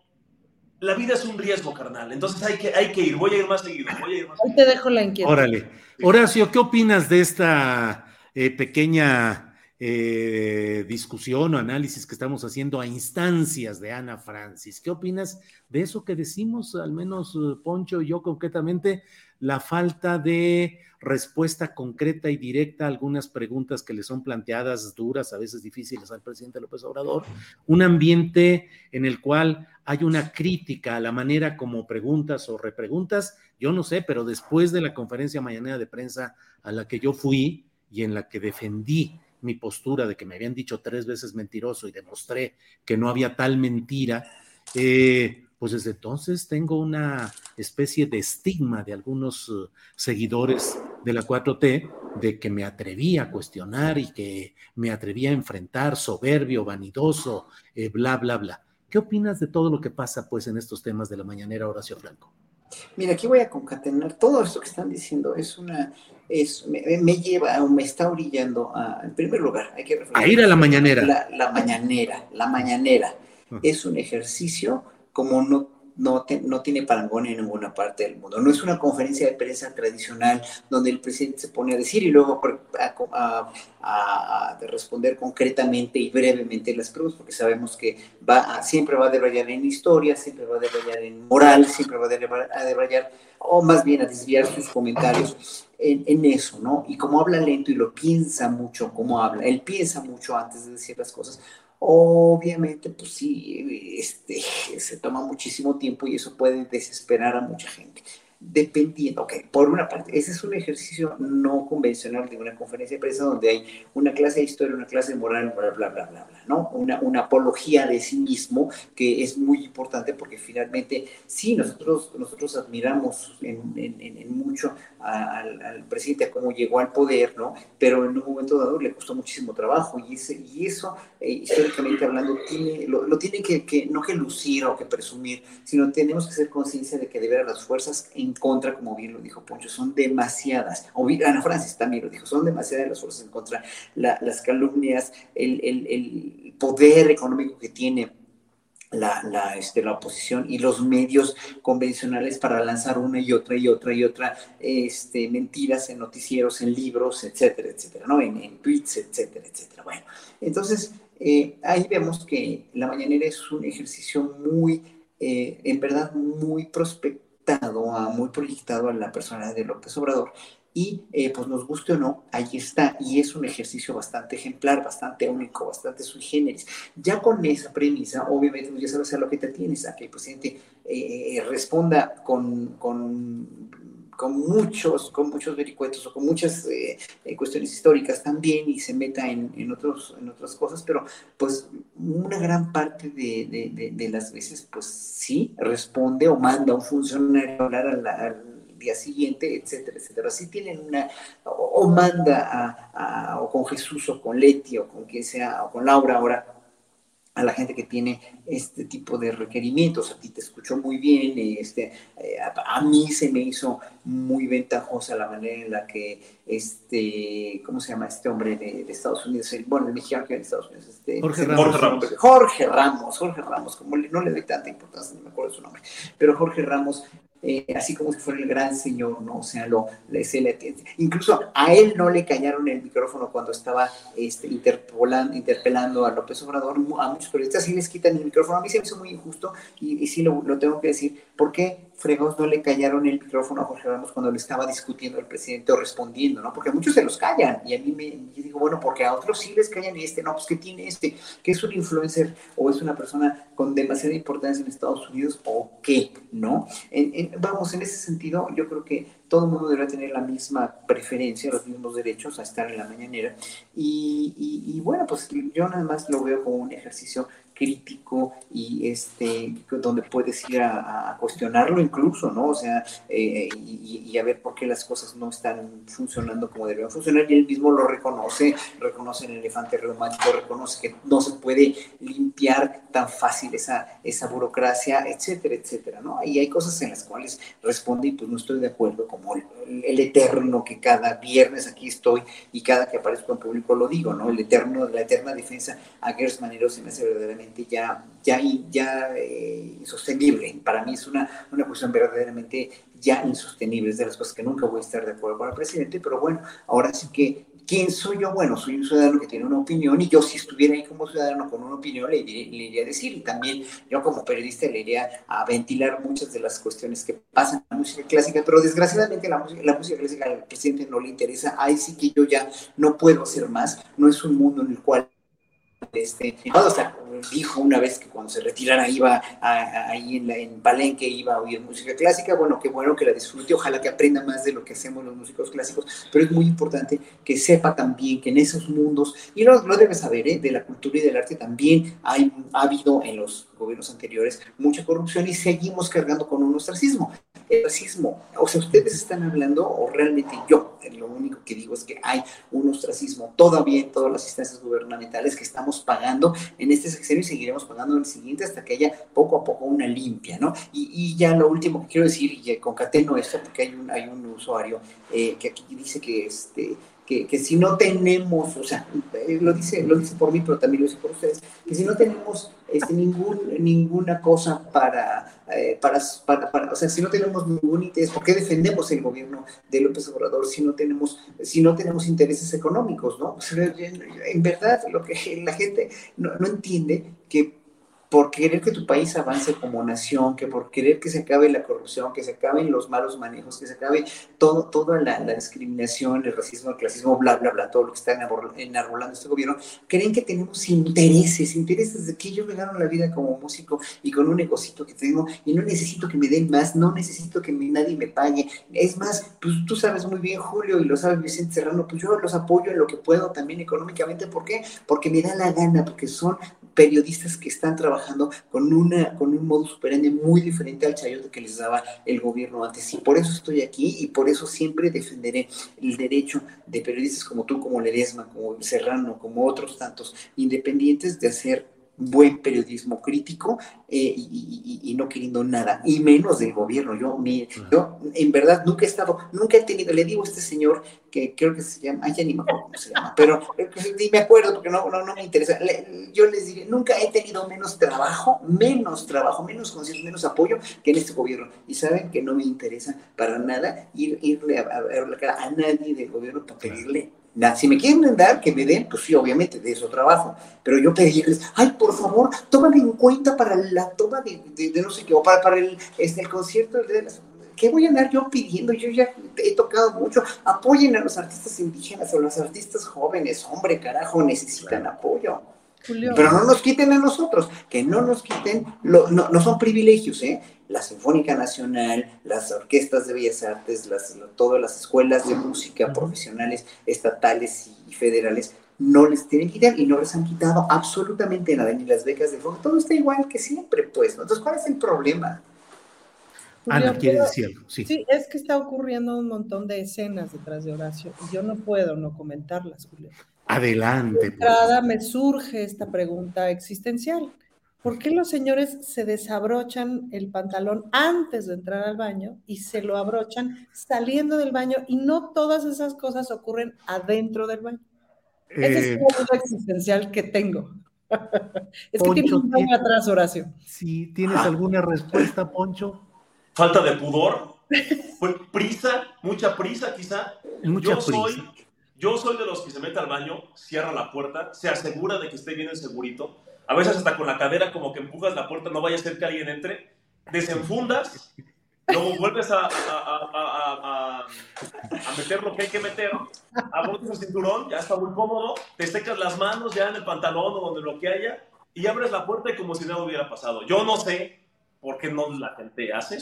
la vida es un riesgo, carnal. Entonces hay que, hay que ir. Voy a ir más seguido. Voy a ir más Ahí te dejo la inquietud. Órale. Horacio, ¿qué opinas de esta eh, pequeña eh, discusión o análisis que estamos haciendo a instancias de Ana Francis? ¿Qué opinas de eso que decimos, al menos eh, Poncho y yo concretamente, la falta de respuesta concreta y directa a algunas preguntas que le son planteadas duras, a veces difíciles al presidente López Obrador, un ambiente en el cual hay una crítica a la manera como preguntas o repreguntas, yo no sé, pero después de la conferencia mañanera de prensa a la que yo fui y en la que defendí mi postura de que me habían dicho tres veces mentiroso y demostré que no había tal mentira, eh, pues desde entonces tengo una especie de estigma de algunos uh, seguidores de la 4T de que me atreví a cuestionar y que me atreví a enfrentar soberbio, vanidoso, eh, bla, bla, bla. ¿Qué opinas de todo lo que pasa pues en estos temas de la mañanera Horacio Franco? Mira, aquí voy a concatenar todo esto que están diciendo. Es una, es, me, lleva o me está orillando a, en primer lugar, hay que a ir a la mañanera. La, la mañanera, la mañanera. Es un ejercicio como no no, no, tiene parangón en ninguna parte del mundo. No es una conferencia de prensa tradicional donde el presidente se pone a decir y luego a, a, responder concretamente y brevemente las preguntas, porque sabemos que va siempre va a debrayar en historia, siempre va a debrayar en moral, siempre va a debrayar, o más bien a desviar sus comentarios en, en, eso, ¿no? Y como habla lento y lo piensa mucho, como habla, él piensa mucho antes de decir las cosas, Obviamente, pues sí, este, se toma muchísimo tiempo y eso puede desesperar a mucha gente dependiendo, ok, por una parte, ese es un ejercicio no convencional de una conferencia de prensa donde hay una clase de historia, una clase de moral, bla, bla, bla, bla, bla, ¿no? Una, una apología de sí mismo que es muy importante porque finalmente, sí, nosotros, nosotros admiramos en, en, mucho al, al, presidente, a cómo llegó al poder, ¿no? Pero en un momento dado le costó muchísimo trabajo y, ese, y eso, eh, históricamente hablando, tiene, lo, lo tiene que, que, no que lucir o que presumir, sino tenemos que ser conciencia de que de ver las fuerzas en contra, como bien lo dijo Poncho, son demasiadas, o Ana Francis también lo dijo, son demasiadas las fuerzas en contra, las calumnias, el, poder económico que tiene la, la, este, la oposición y los medios convencionales para lanzar una y otra y otra y otra este, mentiras en noticieros, en libros, etcétera, etcétera, ¿no? En, en tweets, etcétera, etcétera. Bueno, entonces eh, ahí vemos que la mañanera es un ejercicio muy, eh, en verdad, muy prospectivo muy proyectado a la persona de López Obrador. Y eh, pues nos guste o no, ahí está. Y es un ejercicio bastante ejemplar, bastante único, bastante sui generis. Ya con esa premisa, obviamente pues, ya sabes a lo que te tienes, a que el presidente eh, responda con, con con muchos, con muchos vericuetos o con muchas eh, eh, cuestiones históricas también y se meta en, en, otros, en otras cosas, pero pues una gran parte de, de, de, las veces pues sí responde o manda a un funcionario a hablar al, día siguiente, etcétera, etcétera. Sí tienen una, o, manda a, o con Jesús o con Leti o con quien sea, o con Laura ahora a la gente que tiene este tipo de requerimientos. A ti te escuchó muy bien, este, eh, a, mí se me hizo muy ventajosa la manera en la que, este, ¿cómo se llama este hombre de, Estados Unidos? bueno, el mexicano que de Estados Unidos. Este, Jorge, Ramos. Jorge Ramos. Jorge Ramos, como no le doy tanta importancia, no me acuerdo su nombre, pero Jorge Ramos eh, así como si fuera el gran señor, ¿no? O sea, lo, le, incluso a él no le callaron el micrófono cuando estaba este, interpelando a López Obrador, a muchos periodistas sí les quitan el micrófono, a mí se me hizo muy injusto y, y sí lo, lo, tengo que decir, ¿por qué fregos no le callaron el micrófono a Jorge Ramos cuando le estaba discutiendo el presidente o respondiendo, ¿no? Porque a muchos se los callan y a mí me digo, bueno, porque a otros sí les callan y este, no, pues que tiene este, que es un influencer o es una persona con demasiada importancia en Estados Unidos o qué, ¿no? vamos, en ese sentido, yo creo que todo el mundo debe tener la misma preferencia, los mismos derechos a estar en la mañanera. Y, y bueno, pues yo nada más lo veo como un ejercicio crítico y este, donde puedes ir a, cuestionarlo incluso, ¿no? O sea, eh, y, a ver por qué las cosas no están funcionando como deberían funcionar y él mismo lo reconoce, reconoce el elefante reumático, reconoce que no se puede limpiar tan fácil esa, esa burocracia, etcétera, etcétera, ¿no? Y hay cosas en las cuales responde y pues no estoy de acuerdo, como el, eterno que cada viernes aquí estoy y cada que aparezco en público lo digo, ¿no? El eterno, la eterna defensa a Gers Manero se me hace verdaderamente ya, ya, ya eh, insostenible. Para mí es una, una cuestión verdaderamente ya insostenible. Es de las cosas que nunca voy a estar de acuerdo con el presidente, pero bueno, ahora sí que ¿Quién soy yo? Bueno, soy un ciudadano que tiene una opinión y yo si estuviera ahí como ciudadano con una opinión le, iría a decir y también yo como periodista le iría a ventilar muchas de las cuestiones que pasan en la música clásica, pero desgraciadamente la música, la música clásica al presidente no le interesa, ahí sí que yo ya no puedo hacer más, no es un mundo en el cual este, o dijo una vez que cuando se retirara iba ahí en, en Palenque, iba a oír música clásica, bueno, qué bueno que la disfrute, ojalá que aprenda más de lo que hacemos los músicos clásicos, pero es muy importante que sepa también que en esos mundos, y lo, lo debe saber, ¿eh? de la cultura y del arte también hay, ha habido en los gobiernos anteriores mucha corrupción y seguimos cargando con un ostracismo. El racismo, o sea, ustedes están hablando, o realmente yo, lo único que digo es que hay un ostracismo todavía en todas las instancias gubernamentales que estamos pagando en este sexenio y seguiremos pagando en el siguiente hasta que haya poco a poco una limpia, ¿no? Y, y ya lo último que quiero decir, y concateno esto porque hay un, hay un usuario eh, que aquí dice que este que, que, si no tenemos, o sea, eh, lo dice, lo dice por mí, pero también lo dice por ustedes, que si no tenemos este, ningún, ninguna cosa para, eh, para, para, o sea, si no tenemos ningún interés, ¿por qué defendemos el gobierno de López Obrador si no tenemos, si no tenemos intereses económicos, no? en verdad, lo que la gente no, no entiende que por querer que tu país avance como nación, que por querer que se acabe la corrupción, que se acaben los malos manejos, que se acabe todo, toda la, discriminación, el racismo, el clasismo, bla, bla, bla, todo lo que está enarbolando este gobierno, creen que tenemos intereses, intereses de que yo me gano la vida como músico y con un negocito que tengo y no necesito que me den más, no necesito que nadie me pague. Es más, pues tú sabes muy bien, Julio, y lo sabe Vicente Serrano, pues yo los apoyo en lo que puedo también económicamente. ¿Por qué? Porque me da la gana, porque son periodistas que están trabajando con, una, con un modo superante muy diferente al chayote que les daba el gobierno antes. Y por eso estoy aquí y por eso siempre defenderé el derecho de periodistas como tú, como Ledesma, como Serrano, como otros tantos independientes de hacer buen periodismo crítico eh, y, no queriendo nada, y menos del gobierno. Yo, mi, yo, en verdad, nunca he estado, nunca he tenido, le digo a este señor que creo que se llama, ay, ya ni me acuerdo cómo se llama, pero eh, pues, ni me acuerdo porque no, no, no me interesa. yo les diré, nunca he tenido menos trabajo, menos trabajo, menos conciencia, menos apoyo que en este gobierno. Y saben que no me interesa para nada ir, irle a, ver la cara a nadie del gobierno para pedirle si me quieren dar, que me den, pues sí, obviamente, de eso trabajo. Pero yo pedirles, ay, por favor, tómame en cuenta para la toma de, de, no sé qué, o para, para el, este, el concierto de las... ¿Qué voy a andar yo pidiendo? Yo ya he tocado mucho. Apoyen a los artistas indígenas o los artistas jóvenes. Hombre, carajo, necesitan apoyo. Pero no nos quiten a nosotros, que no nos quiten, no, no son privilegios, ¿eh? La Sinfónica Nacional, las orquestas de bellas artes, las, todas las escuelas de música profesionales, estatales y federales, no les tienen que quitar y no les han quitado absolutamente nada, ni las becas de fondo. Todo está igual que siempre, pues. Entonces, ¿cuál es el problema? Ana, ¿quiere decir algo? Sí. sí. es que está ocurriendo un montón de escenas detrás de Horacio y yo no puedo no comentarlas, Julio. Adelante. De pues. entrada me surge esta pregunta existencial. ¿Por qué los señores se desabrochan el pantalón antes de entrar al baño y se lo abrochan saliendo del baño y no todas esas cosas ocurren adentro del baño? Esa es una duda existencial que tengo. (laughs) es que tienes un baño atrás, Horacio. Si tienes alguna respuesta, Poncho. Falta de pudor, prisa, mucha prisa quizá. Mucha yo Soy, yo soy de los que se mete al baño, cierra la puerta, se asegura de que esté bien el segurito a veces hasta con la cadera como que empujas la puerta, no vaya a ser que alguien entre, desenfundas, luego vuelves a, a, meter lo que hay que meter, abrotes el cinturón, ya está muy cómodo, te secas las manos ya en el pantalón o donde lo que haya, y abres la puerta y como si nada hubiera pasado. Yo no sé por qué no la gente hace.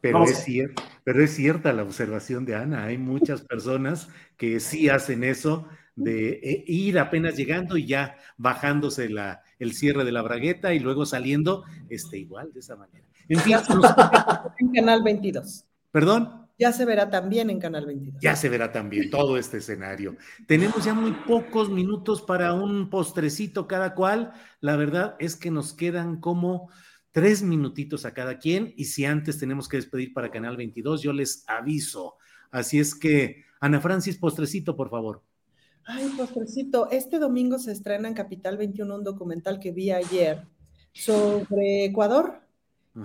Pero, es cierto, pero es cierta la observación de Ana. Hay muchas personas que sí hacen eso de eh, ir apenas llegando y ya bajándose la, el cierre de la bragueta y luego saliendo, este, igual, de esa manera. En fin, (laughs) en Canal 22. ¿Perdón? Ya se verá también en Canal 22. Ya se verá también todo este escenario. Tenemos ya muy pocos minutos para un postrecito cada cual. La verdad es que nos quedan como tres minutitos a cada quien y si antes tenemos que despedir para Canal 22, yo les aviso. Así es que, Ana Francis, postrecito, por favor. Ay, postrecito, este domingo se estrena en Capital 21 un documental que vi ayer sobre Ecuador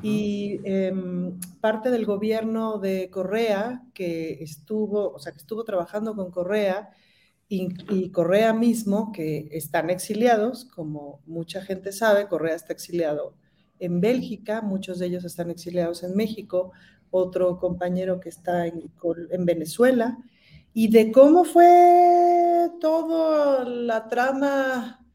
y em, parte del gobierno de Correa que estuvo, o sea, que estuvo trabajando con Correa y, y, Correa mismo, que están exiliados, como mucha gente sabe, Correa está exiliado en Bélgica, muchos de ellos están exiliados en México, otro compañero que está en, en Venezuela, y de cómo fue toda la trama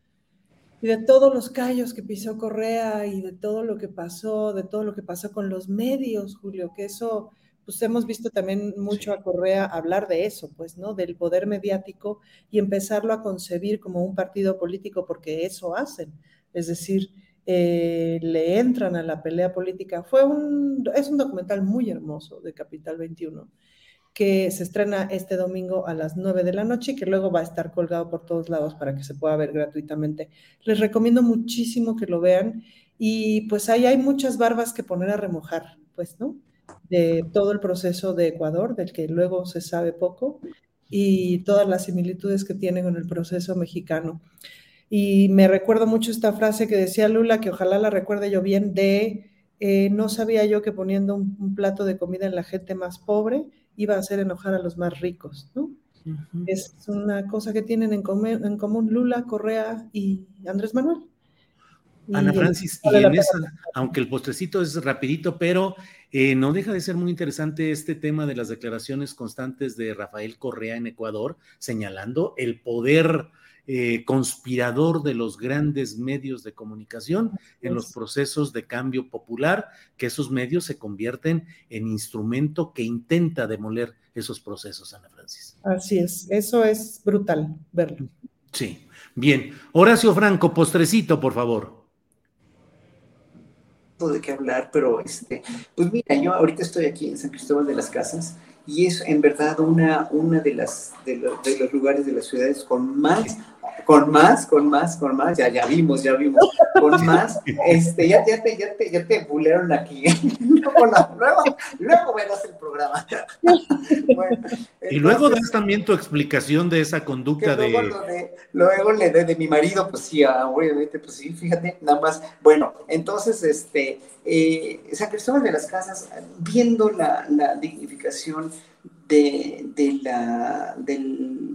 y de todos los callos que pisó Correa y de todo lo que pasó, de todo lo que pasó con los medios, Julio, que eso, pues hemos visto también mucho a Correa hablar de eso, pues, ¿no? Del poder mediático y empezarlo a concebir como un partido político, porque eso hacen. Es decir, eh, le entran a la pelea política. Fue un, es un documental muy hermoso de Capital 21 que se estrena este domingo a las 9 de la noche y que luego va a estar colgado por todos lados para que se pueda ver gratuitamente. Les recomiendo muchísimo que lo vean y pues ahí hay muchas barbas que poner a remojar, pues, ¿no? De todo el proceso de Ecuador, del que luego se sabe poco. y todas las similitudes que tiene con el proceso mexicano. Y me recuerdo mucho esta frase que decía Lula, que ojalá la recuerde yo bien, de eh, no sabía yo que poniendo un, plato de comida en la gente más pobre iba a hacer enojar a los más ricos, ¿no? Es una cosa que tienen en, en, común Lula, Correa y Andrés Manuel. Ana Francis, y en esa, aunque el postrecito es rapidito, pero eh, no deja de ser muy interesante este tema de las declaraciones constantes de Rafael Correa en Ecuador, señalando el poder eh, conspirador de los grandes medios de comunicación en los procesos de cambio popular, que esos medios se convierten en instrumento que intenta demoler esos procesos, Ana Francis. Así es, eso es brutal verlo. Sí, bien. Horacio Franco, postrecito, por favor de qué hablar, pero este, pues mira, yo ahorita estoy aquí en San Cristóbal de las Casas y es en verdad una, una de, las, de, de los lugares de las ciudades con más con más, con más, con más, ya, ya vimos, ya vimos, con más, este, ya, ya te, ya te, ya te bulearon aquí. (laughs) luego, luego verás el programa. (laughs) y luego das también tu explicación de esa conducta luego de... luego le de, de mi marido, pues sí, ah, obviamente, pues sí, fíjate, nada más. Bueno, entonces, este, eh, San Cristóbal de las Casas, viendo la, la dignificación de, del,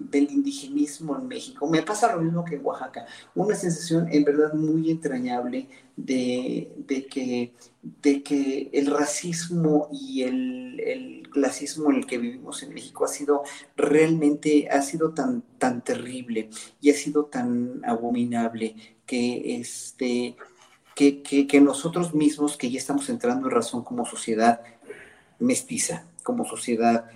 del, indigenismo en México. Me pasa lo mismo que en Oaxaca, una sensación en verdad muy entrañable de, que, de que el racismo y el, el, clasismo en el que vivimos en México ha sido realmente, ha sido tan, tan terrible y ha sido tan abominable que este... Que, que, que nosotros mismos, que ya estamos entrando en razón como sociedad mestiza, como sociedad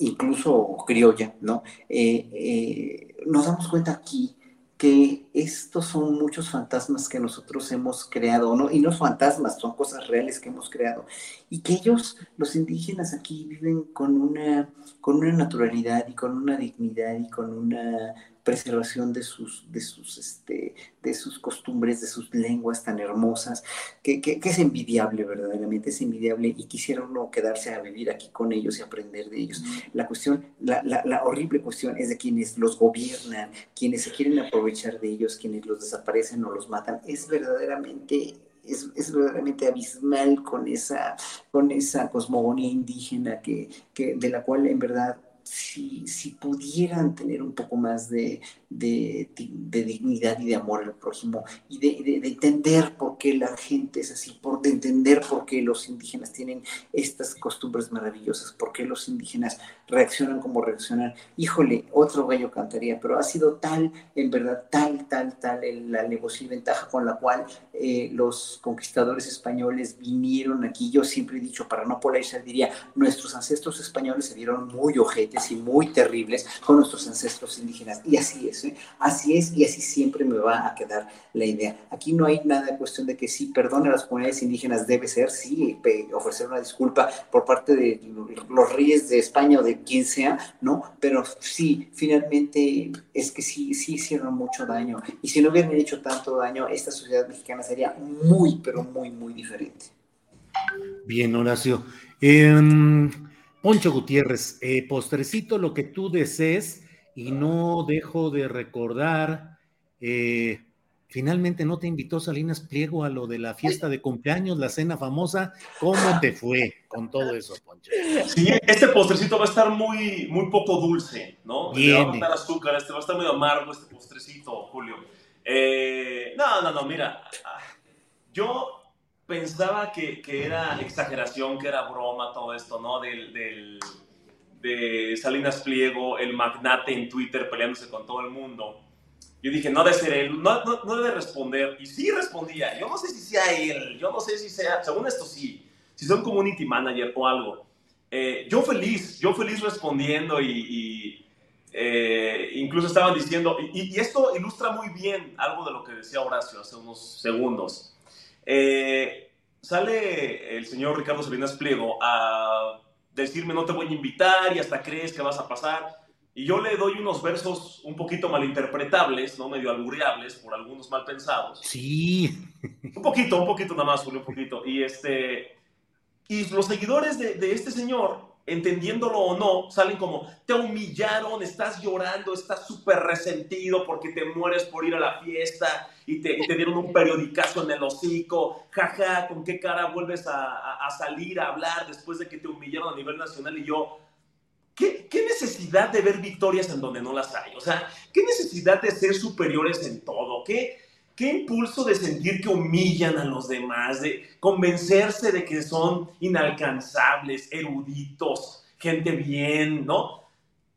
incluso criolla, ¿no? Eh, eh, nos damos cuenta aquí que estos son muchos fantasmas que nosotros hemos creado, ¿no? Y no fantasmas, son cosas reales que hemos creado. Y que ellos, los indígenas aquí, viven con una, con una naturalidad y con una dignidad y con una preservación de sus, de sus, este, de sus costumbres, de sus lenguas tan hermosas, que, que, es envidiable verdaderamente, es envidiable y quisiera uno quedarse a vivir aquí con ellos y aprender de ellos. La cuestión, la, la, la horrible cuestión es de quienes los gobiernan, quienes se quieren aprovechar de ellos, quienes los desaparecen o los matan, es verdaderamente es, es, verdaderamente abismal con esa, con esa cosmogonía indígena que, que, de la cual en verdad si, si pudieran tener un poco más de, de, dignidad y de amor al prójimo y de, entender por qué la gente es así, por, de entender por qué los indígenas tienen estas costumbres maravillosas, por qué los indígenas reaccionan como reaccionan. Híjole, otro gallo cantaría, pero ha sido tal, en verdad, tal, tal, tal la negocio y ventaja con la cual eh, los conquistadores españoles vinieron aquí. Yo siempre he dicho, para no polarizar, diría, nuestros ancestros españoles se vieron muy ojetes y muy terribles con nuestros ancestros indígenas. Y así es. Así es y así siempre me va a quedar la idea. Aquí no hay nada de cuestión de que sí, perdón a las comunidades indígenas, debe ser, sí, ofrecer una disculpa por parte de los reyes de España o de quien sea, ¿no? Pero sí, finalmente es que sí, sí hicieron mucho daño. Y si no hubieran hecho tanto daño, esta sociedad mexicana sería muy, pero muy, muy diferente. Bien, Horacio. Em, Poncho Gutiérrez, eh, postrecito, lo que tú desees y no dejo de recordar, eh, finalmente no te invitó Salinas Pliego a lo de la fiesta de cumpleaños, la cena famosa. ¿Cómo te fue con todo eso, Poncho? Sí, este postrecito va a estar muy, muy poco dulce, ¿no? Le va a estar azúcar, este va a estar muy amargo este postrecito, Julio. Eh, no, no, no, mira, yo pensaba que, que, era exageración, que era broma todo esto, ¿no? del, del de Salinas Pliego, el magnate en Twitter peleándose con todo el mundo. Yo dije, no debe ser él, no, no, debe responder. Y sí respondía. Yo no sé si sea él, yo no sé si sea, según esto sí, si son community manager o algo. Eh, yo feliz, yo feliz respondiendo y, eh, incluso estaban diciendo, y, esto ilustra muy bien algo de lo que decía Horacio hace unos segundos. Eh, sale el señor Ricardo Salinas Pliego a decirme no te voy a invitar y hasta crees que vas a pasar. Y yo le doy unos versos un poquito malinterpretables, ¿no? Medio albureables por algunos mal pensados. Sí. Un poquito, un poquito nada más, Julio, un poquito. Y este... Y los seguidores de, de este señor entendiéndolo o no, salen como, te humillaron, estás llorando, estás súper resentido porque te mueres por ir a la fiesta y te, dieron un periodicazo en el hocico, jaja, ¿con qué cara vuelves a, salir a hablar después de que te humillaron a nivel nacional? Y yo, ¿qué, ¿qué, necesidad de ver victorias en donde no las hay? O sea, ¿qué necesidad de ser superiores en todo? ¿Qué, qué impulso de sentir que humillan a los demás, de convencerse de que son inalcanzables, eruditos, gente bien, ¿no?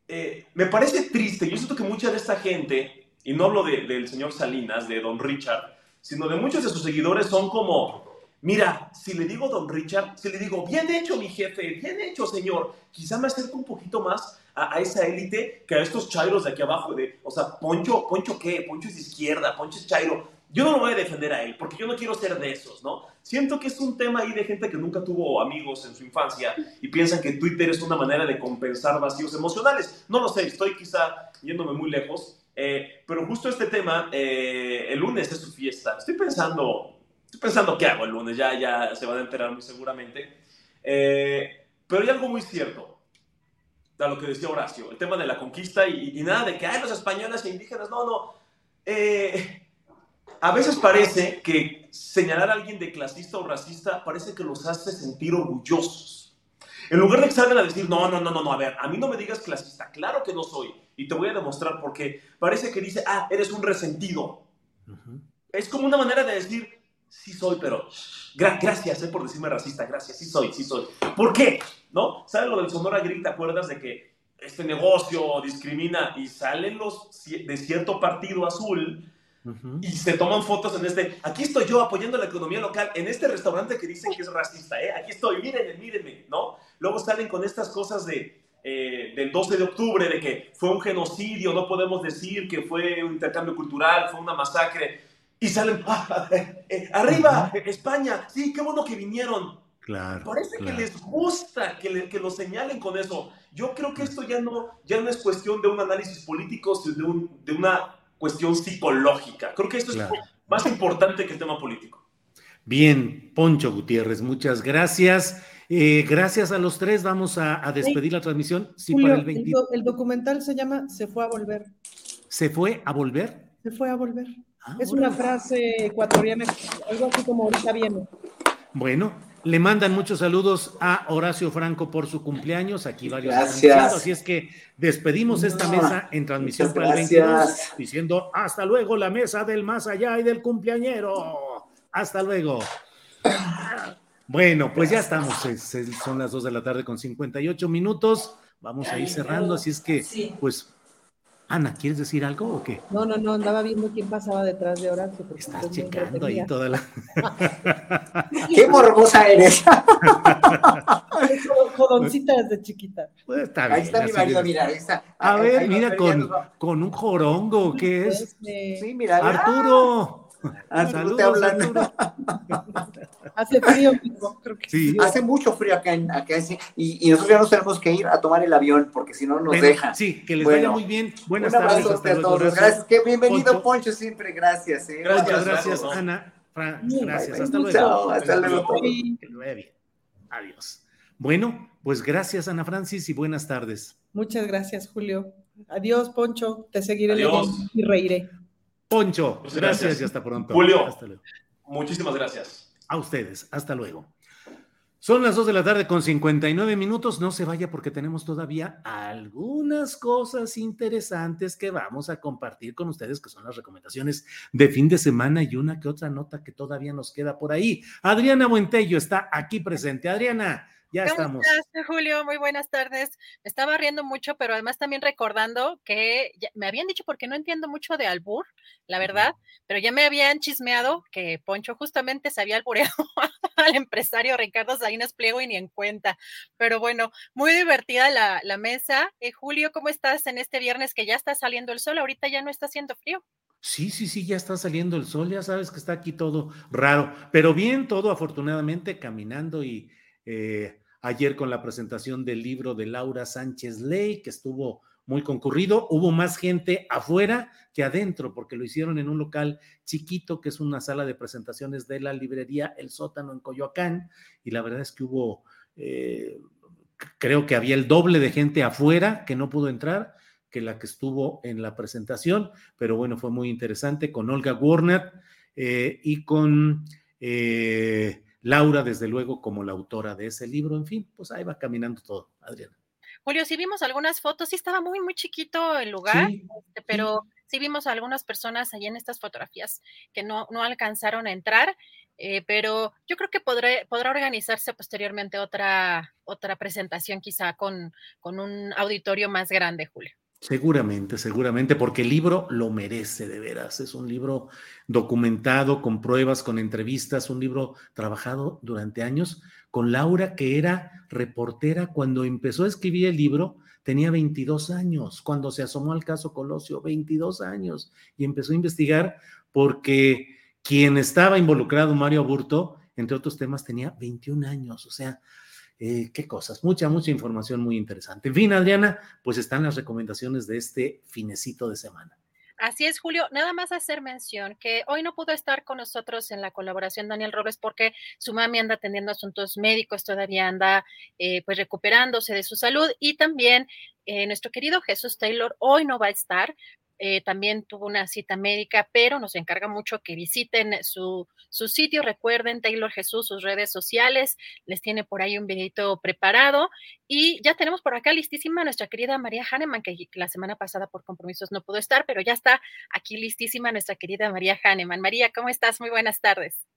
Eh, me parece triste. Yo siento que mucha de esta gente, y no hablo del señor Salinas, de don Richard, sino de muchos de sus seguidores son como, mira, si le digo don Richard, si le digo, bien hecho mi jefe, bien hecho señor, quizá me acerco un poquito más a, esa élite que a estos chairos de aquí abajo, de, o sea, Poncho, Poncho qué, Poncho es de izquierda, Poncho es chairo, yo no lo voy a defender a él, porque yo no quiero ser de esos, ¿no? Siento que es un tema ahí de gente que nunca tuvo amigos en su infancia y piensan que Twitter es una manera de compensar vacíos emocionales. No lo sé, estoy quizá yéndome muy lejos, eh, pero justo este tema, eh, el lunes es su fiesta. Estoy pensando, estoy pensando qué hago el lunes, ya, ya se van a enterar muy seguramente. Eh, pero hay algo muy cierto de lo que decía Horacio, el tema de la conquista y, nada de que hay los españoles e indígenas, no, no. Eh, a veces parece que señalar a alguien de clasista o racista parece que los hace sentir orgullosos. En lugar de que salgan a decir, no, no, no, no, no, a ver, a mí no me digas clasista, claro que no soy, y te voy a demostrar por qué. Parece que dice, ah, eres un resentido. Es como una manera de decir, sí soy, pero gracias eh, por decirme racista, gracias, sí soy, sí soy. ¿Por qué? ¿No? ¿Sabes lo del Sonora Grit? ¿Te acuerdas de que este negocio discrimina y salen los de cierto partido azul y se toman fotos en este, aquí estoy yo apoyando la economía local, en este restaurante que dicen que es racista, ¿eh? aquí estoy, mírenme, mírenme, ¿no? Luego salen con estas cosas de, eh, del 12 de octubre, de que fue un genocidio, no podemos decir que fue un intercambio cultural, fue una masacre, y salen, ah, eh, eh, arriba, España, sí, qué bueno que vinieron. Claro. Parece que les gusta que, que, lo señalen con eso. Yo creo que esto ya no, ya no es cuestión de un análisis político, sino de, un, de una cuestión psicológica. Creo que esto es más importante que el tema político. Bien, Poncho Gutiérrez, muchas gracias. Eh, gracias a los tres, vamos a, despedir la transmisión. Sí, para el, el, documental se llama Se fue a volver. ¿Se fue a volver? Se fue a volver. Ah, es una frase ecuatoriana, algo así como ahorita viene. Bueno, le mandan muchos saludos a Horacio Franco por su cumpleaños. Aquí varios Gracias. Así es que despedimos esta mesa en transmisión para el 22 diciendo hasta luego la mesa del más allá y del cumpleañero. Hasta luego. Bueno, pues ya estamos. son las 2 de la tarde con 58 minutos. Vamos a ir cerrando. Así es que, pues Ana, ¿quieres decir algo o qué? No, no, no, andaba viendo quién pasaba detrás de Horacio. Estás checando ahí toda la. (laughs) ¡Qué morbosa eres! Jodoncita desde chiquita. Pues está bien, ahí está mi marido, mira, ahí está. A ver, mira, con, con un jorongo, ¿qué es? Sí, mira. Arturo. Ah, Saludos, te. (laughs) Hace frío, creo que sí. Hace mucho frío acá, en, acá y, y, nosotros ya nos tenemos que ir a tomar el avión porque si no nos dejan. Sí, que les vaya muy bien. Buenas tardes. a todos. Gracias. Qué bienvenido, Poncho. siempre. Gracias. ¿eh? Gracias, gracias, Ana. gracias. Hasta luego. hasta luego. Adiós. Bueno, pues gracias, Ana Francis, y buenas tardes. Muchas gracias, Julio. Adiós, Poncho. Te seguiré leyendo y reiré. Poncho, gracias. y hasta pronto. Julio, muchísimas gracias. A ustedes, hasta luego. Son las 2 de la tarde con 59 minutos. No se vaya porque tenemos todavía algunas cosas interesantes que vamos a compartir con ustedes, que son las recomendaciones de fin de semana y una que otra nota que todavía nos queda por ahí. Adriana Buentello está aquí presente. Adriana, ya ¿Cómo Estás, Julio? Muy buenas tardes. Me estaba riendo mucho, pero además también recordando que me habían dicho, porque no entiendo mucho de albur, la verdad, pero ya me habían chismeado que Poncho justamente se había albureado (laughs) al empresario Ricardo Salinas Pliego y ni en cuenta. Pero bueno, muy divertida la, la mesa. Eh, Julio, ¿cómo estás en este viernes que ya está saliendo el sol? Ahorita ya no está haciendo frío. Sí, sí, sí, ya está saliendo el sol, ya sabes que está aquí todo raro, pero bien todo afortunadamente caminando y eh, ayer con la presentación del libro de Laura Sánchez Ley, que estuvo muy concurrido. Hubo más gente afuera que adentro, porque lo hicieron en un local chiquito, que es una sala de presentaciones de la librería El Sótano en Coyoacán, y la verdad es que hubo eh, creo que había el doble de gente afuera que no pudo entrar que la que estuvo en la presentación, pero bueno, fue muy interesante con Olga Warner eh, y con eh, Laura, desde luego, como la autora de ese libro. En fin, pues ahí va caminando todo, Adriana. Julio, sí vimos algunas fotos, sí estaba muy, muy chiquito el lugar, este, pero sí. vimos a algunas personas allí en estas fotografías que no, no alcanzaron a entrar, eh, pero yo creo que podrá, podrá organizarse posteriormente otra, otra presentación quizá con, con un auditorio más grande, Julio. Seguramente, seguramente, porque el libro lo merece de veras. Es un libro documentado, con pruebas, con entrevistas, un libro trabajado durante años. Con Laura, que era reportera cuando empezó a escribir el libro, tenía 22 años, cuando se asomó al caso Colosio, 22 años, y empezó a investigar porque quien estaba involucrado, Mario Aburto, entre otros temas, tenía 21 años, o sea, eh, qué cosas, mucha, mucha información muy interesante. En fin, Adriana, pues están las recomendaciones de este finecito de semana. Así es, Julio. Nada más hacer mención que hoy no pudo estar con nosotros en la colaboración Daniel Robles porque su mami anda atendiendo asuntos médicos, todavía anda eh, pues recuperándose de su salud y también eh, nuestro querido Jesús Taylor hoy no va a estar eh, también tuvo una cita médica, pero nos encarga mucho que visiten su, su, sitio. Recuerden, Taylor Jesús, sus redes sociales, les tiene por ahí un videito preparado. Y ya tenemos por acá listísima nuestra querida María Hahnemann, que la semana pasada por compromisos no pudo estar, pero ya está aquí listísima nuestra querida María Hahnemann. María, ¿cómo estás? Muy buenas tardes.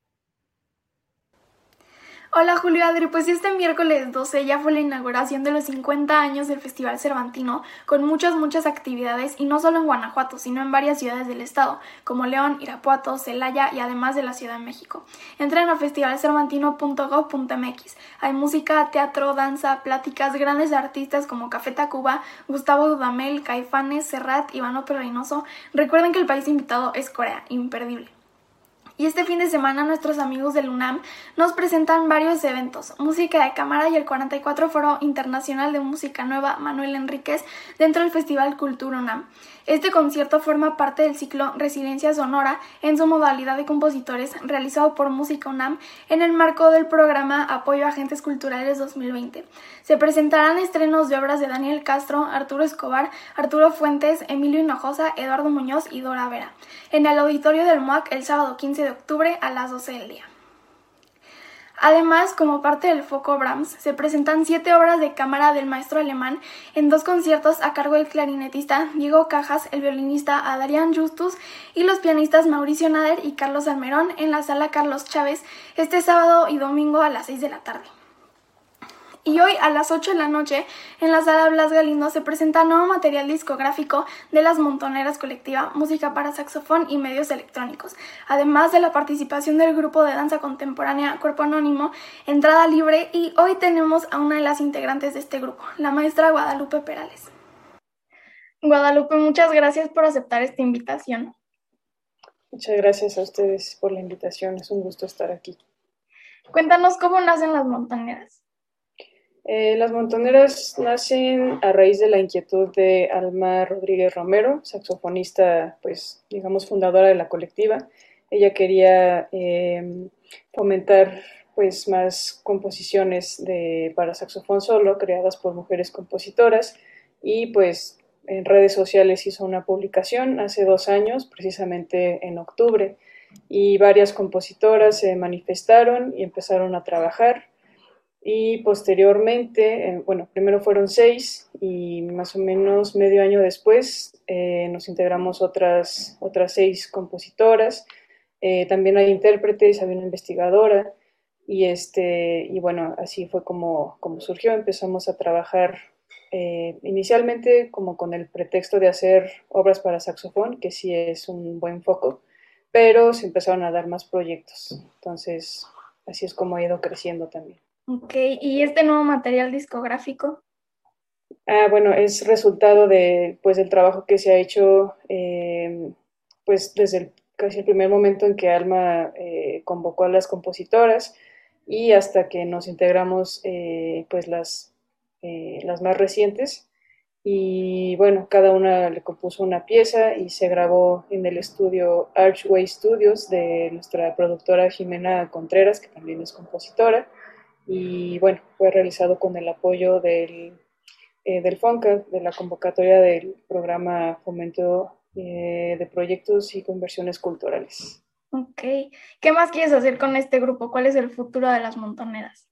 Hola Julio Adri, pues este miércoles 12 ya fue la inauguración de los 50 años del Festival Cervantino, con muchas, muchas actividades y no solo en Guanajuato, sino en varias ciudades del estado, como León, Irapuato, Celaya y además de la Ciudad de México. Entren a festivalcervantino.gov.mx. Hay música, teatro, danza, pláticas, grandes artistas como Café Tacuba, Gustavo Dudamel, Caifanes, Serrat, Ivano Reynoso. Recuerden que el país invitado es Corea, imperdible. Y este fin de semana nuestros amigos del UNAM nos presentan varios eventos, música de cámara y el 44 Foro Internacional de Música Nueva Manuel Enríquez dentro del Festival Cultura UNAM. Este concierto forma parte del ciclo Resiliencia Sonora en su modalidad de compositores realizado por Música UNAM en el marco del programa Apoyo a Agentes Culturales 2020. Se presentarán estrenos de obras de Daniel Castro, Arturo Escobar, Arturo Fuentes, Emilio Hinojosa, Eduardo Muñoz y Dora Vera en el auditorio del MOAC el sábado 15 de octubre a las 12 del día. Además, como parte del Foco Brahms, se presentan siete obras de cámara del maestro alemán en dos conciertos a cargo del clarinetista Diego Cajas, el violinista Adrián Justus y los pianistas Mauricio Nader y Carlos Almerón en la sala Carlos Chávez este sábado y domingo a las 6 de la tarde. Y hoy a las 8 de la noche en la sala Blas Galindo se presenta nuevo material discográfico de las Montoneras Colectiva, música para saxofón y medios electrónicos, además de la participación del grupo de danza contemporánea Cuerpo Anónimo, entrada libre y hoy tenemos a una de las integrantes de este grupo, la maestra Guadalupe Perales. Guadalupe, muchas gracias por aceptar esta invitación. Muchas gracias a ustedes por la invitación, es un gusto estar aquí. Cuéntanos cómo nacen las montoneras. Eh, las montoneras nacen a raíz de la inquietud de Alma Rodríguez Romero, saxofonista, pues, digamos, fundadora de la colectiva. Ella quería eh, fomentar, pues, más composiciones para saxofón solo, creadas por mujeres compositoras, y, pues, en redes sociales hizo una publicación hace dos años, precisamente en octubre, y varias compositoras se manifestaron y empezaron a trabajar y posteriormente, eh, bueno, primero fueron seis y más o menos medio año después eh, nos integramos otras, otras seis compositoras, eh, también hay intérpretes, había una investigadora y, este, y bueno, así fue como, como surgió, empezamos a trabajar inicialmente como con el pretexto de hacer obras para saxofón, que sí es un buen foco, pero se empezaron a dar más proyectos, entonces así es como ha ido creciendo también. Ok, ¿y este nuevo material discográfico? Ah, bueno, es resultado de, pues, del trabajo que se ha hecho, eh, pues, desde el, casi el primer momento en que Alma eh, convocó a las compositoras y hasta que nos integramos, eh, pues, las, las más recientes. Y bueno, cada una le compuso una pieza y se grabó en el estudio Archway Studios de nuestra productora Jimena Contreras, que también es compositora y bueno, fue realizado con el apoyo del, eh, del FONCA, de la convocatoria del programa Fomento eh, de Proyectos y Conversiones Culturales. Ok. ¿Qué más quieres hacer con este grupo? ¿Cuál es el futuro de las montoneras?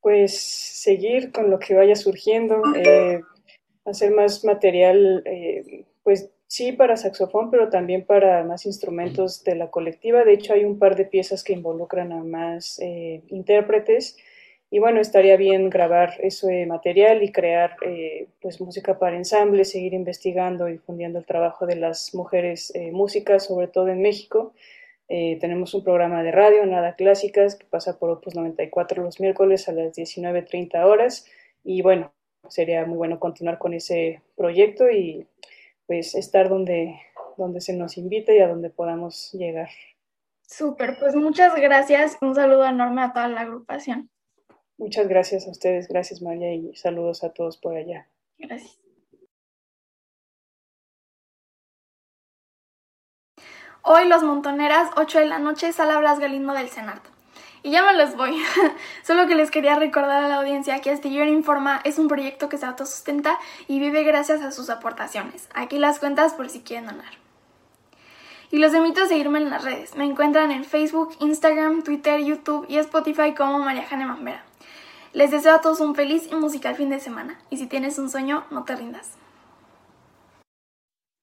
Pues seguir con lo que vaya surgiendo, eh, hacer más material, pues sí para saxofón, pero también para más instrumentos de la colectiva. De hecho, hay un par de piezas que involucran a más eh, intérpretes. Y bueno, estaría bien grabar ese material y crear eh, pues música para ensamble, seguir investigando y difundiendo el trabajo de las mujeres eh, músicas, sobre todo en México. tenemos un programa de radio, Nada Clásicas, que pasa por Opus 94 los miércoles a las 19.30 horas. Y bueno, sería muy bueno continuar con ese proyecto y pues estar donde, donde se nos invite y a donde podamos llegar. Súper, pues muchas gracias. Un saludo enorme a toda la agrupación. Muchas gracias a ustedes, gracias María y saludos a todos por allá. Gracias. Hoy los montoneras, 8 de la noche, sala Blas Galindo del Senato. Y ya me los voy. (laughs) Solo que les quería recordar a la audiencia que Astillero Informa es un proyecto que se autosustenta y vive gracias a sus aportaciones. Aquí las cuentas por si quieren donar. Y los invito a seguirme en las redes. Me encuentran en Facebook, Instagram, Twitter, YouTube y Spotify como María Jane Mambera. Les deseo a todos un feliz y musical fin de semana. Y si tienes un sueño, no te rindas.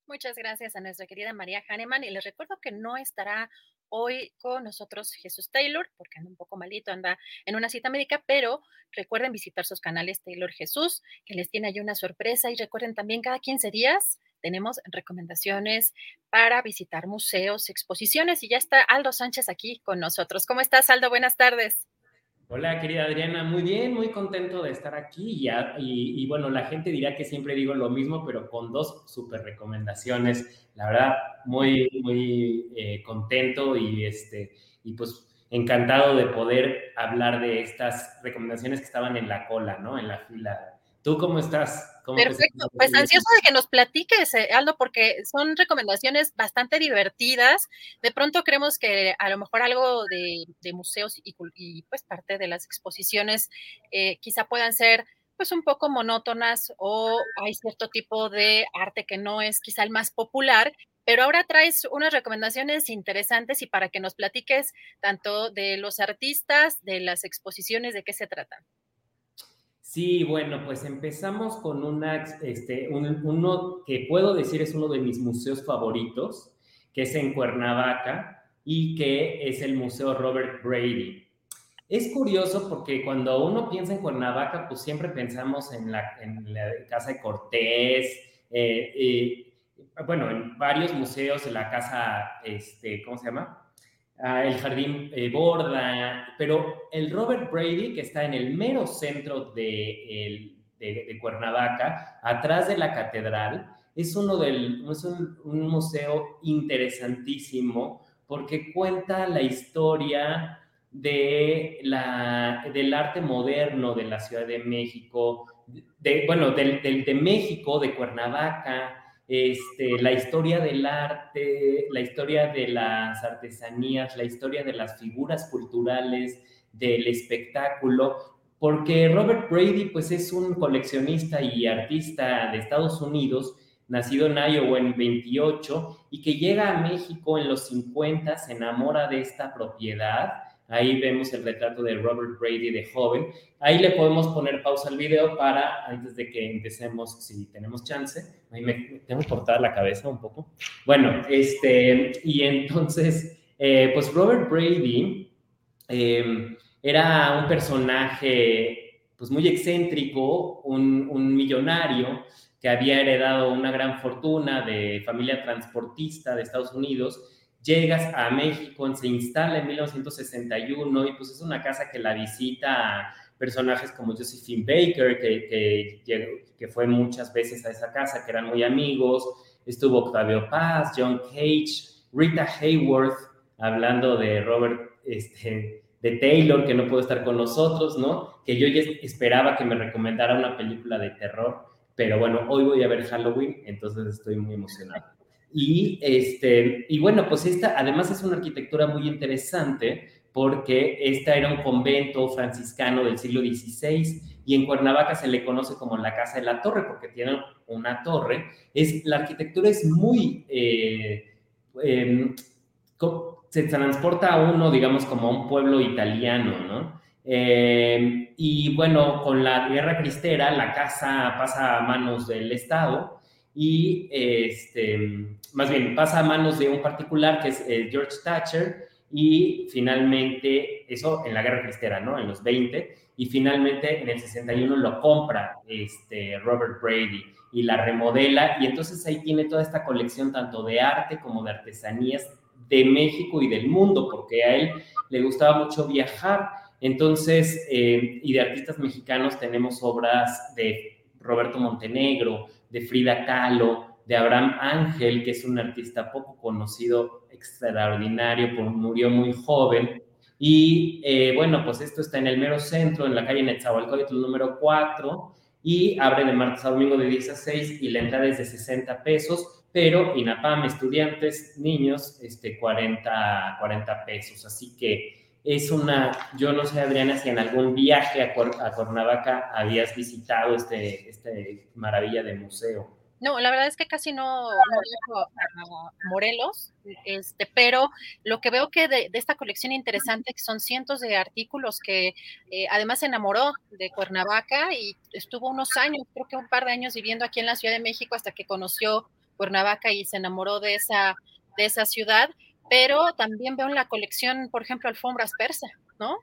Muchas gracias a nuestra querida María Hahnemann y les recuerdo que no estará hoy con nosotros Jesús Taylor, porque anda un poco malito, anda en una cita médica, pero recuerden visitar sus canales Taylor Jesús, que les tiene ahí una sorpresa y recuerden también cada 15 días tenemos recomendaciones para visitar museos, exposiciones y ya está Aldo Sánchez aquí con nosotros. ¿Cómo estás, Aldo? Buenas tardes. Hola, querida Adriana, muy bien, muy contento de estar aquí. Y, y, bueno, la gente dirá que siempre digo lo mismo, pero con dos súper recomendaciones. La verdad, muy, muy eh, contento y, este, y pues encantado de poder hablar de estas recomendaciones que estaban en la cola, ¿no? En la fila ¿Tú cómo estás? Perfecto, pues ansioso de que nos platiques, eh, Aldo, porque son recomendaciones bastante divertidas. De pronto creemos que a lo mejor algo de, museos y, pues parte de las exposiciones eh, quizá puedan ser pues un poco monótonas o hay cierto tipo de arte que no es quizá el más popular, pero ahora traes unas recomendaciones interesantes y para que nos platiques tanto de los artistas, de las exposiciones, de qué se tratan. Sí, bueno, pues empezamos con una, este, uno que puedo decir es uno de mis museos favoritos, que es en Cuernavaca y que es el Museo Robert Brady. Es curioso porque cuando uno piensa en Cuernavaca, pues siempre pensamos en la, Casa de Cortés, eh, bueno, en varios museos, en la casa, este, ¿cómo se llama? El jardín eh, Borda, pero el Robert Brady, que está en el mero centro de, Cuernavaca, atrás de la catedral, es, uno del, un, museo interesantísimo porque cuenta la historia de la, del arte moderno de la Ciudad de México, bueno, del, de México, de Cuernavaca, este, la historia del arte, la historia de las artesanías, la historia de las figuras culturales, del espectáculo, porque Robert Brady pues es un coleccionista y artista de Estados Unidos, nacido en Iowa en 28 y que llega a México en los 50, se enamora de esta propiedad Ahí vemos el retrato de Robert Brady de joven. Ahí le podemos poner pausa al video para, antes de que empecemos, si tenemos chance. Ahí me tengo que cortar la cabeza un poco. Bueno, este, y entonces, eh, pues Robert Brady em, era un personaje pues muy excéntrico, un, un millonario que había heredado una gran fortuna de familia transportista de Estados Unidos llegas a México, se instala en 1961 y pues es una casa que la visita personajes como Josephine Baker, que, que, fue muchas veces a esa casa, que eran muy amigos, estuvo Octavio Paz, John Cage, Rita Hayworth, hablando de Robert, este, de Taylor, que no pudo estar con nosotros, ¿no? Que yo ya esperaba que me recomendara una película de terror, pero bueno, hoy voy a ver Halloween, entonces estoy muy emocionado. Y, este, y bueno, pues esta además es una arquitectura muy interesante porque esta era un convento franciscano del siglo XVI y en Cuernavaca se le conoce como la Casa de la Torre porque tiene una torre. Es, la arquitectura es muy... Eh, em, se transporta a uno, digamos, como a un pueblo italiano, ¿no? Em, y bueno, con la guerra cristera, la casa pasa a manos del Estado y, este, más bien, pasa a manos de un particular que es eh, George Thatcher y finalmente, eso en la guerra cristera, ¿no? En los 20, y finalmente en el 61 lo compra este, Robert Brady y la remodela, y entonces ahí tiene toda esta colección tanto de arte como de artesanías de México y del mundo, porque a él le gustaba mucho viajar. Entonces, eh, y de artistas mexicanos tenemos obras de Roberto Montenegro, de Frida Kahlo, de Abraham Ángel, que es un artista poco conocido, extraordinario, murió muy joven. Y eh, bueno, pues esto está en el mero centro, en la calle Netzahualcóyotl número 4, y abre de martes a domingo de 10 a 6 y la entrada es de 60 pesos, pero INAPAM, estudiantes, niños, este, 40, 40 pesos. Así que es una, yo no sé, Adriana, si en algún viaje a, Cuernavaca habías visitado este, este maravilla de museo. No, la verdad es que casi no, no Morelos, este, pero lo que veo que de, esta colección interesante, que son cientos de artículos que eh, además se enamoró de Cuernavaca y estuvo unos años, creo que un par de años viviendo aquí en la Ciudad de México hasta que conoció Cuernavaca y se enamoró de esa, de esa ciudad, pero también veo en la colección, por ejemplo, alfombras persa, ¿no?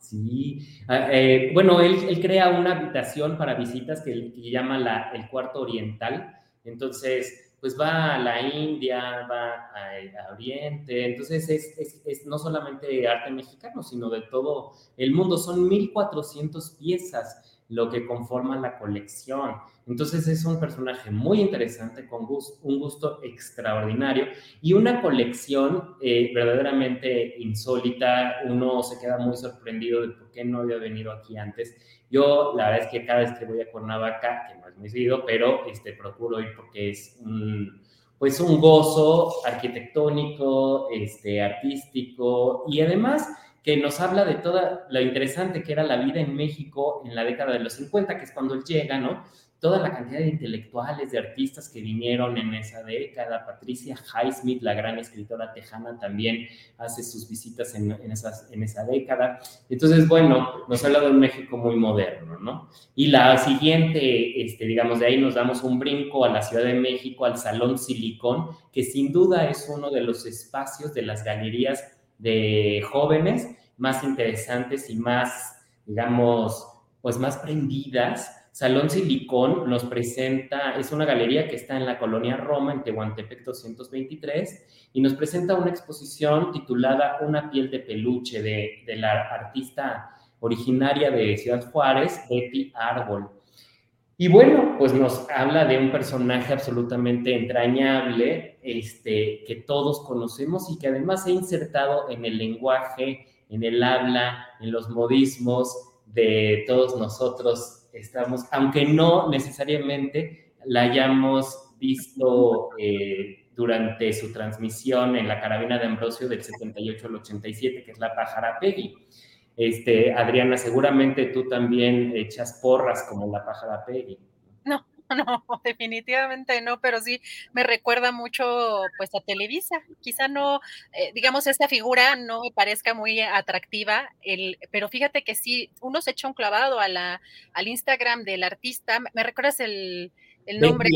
Sí, ah, eh, bueno, él, crea una habitación para visitas que, llama la, el cuarto oriental, entonces, pues va a la India, va a, Oriente, entonces es, es, es, no solamente arte mexicano, sino de todo el mundo, son 1400 piezas lo que conforma la colección. Entonces es un personaje muy interesante, con un gusto extraordinario y una colección eh, verdaderamente insólita. Uno se queda muy sorprendido de por qué no había venido aquí antes. Yo la verdad es que cada vez que voy a Cuernavaca, que no es muy seguido, pero este, procuro ir porque es un, pues un gozo arquitectónico, este, artístico y además que nos habla de toda lo interesante que era la vida en México en la década de los 50, que es cuando él llega, ¿no? Toda la cantidad de intelectuales, de artistas que vinieron en esa década. Patricia Highsmith, la gran escritora tejana, también hace sus visitas en, en, esas, en esa década. Entonces, bueno, nos habla de un México muy moderno, ¿no? Y la siguiente, este, digamos, de ahí nos damos un brinco a la Ciudad de México, al Salón Silicón, que sin duda es uno de los espacios de las galerías de jóvenes más interesantes y más, digamos, pues más prendidas. Salón Silicón nos presenta, es una galería que está en la colonia Roma, en Tehuantepec 223, y nos presenta una exposición titulada Una piel de peluche de, de la artista originaria de Ciudad Juárez, Betty Árbol. Y bueno, pues nos habla de un personaje absolutamente entrañable, este, que todos conocemos y que además se ha insertado en el lenguaje, en el habla, en los modismos de todos nosotros. Estamos, aunque no necesariamente la hayamos visto eh, durante su transmisión en la carabina de Ambrosio del 78 al 87, que es la pájara Peggy. Este, Adriana, seguramente tú también echas porras como la pájara Peggy. (laughs) No, definitivamente no, pero sí me recuerda mucho pues a Televisa. Quizá no, eh, digamos, esta figura no me parezca muy atractiva, el, pero fíjate que sí, uno se echa un clavado a la, al Instagram del artista. ¿Me recuerdas el, el nombre?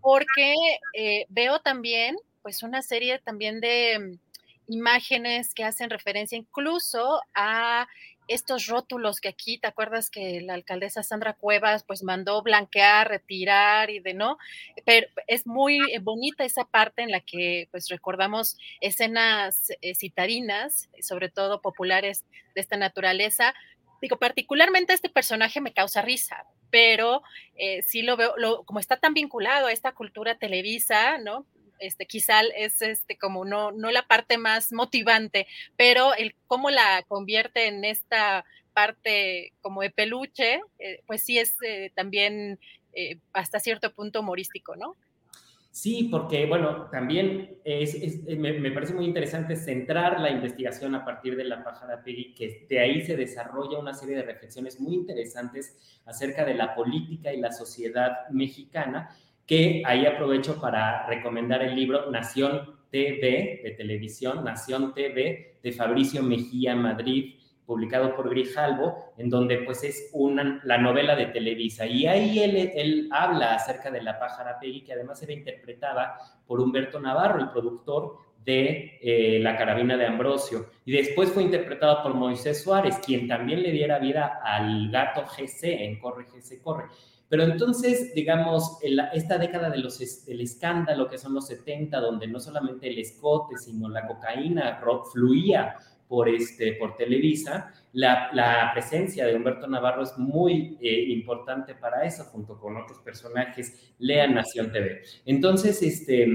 Porque eh, veo también pues una serie también de imágenes que hacen referencia incluso a estos rótulos que aquí, ¿te acuerdas que la alcaldesa Sandra Cuevas pues mandó blanquear, retirar y de no? Pero es muy bonita esa parte en la que pues recordamos escenas eh, citarinas, sobre todo populares de esta naturaleza. Digo, particularmente este personaje me causa risa, pero eh, sí lo veo, como está tan vinculado a esta cultura televisa, ¿no? Este, quizá es este, como no, no la parte más motivante, pero el cómo la convierte en esta parte como de peluche, eh, pues sí es eh, también eh, hasta cierto punto humorístico, ¿no? Sí, porque, bueno, también es, me, parece muy interesante centrar la investigación a partir de la pájara Peggy, que de ahí se desarrolla una serie de reflexiones muy interesantes acerca de la política y la sociedad mexicana, que ahí aprovecho para recomendar el libro Nación TV de televisión, Nación TV de Fabricio Mejía Madrid, publicado por Grijalbo, en donde pues es una, la novela de Televisa. Y ahí él, él habla acerca de la pájara Peggy, que además era interpretada por Humberto Navarro, el productor de eh, La carabina de Ambrosio. Y después fue interpretado por Moisés Suárez, quien también le diera vida al gato GC en Corre, GC, Corre. Pero entonces, digamos, esta década de los, del escándalo, que son los 70, donde no solamente el escote, sino la cocaína fluía por, este, por Televisa, la, la presencia de Humberto Navarro es muy eh, importante para eso, junto con otros personajes, lean Nación TV. Entonces, este,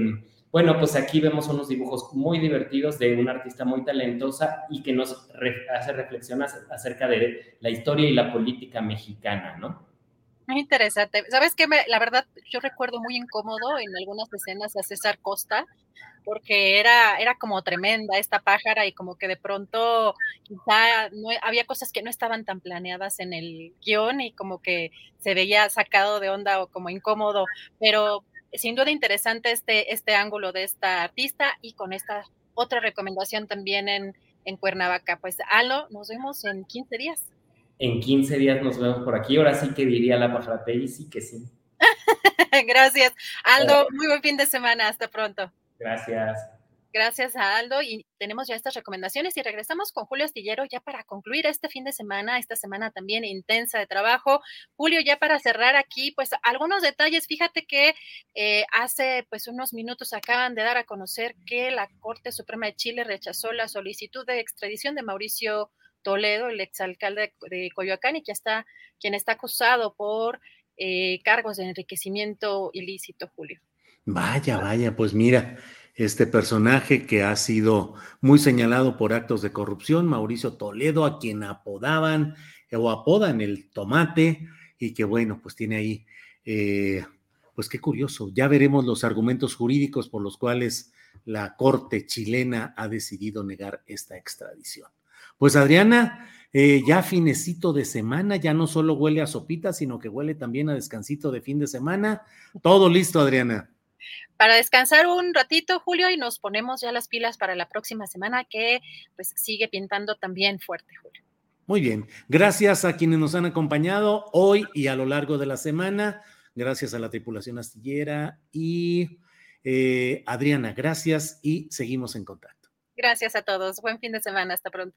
bueno, pues aquí vemos unos dibujos muy divertidos de una artista muy talentosa y que nos hace reflexionar acerca de la historia y la política mexicana, ¿no? Muy interesante. ¿Sabes qué? la verdad, yo recuerdo muy incómodo en algunas escenas a César Costa, porque era, era como tremenda esta pájara y como que de pronto quizá no, había cosas que no estaban tan planeadas en el guion y como que se veía sacado de onda o como incómodo, pero sin duda interesante este, este ángulo de esta artista y con esta otra recomendación también en, en Cuernavaca. Pues Alo, nos vemos en 15 días en 15 días nos vemos por aquí. Ahora sí que diría la pájara y sí que sí. (laughs) Gracias. Aldo, muy buen fin de semana. Hasta pronto. Gracias. Gracias a Aldo y tenemos ya estas recomendaciones y regresamos con Julio Astillero ya para concluir este fin de semana, esta semana también intensa de trabajo. Julio, ya para cerrar aquí, pues algunos detalles. Fíjate que eh, hace pues unos minutos acaban de dar a conocer que la Corte Suprema de Chile rechazó la solicitud de extradición de Mauricio Toledo, el exalcalde de Coyoacán, y que está, quien está acusado por eh, cargos de enriquecimiento ilícito, Julio. Vaya, vaya, pues mira, este personaje que ha sido muy señalado por actos de corrupción, Mauricio Toledo, a quien apodaban o apodan el tomate, y que bueno, pues tiene ahí, eh, pues qué curioso, ya veremos los argumentos jurídicos por los cuales la Corte chilena ha decidido negar esta extradición. Pues Adriana, eh, ya finecito de semana, ya no solo huele a sopita, sino que huele también a descansito de fin de semana. Todo listo, Adriana. Para descansar un ratito, Julio, y nos ponemos ya las pilas para la próxima semana que pues sigue pintando también fuerte, Julio. Muy bien, gracias a quienes nos han acompañado hoy y a lo largo de la semana. Gracias a la tripulación astillera y eh, Adriana, gracias y seguimos en contacto. Gracias a todos. Buen fin de semana. Hasta pronto.